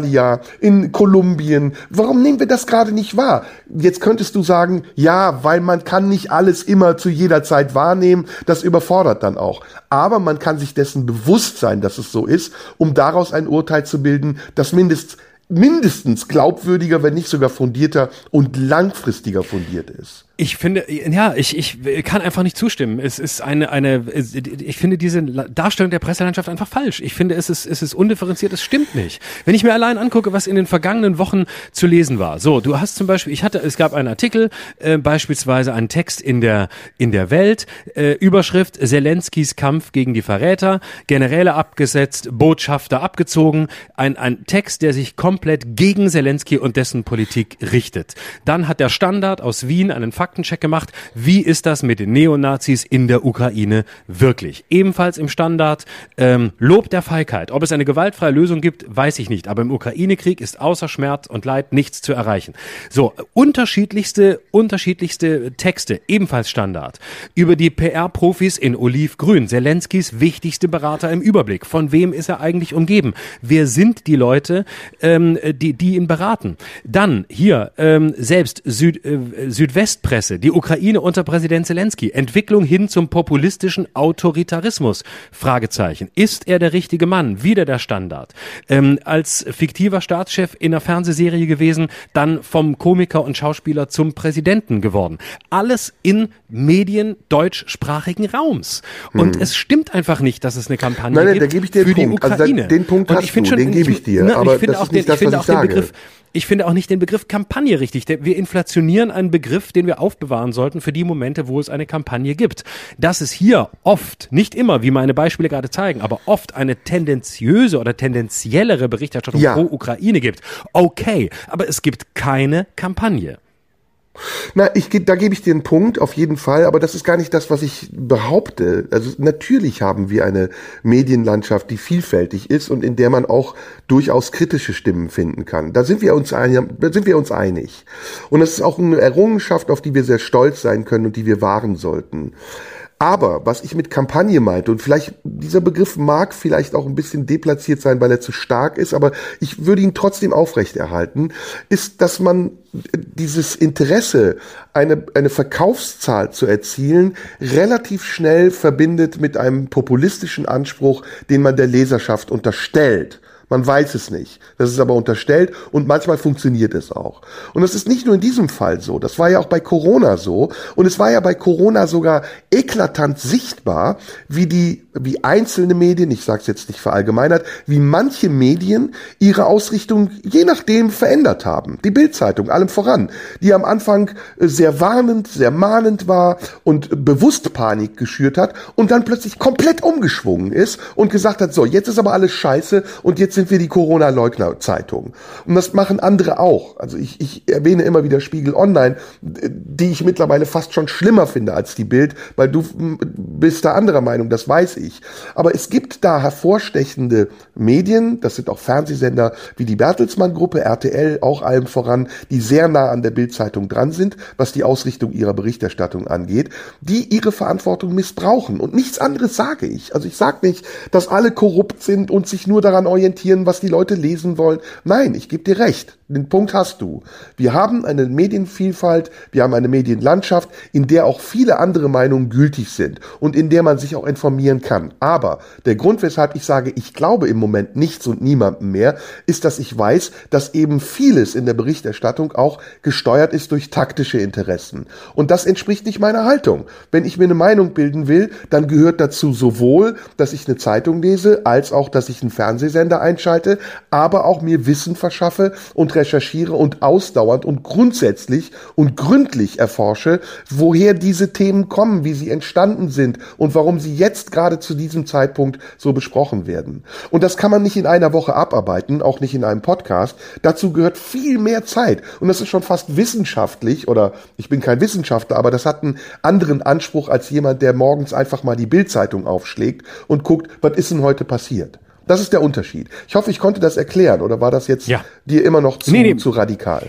S2: in Kolumbien. Warum nehmen wir das gerade nicht wahr? Jetzt könntest du sagen, ja, weil man kann nicht alles immer zu jeder Zeit wahrnehmen. Das überfordert dann auch. Aber man kann sich dessen bewusst sein, dass es so ist, um daraus ein Urteil zu bilden, das mindestens mindestens glaubwürdiger, wenn nicht sogar fundierter und langfristiger fundiert ist.
S3: Ich finde, ja, ich, ich kann einfach nicht zustimmen. Es ist eine, eine, ich finde diese Darstellung der Presselandschaft einfach falsch. Ich finde, es ist, es ist undifferenziert, es stimmt nicht. Wenn ich mir allein angucke, was in den vergangenen Wochen zu lesen war. So, du hast zum Beispiel, ich hatte, es gab einen Artikel, äh, beispielsweise einen Text in der, in der Welt, äh, Überschrift Zelenskis Kampf gegen die Verräter, Generäle abgesetzt, Botschafter abgezogen, ein, ein Text, der sich komplett gegen Zelensky und dessen Politik richtet. Dann hat der Standard aus Wien einen Fakt Faktencheck gemacht. Wie ist das mit den Neonazis in der Ukraine wirklich? Ebenfalls im Standard ähm, Lob der Feigheit. Ob es eine gewaltfreie Lösung gibt, weiß ich nicht. Aber im Ukraine-Krieg ist außer Schmerz und Leid nichts zu erreichen. So, unterschiedlichste, unterschiedlichste Texte, ebenfalls Standard. Über die PR-Profis in Olivgrün. Zelenskis wichtigste Berater im Überblick. Von wem ist er eigentlich umgeben? Wer sind die Leute, ähm, die, die ihn beraten? Dann hier ähm, selbst Süd, äh, Südwestpresse Presse. Die Ukraine unter Präsident Zelensky. Entwicklung hin zum populistischen Autoritarismus. Fragezeichen. Ist er der richtige Mann? Wieder der Standard. Ähm, als fiktiver Staatschef in einer Fernsehserie gewesen, dann vom Komiker und Schauspieler zum Präsidenten geworden. Alles in Medien deutschsprachigen Raums. Und hm. es stimmt einfach nicht, dass es eine Kampagne
S2: nein, nein,
S3: gibt
S2: ich
S3: für
S2: Punkt.
S3: die Ukraine.
S2: Also da, den Punkt hast du, schon, den gebe ich dir.
S3: Na,
S2: aber
S3: ich finde auch den,
S2: nicht das,
S3: ich finde
S2: was
S3: auch
S2: ich
S3: den
S2: sage.
S3: Begriff ich finde auch nicht den Begriff Kampagne richtig. Wir inflationieren einen Begriff, den wir aufbewahren sollten für die Momente, wo es eine Kampagne gibt. Dass es hier oft, nicht immer, wie meine Beispiele gerade zeigen, aber oft eine tendenziöse oder tendenziellere Berichterstattung
S2: Ja.
S3: pro Ukraine gibt. Okay, aber es gibt keine Kampagne.
S2: Na, ich, da gebe ich dir einen Punkt, auf jeden Fall, aber das ist gar nicht das, was ich behaupte. Also natürlich haben wir eine Medienlandschaft, die vielfältig ist und in der man auch durchaus kritische Stimmen finden kann. Da sind wir uns einig, da sind wir uns einig. Und das ist auch eine Errungenschaft, auf die wir sehr stolz sein können und die wir wahren sollten. Aber was ich mit Kampagne meinte, und vielleicht dieser Begriff mag vielleicht auch ein bisschen deplatziert sein, weil er zu stark ist, aber ich würde ihn trotzdem aufrechterhalten, ist, dass man dieses Interesse, eine, eine Verkaufszahl zu erzielen, relativ schnell verbindet mit einem populistischen Anspruch, den man der Leserschaft unterstellt. Man weiß es nicht. Das ist aber unterstellt und manchmal funktioniert es auch. Und das ist nicht nur in diesem Fall so. Das war ja auch bei Corona so. Und es war ja bei Corona sogar eklatant sichtbar, wie die, wie einzelne Medien, ich sage es jetzt nicht verallgemeinert, wie manche Medien ihre Ausrichtung je nachdem verändert haben. Die Bildzeitung allem voran, die am Anfang äh, sehr warnend, sehr mahnend war und bewusst Panik geschürt hat und dann plötzlich komplett umgeschwungen ist und gesagt hat, so, jetzt ist aber alles scheiße und jetzt sind wir die Corona-Leugner-Zeitung. Und das machen andere auch. Also ich, ich erwähne immer wieder Spiegel Online, die ich mittlerweile fast schon schlimmer finde als die Bild, weil du bist da anderer Meinung, das weiß ich. Aber es gibt da hervorstechende Medien, das sind auch Fernsehsender wie die Bertelsmann-Gruppe, RTL, auch allem voran, die sehr nah an der Bild-Zeitung dran sind, was die Ausrichtung ihrer Berichterstattung angeht, die ihre Verantwortung missbrauchen. Und nichts anderes sage ich. Also ich sage nicht, dass alle korrupt sind und sich nur daran orientieren, was die Leute lesen wollen. Nein, ich gebe dir recht. Den Punkt hast du. Wir haben eine Medienvielfalt, wir haben eine Medienlandschaft, in der auch viele andere Meinungen gültig sind und in der man sich auch informieren kann. Aber der Grund, weshalb ich sage, ich glaube im Moment nichts und niemandem mehr, ist, dass ich weiß, dass eben vieles in der Berichterstattung auch gesteuert ist durch taktische Interessen. Und das entspricht nicht meiner Haltung. Wenn ich mir eine Meinung bilden will, dann gehört dazu sowohl, dass ich eine Zeitung lese, als auch, dass ich einen Fernsehsender einschalte, aber auch mir Wissen verschaffe und recherchiere und ausdauernd und grundsätzlich und gründlich erforsche, woher diese Themen kommen, wie sie entstanden sind und warum sie jetzt gerade zu diesem Zeitpunkt so besprochen werden. Und das kann man nicht in einer Woche abarbeiten, auch nicht in einem Podcast. Dazu gehört viel mehr Zeit. Und das ist schon fast wissenschaftlich, oder ich bin kein Wissenschaftler, aber das hat einen anderen Anspruch als jemand, der morgens einfach mal die Bildzeitung aufschlägt und guckt, was ist denn heute passiert. Das ist der Unterschied. Ich hoffe, ich konnte das erklären oder war das jetzt ja. dir immer noch zu, nee, nee. zu radikal?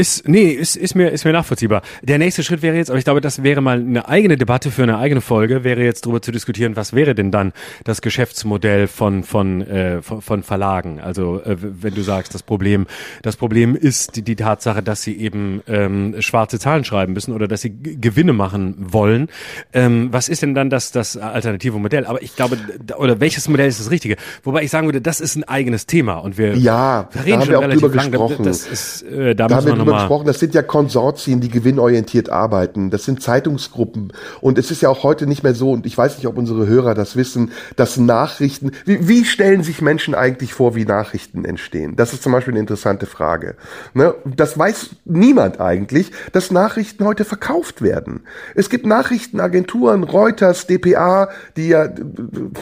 S3: Ist, nee, ist, ist mir, ist mir nachvollziehbar. Der nächste Schritt wäre jetzt, aber ich glaube, das wäre mal eine eigene Debatte für eine eigene Folge, wäre jetzt darüber zu diskutieren, was wäre denn dann das Geschäftsmodell von, von, äh, von, von Verlagen? Also, äh, wenn du sagst, das Problem, das Problem ist die, die Tatsache, dass sie eben ähm, schwarze Zahlen schreiben müssen oder dass sie Gewinne machen wollen. Ähm, was ist denn dann das, das alternative Modell? Aber ich glaube, oder welches Modell ist das richtige? Wobei ich sagen würde, das ist ein eigenes Thema und wir
S2: ja, reden schon relativ lang. Das ist, äh, da, da müssen wir drüber gesprochen, das sind ja Konsortien, die gewinnorientiert arbeiten. Das sind Zeitungsgruppen. Und es ist ja auch heute nicht mehr so, und ich weiß nicht, ob unsere Hörer das wissen, dass Nachrichten, wie, wie stellen sich Menschen eigentlich vor, wie Nachrichten entstehen? Das ist zum Beispiel eine interessante Frage. Ne? Das weiß niemand eigentlich, dass Nachrichten heute verkauft werden. Es gibt Nachrichtenagenturen, Reuters, dpa, die ja,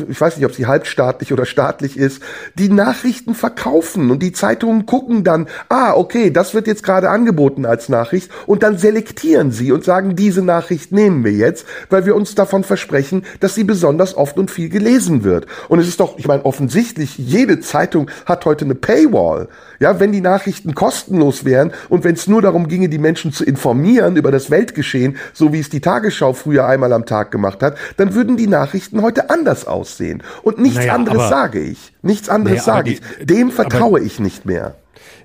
S2: ich weiß nicht, ob sie halbstaatlich oder staatlich ist, die Nachrichten verkaufen und die Zeitungen gucken dann, ah, okay, das wird jetzt gerade angeboten als Nachricht und dann selektieren sie und sagen, diese Nachricht nehmen wir jetzt, weil wir uns davon versprechen, dass sie besonders oft und viel gelesen wird. Und es ist doch, ich meine, offensichtlich, jede Zeitung hat heute eine Paywall. Ja, wenn die Nachrichten kostenlos wären und wenn es nur darum ginge, die Menschen zu informieren über das Weltgeschehen, so wie es die Tagesschau früher einmal am Tag gemacht hat, dann würden die Nachrichten heute anders aussehen. Und nichts naja, anderes sage ich. Nichts anderes naja, sage ich. Dem vertraue ich nicht mehr.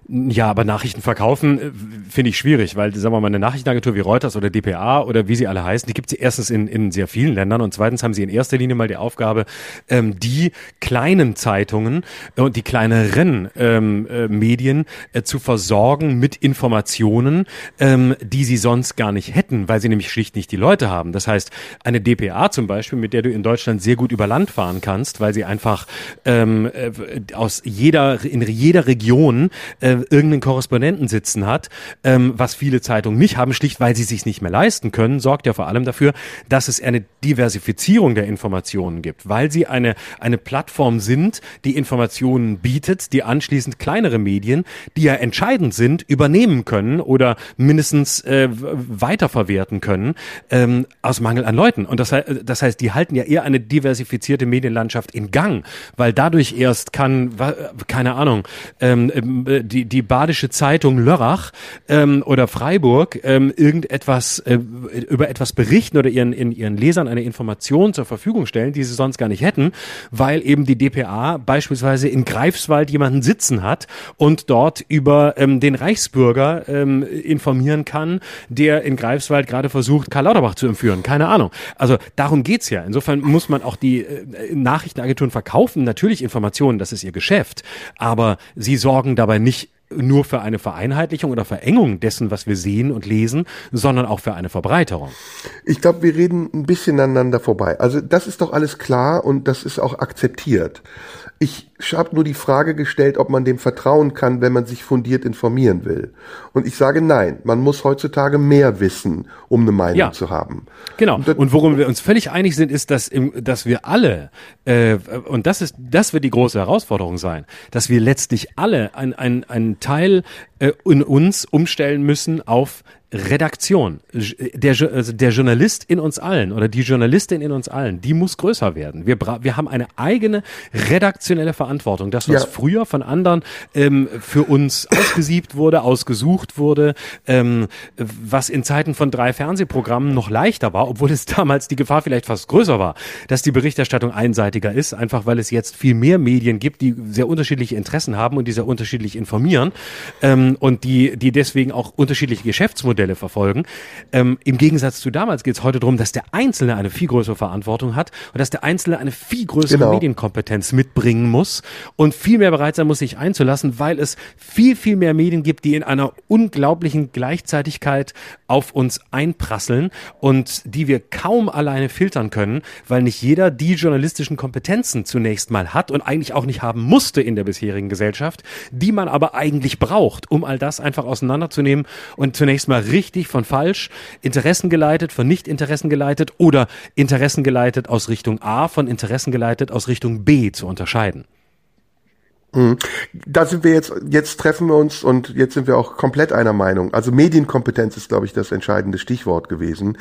S3: Ja, aber Nachrichten verkaufen äh, finde ich schwierig, weil, sagen wir mal, eine Nachrichtenagentur wie Reuters oder dpa oder wie sie alle heißen, die gibt es erstens in, in sehr vielen Ländern und zweitens haben sie in erster Linie mal die Aufgabe, ähm, die kleinen Zeitungen und die kleineren ähm, äh, Medien äh, zu versorgen mit Informationen, ähm, die sie sonst gar nicht hätten, weil sie nämlich schlicht nicht die Leute haben. Das heißt, eine dpa zum Beispiel, mit der du in Deutschland sehr gut über Land fahren kannst, weil sie einfach ähm, äh, aus jeder, in jeder Region äh, irgendeinen Korrespondenten sitzen hat, ähm, was viele Zeitungen nicht haben, schlicht weil sie sich nicht mehr leisten können, sorgt ja vor allem dafür, dass es eine Diversifizierung der Informationen gibt, weil sie eine, eine Plattform sind, die Informationen bietet, die anschließend kleinere Medien, die ja entscheidend sind, übernehmen können oder mindestens äh, weiterverwerten können, ähm, aus Mangel an Leuten. Und das, das heißt, die halten ja eher eine diversifizierte Medienlandschaft in Gang, weil dadurch erst kann, keine Ahnung, ähm, äh, die, die badische Zeitung Lörrach ähm, oder Freiburg ähm, irgendetwas äh, über etwas berichten oder ihren, in, ihren Lesern eine Information zur Verfügung stellen, die sie sonst gar nicht hätten, weil eben die DPA beispielsweise in Greifswald jemanden sitzen hat und dort über ähm, den Reichsbürger ähm, informieren kann, der in Greifswald gerade versucht, Karl Lauterbach zu entführen. Keine Ahnung. Also darum geht's ja. Insofern muss man auch die äh, Nachrichtenagenturen verkaufen, natürlich Informationen, das ist ihr Geschäft, aber sie sorgen dabei nicht nur für eine Vereinheitlichung oder Verengung dessen, was wir sehen und lesen, sondern auch für eine Verbreiterung.
S2: Ich glaube, wir reden ein bisschen aneinander vorbei. Also das ist doch alles klar und das ist auch akzeptiert. Ich habe nur die Frage gestellt, ob man dem vertrauen kann, wenn man sich fundiert informieren will. Und ich sage nein, man muss heutzutage mehr wissen, um eine Meinung ja, zu haben.
S3: Genau. Und, und, worum wir uns völlig einig sind, ist, dass, im, dass wir alle, äh, und das ist, das wird die große Herausforderung sein, dass wir letztlich alle einen ein Teil äh, in uns umstellen müssen auf Redaktion, der, also der Journalist in uns allen oder die Journalistin in uns allen, die muss größer werden. Wir, wir haben eine eigene redaktionelle Verantwortung. Das, was ja. früher von anderen ähm, für uns ausgesiebt wurde, ausgesucht wurde, ähm, was in Zeiten von drei Fernsehprogrammen noch leichter war, obwohl es damals die Gefahr vielleicht fast größer war, dass die Berichterstattung einseitiger ist, einfach weil es jetzt viel mehr Medien gibt, die sehr unterschiedliche Interessen haben und die sehr unterschiedlich informieren ähm, und die, die deswegen auch unterschiedliche Geschäftsmodelle Modelle verfolgen. Ähm, Im Gegensatz zu damals geht es heute darum, dass der Einzelne eine viel größere Verantwortung hat und dass der Einzelne eine viel größere genau. Medienkompetenz mitbringen muss und viel mehr bereit sein muss, sich einzulassen, weil es viel, viel mehr Medien gibt, die in einer unglaublichen Gleichzeitigkeit auf uns einprasseln und die wir kaum alleine filtern können, weil nicht jeder die journalistischen Kompetenzen zunächst mal hat und eigentlich auch nicht haben musste in der bisherigen Gesellschaft, die man aber eigentlich braucht, um um all das einfach auseinanderzunehmen und zunächst mal richtig von falsch, interessengeleitet von nicht interessengeleitet oder interessengeleitet aus Richtung A von interessengeleitet aus Richtung B zu unterscheiden.
S2: Mhm. Da sind wir jetzt, jetzt treffen wir uns und jetzt sind wir auch komplett einer Meinung. Also Medienkompetenz ist, glaube ich, das entscheidende Stichwort gewesen,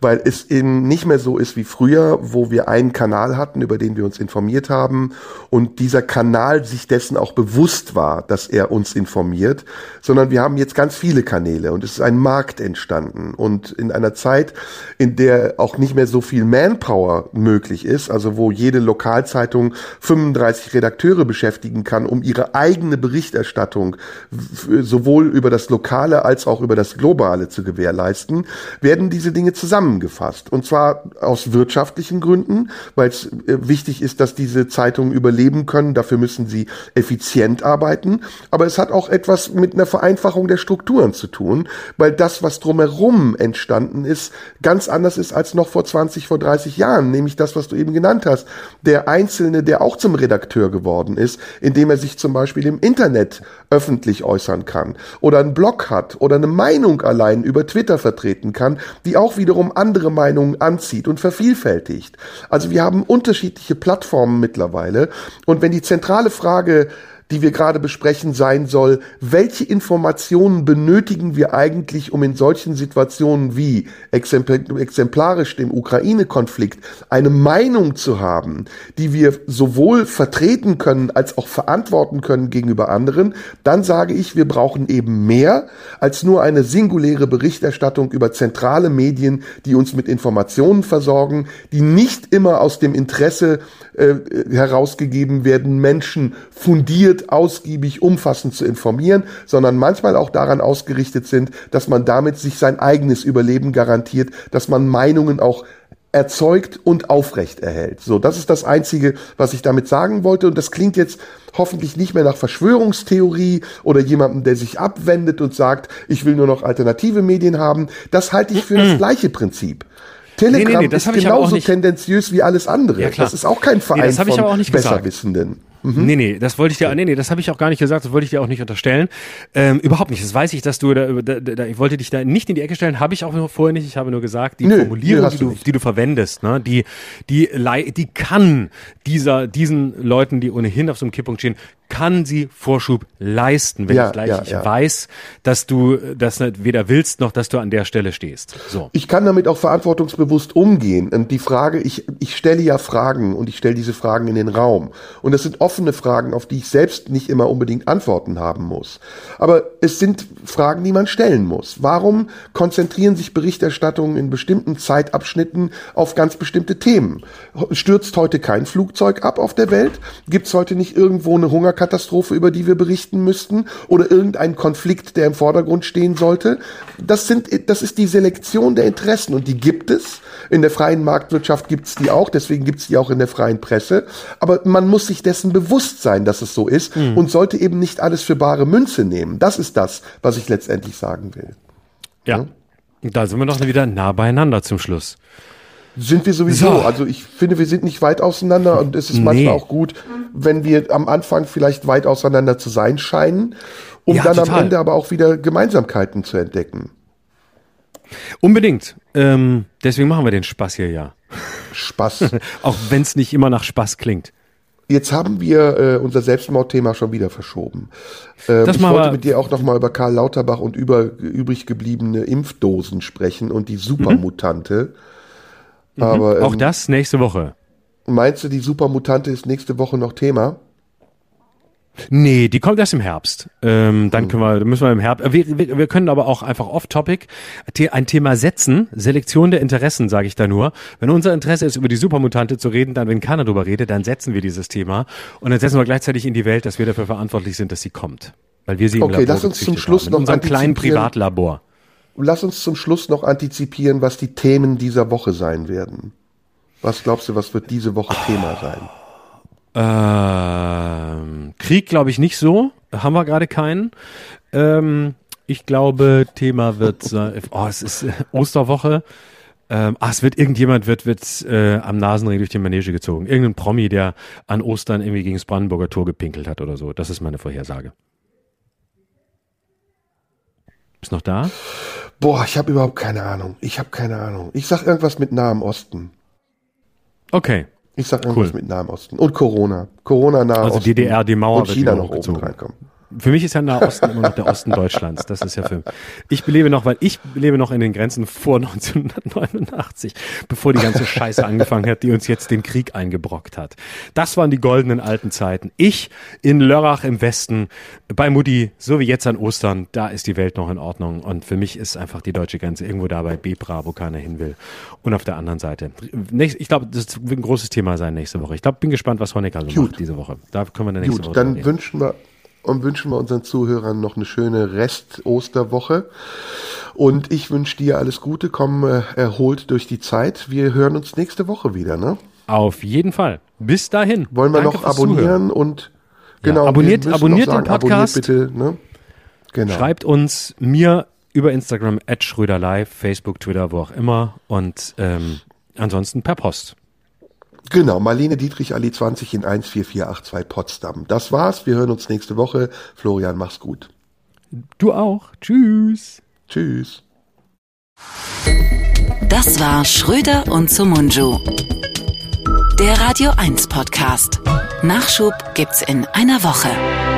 S2: weil es eben nicht mehr so ist wie früher, wo wir einen Kanal hatten, über den wir uns informiert haben und dieser Kanal sich dessen auch bewusst war, dass er uns informiert, sondern wir haben jetzt ganz viele Kanäle und es ist ein Markt entstanden und in einer Zeit, in der auch nicht mehr so viel Manpower möglich ist, also wo jede Lokalzeitung 35 Redakteure beschäftigen kann, kann, um ihre eigene Berichterstattung sowohl über das Lokale als auch über das Globale zu gewährleisten, werden diese Dinge zusammengefasst. Und zwar aus wirtschaftlichen Gründen, weil es äh, wichtig ist, dass diese Zeitungen überleben können. Dafür müssen sie effizient arbeiten. Aber es hat auch etwas mit einer Vereinfachung der Strukturen zu tun, weil das, was drumherum entstanden ist, ganz anders ist als noch vor 20, vor 30 Jahren. Nämlich das, was du eben genannt hast. Der Einzelne, der auch zum Redakteur geworden ist, indem indem er sich zum Beispiel im Internet öffentlich äußern kann oder einen Blog hat oder eine Meinung allein über Twitter vertreten kann, die auch wiederum andere Meinungen anzieht und vervielfältigt. Also wir haben unterschiedliche Plattformen mittlerweile und wenn die zentrale Frage die wir gerade besprechen, sein soll, welche Informationen benötigen wir eigentlich, um in solchen Situationen wie exemplarisch dem Ukraine-Konflikt eine Meinung zu haben, die wir sowohl vertreten können als auch verantworten können gegenüber anderen, dann sage ich, wir brauchen eben mehr als nur eine singuläre Berichterstattung über zentrale Medien, die uns mit Informationen versorgen, die nicht immer aus dem Interesse äh, herausgegeben werden, Menschen fundiert fundiert, ausgiebig, umfassend zu informieren, sondern manchmal auch daran ausgerichtet sind, dass man damit sich sein eigenes Überleben garantiert, dass man Meinungen auch erzeugt und aufrecht erhält. So, das ist das Einzige, was ich damit sagen wollte. Und das klingt jetzt hoffentlich nicht mehr nach Verschwörungstheorie oder jemandem, der sich abwendet und sagt, ich will nur noch alternative Medien haben. Das halte ich für das gleiche Prinzip. Telegram nee, nee, nee, ist genauso tendenziös wie alles andere. Ja, das ist auch kein Verein nee, von Besserwissenden. Gesagt.
S3: Mhm. Nee, nee, das wollte ich dir, nee, nee, das habe ich auch gar nicht gesagt, das wollte ich dir auch nicht unterstellen. Ähm, überhaupt nicht. Das weiß ich, dass du da, da, da, ich wollte dich da nicht in die Ecke stellen, habe ich auch vorher nicht. Ich habe nur gesagt, die Nö, Formulierung, die, du, die du verwendest, ne, die, die, die kann dieser, diesen Leuten, die ohnehin auf so einem Kipppunkt stehen, kann sie Vorschub leisten, wenn ja, ich gleich ja, ja. weiß, dass du das weder willst noch dass du an der Stelle stehst. So.
S2: Ich kann damit auch verantwortungsbewusst umgehen. Und die Frage, ich, ich stelle ja Fragen und ich stelle diese Fragen in den Raum. Und das sind offene Fragen, auf die ich selbst nicht immer unbedingt Antworten haben muss. Aber es sind Fragen, die man stellen muss. Warum konzentrieren sich Berichterstattungen in bestimmten Zeitabschnitten auf ganz bestimmte Themen? Stürzt heute kein Flugzeug ab auf der Welt? Gibt es heute nicht irgendwo eine Hunger Klimakatastrophe, über die wir berichten müssten, oder irgendein Konflikt, der im Vordergrund stehen sollte. Das sind, das ist die Selektion der Interessen und die gibt es. In der freien Marktwirtschaft gibt es die auch, deswegen gibt es die auch in der freien Presse. Aber man muss sich dessen bewusst sein, dass es so ist mhm. und sollte eben nicht alles für bare Münze nehmen. Das ist das, was ich letztendlich sagen will.
S3: Ja. ja? Da sind wir doch wieder nah beieinander zum Schluss.
S2: Sind wir sowieso. So. Also ich finde, wir sind nicht weit auseinander und es ist nee. manchmal auch gut, wenn wir am Anfang vielleicht weit auseinander zu sein scheinen, um ja, dann total. am Ende aber auch wieder Gemeinsamkeiten zu entdecken.
S3: Unbedingt. Ähm, deswegen machen wir den Spaß hier ja.
S2: Spaß. [laughs]
S3: auch wenn es nicht immer nach Spaß klingt.
S2: Jetzt haben wir äh, unser Selbstmordthema schon wieder verschoben. Ähm, ich wollte mit dir auch noch mal über Karl Lauterbach und über übrig gebliebene Impfdosen sprechen und die Supermutante. Mhm.
S3: Mhm. Aber, Auch ähm, das nächste Woche.
S2: Meinst du, die Supermutante ist nächste Woche noch Thema?
S3: Nee, die kommt erst im Herbst. Ähm, dann hm. können wir, müssen wir im Herbst. Wir, wir, wir können aber auch einfach off-topic ein Thema setzen. Selektion der Interessen, sage ich da nur. Wenn unser Interesse ist, über die Supermutante zu reden, dann, wenn keiner drüber redet, dann setzen wir dieses Thema und dann setzen wir gleichzeitig in die Welt, dass wir dafür verantwortlich sind, dass sie kommt, weil wir sie
S2: okay, im Labor lass uns zum Schluss
S3: haben, in noch unserem kleinen Privatlabor.
S2: Lass uns zum Schluss noch antizipieren, was die Themen dieser Woche sein werden. Was glaubst du, was wird diese Woche. Thema sein?
S3: Ähm, Krieg glaube ich nicht so. Haben wir gerade keinen. Ähm, ich glaube, Thema wird sein. [laughs] Oh, es ist Osterwoche. Ähm, ah, es wird irgendjemand wird wird äh, am Nasenring durch die Manege gezogen. Irgendein Promi, der an Ostern irgendwie gegen das Brandenburger Tor gepinkelt hat oder so. Das ist meine Vorhersage. Ist noch da?
S2: Boah, ich habe überhaupt keine Ahnung. Ich habe keine Ahnung. Ich sag irgendwas mit Nahem Osten.
S3: Okay.
S2: Ich sag irgendwas cool. mit Nahem Osten. Und Corona. Corona Nahe
S3: Also
S2: Osten.
S3: DDR, die Mauer
S2: und China noch oben reinkommen.
S3: Für mich ist ja Nahe Osten immer noch der Osten Deutschlands. Das ist ja für Ich lebe noch, weil ich lebe noch in den Grenzen vor [laughs] 1989, bevor die ganze Scheiße angefangen hat, die uns jetzt den Krieg eingebrockt hat. Das waren die goldenen alten Zeiten. Ich in Lörrach im Westen, bei Mutti, so wie jetzt an Ostern, da ist die Welt noch in Ordnung. Und für mich ist einfach die deutsche Grenze irgendwo da bei Bebra, wo keiner hin will. Und auf der anderen Seite. Ich glaube, das wird ein großes Thema sein nächste Woche. Ich glaube, bin gespannt, was Honecker so
S2: Gut.
S3: macht diese Woche. Da können wir dann nächste
S2: Gut,
S3: Woche
S2: dann
S3: drüber reden.
S2: wünschen wir und wünschen wir unseren Zuhörern noch eine schöne Rest-Osterwoche. Und ich wünsche dir alles Gute, komm äh, erholt durch die Zeit. Wir hören uns nächste Woche wieder, ne?
S3: Auf jeden Fall. Bis dahin.
S2: Wollen wir
S3: Danke
S2: noch abonnieren
S3: Zuhören.
S2: und
S3: Ja,
S2: genau,
S3: abonniert-
S2: müssen
S3: abonniert
S2: noch sagen,
S3: den Podcast.
S2: Abonniert bitte, ne? Genau.
S3: Schreibt uns mir über Instagram at Schröder Live, Facebook, Twitter, wo auch immer und ähm, ansonsten per Post.
S2: Genau, Marlene Dietrich, Ali 20 in 14482 Potsdam. Das war's. Wir hören uns nächste Woche. Florian, mach's gut.
S3: Du auch. Tschüss.
S2: Tschüss.
S1: Das war Schröder und Sumunju. Der Radio 1 Podcast. Nachschub gibt's in einer Woche.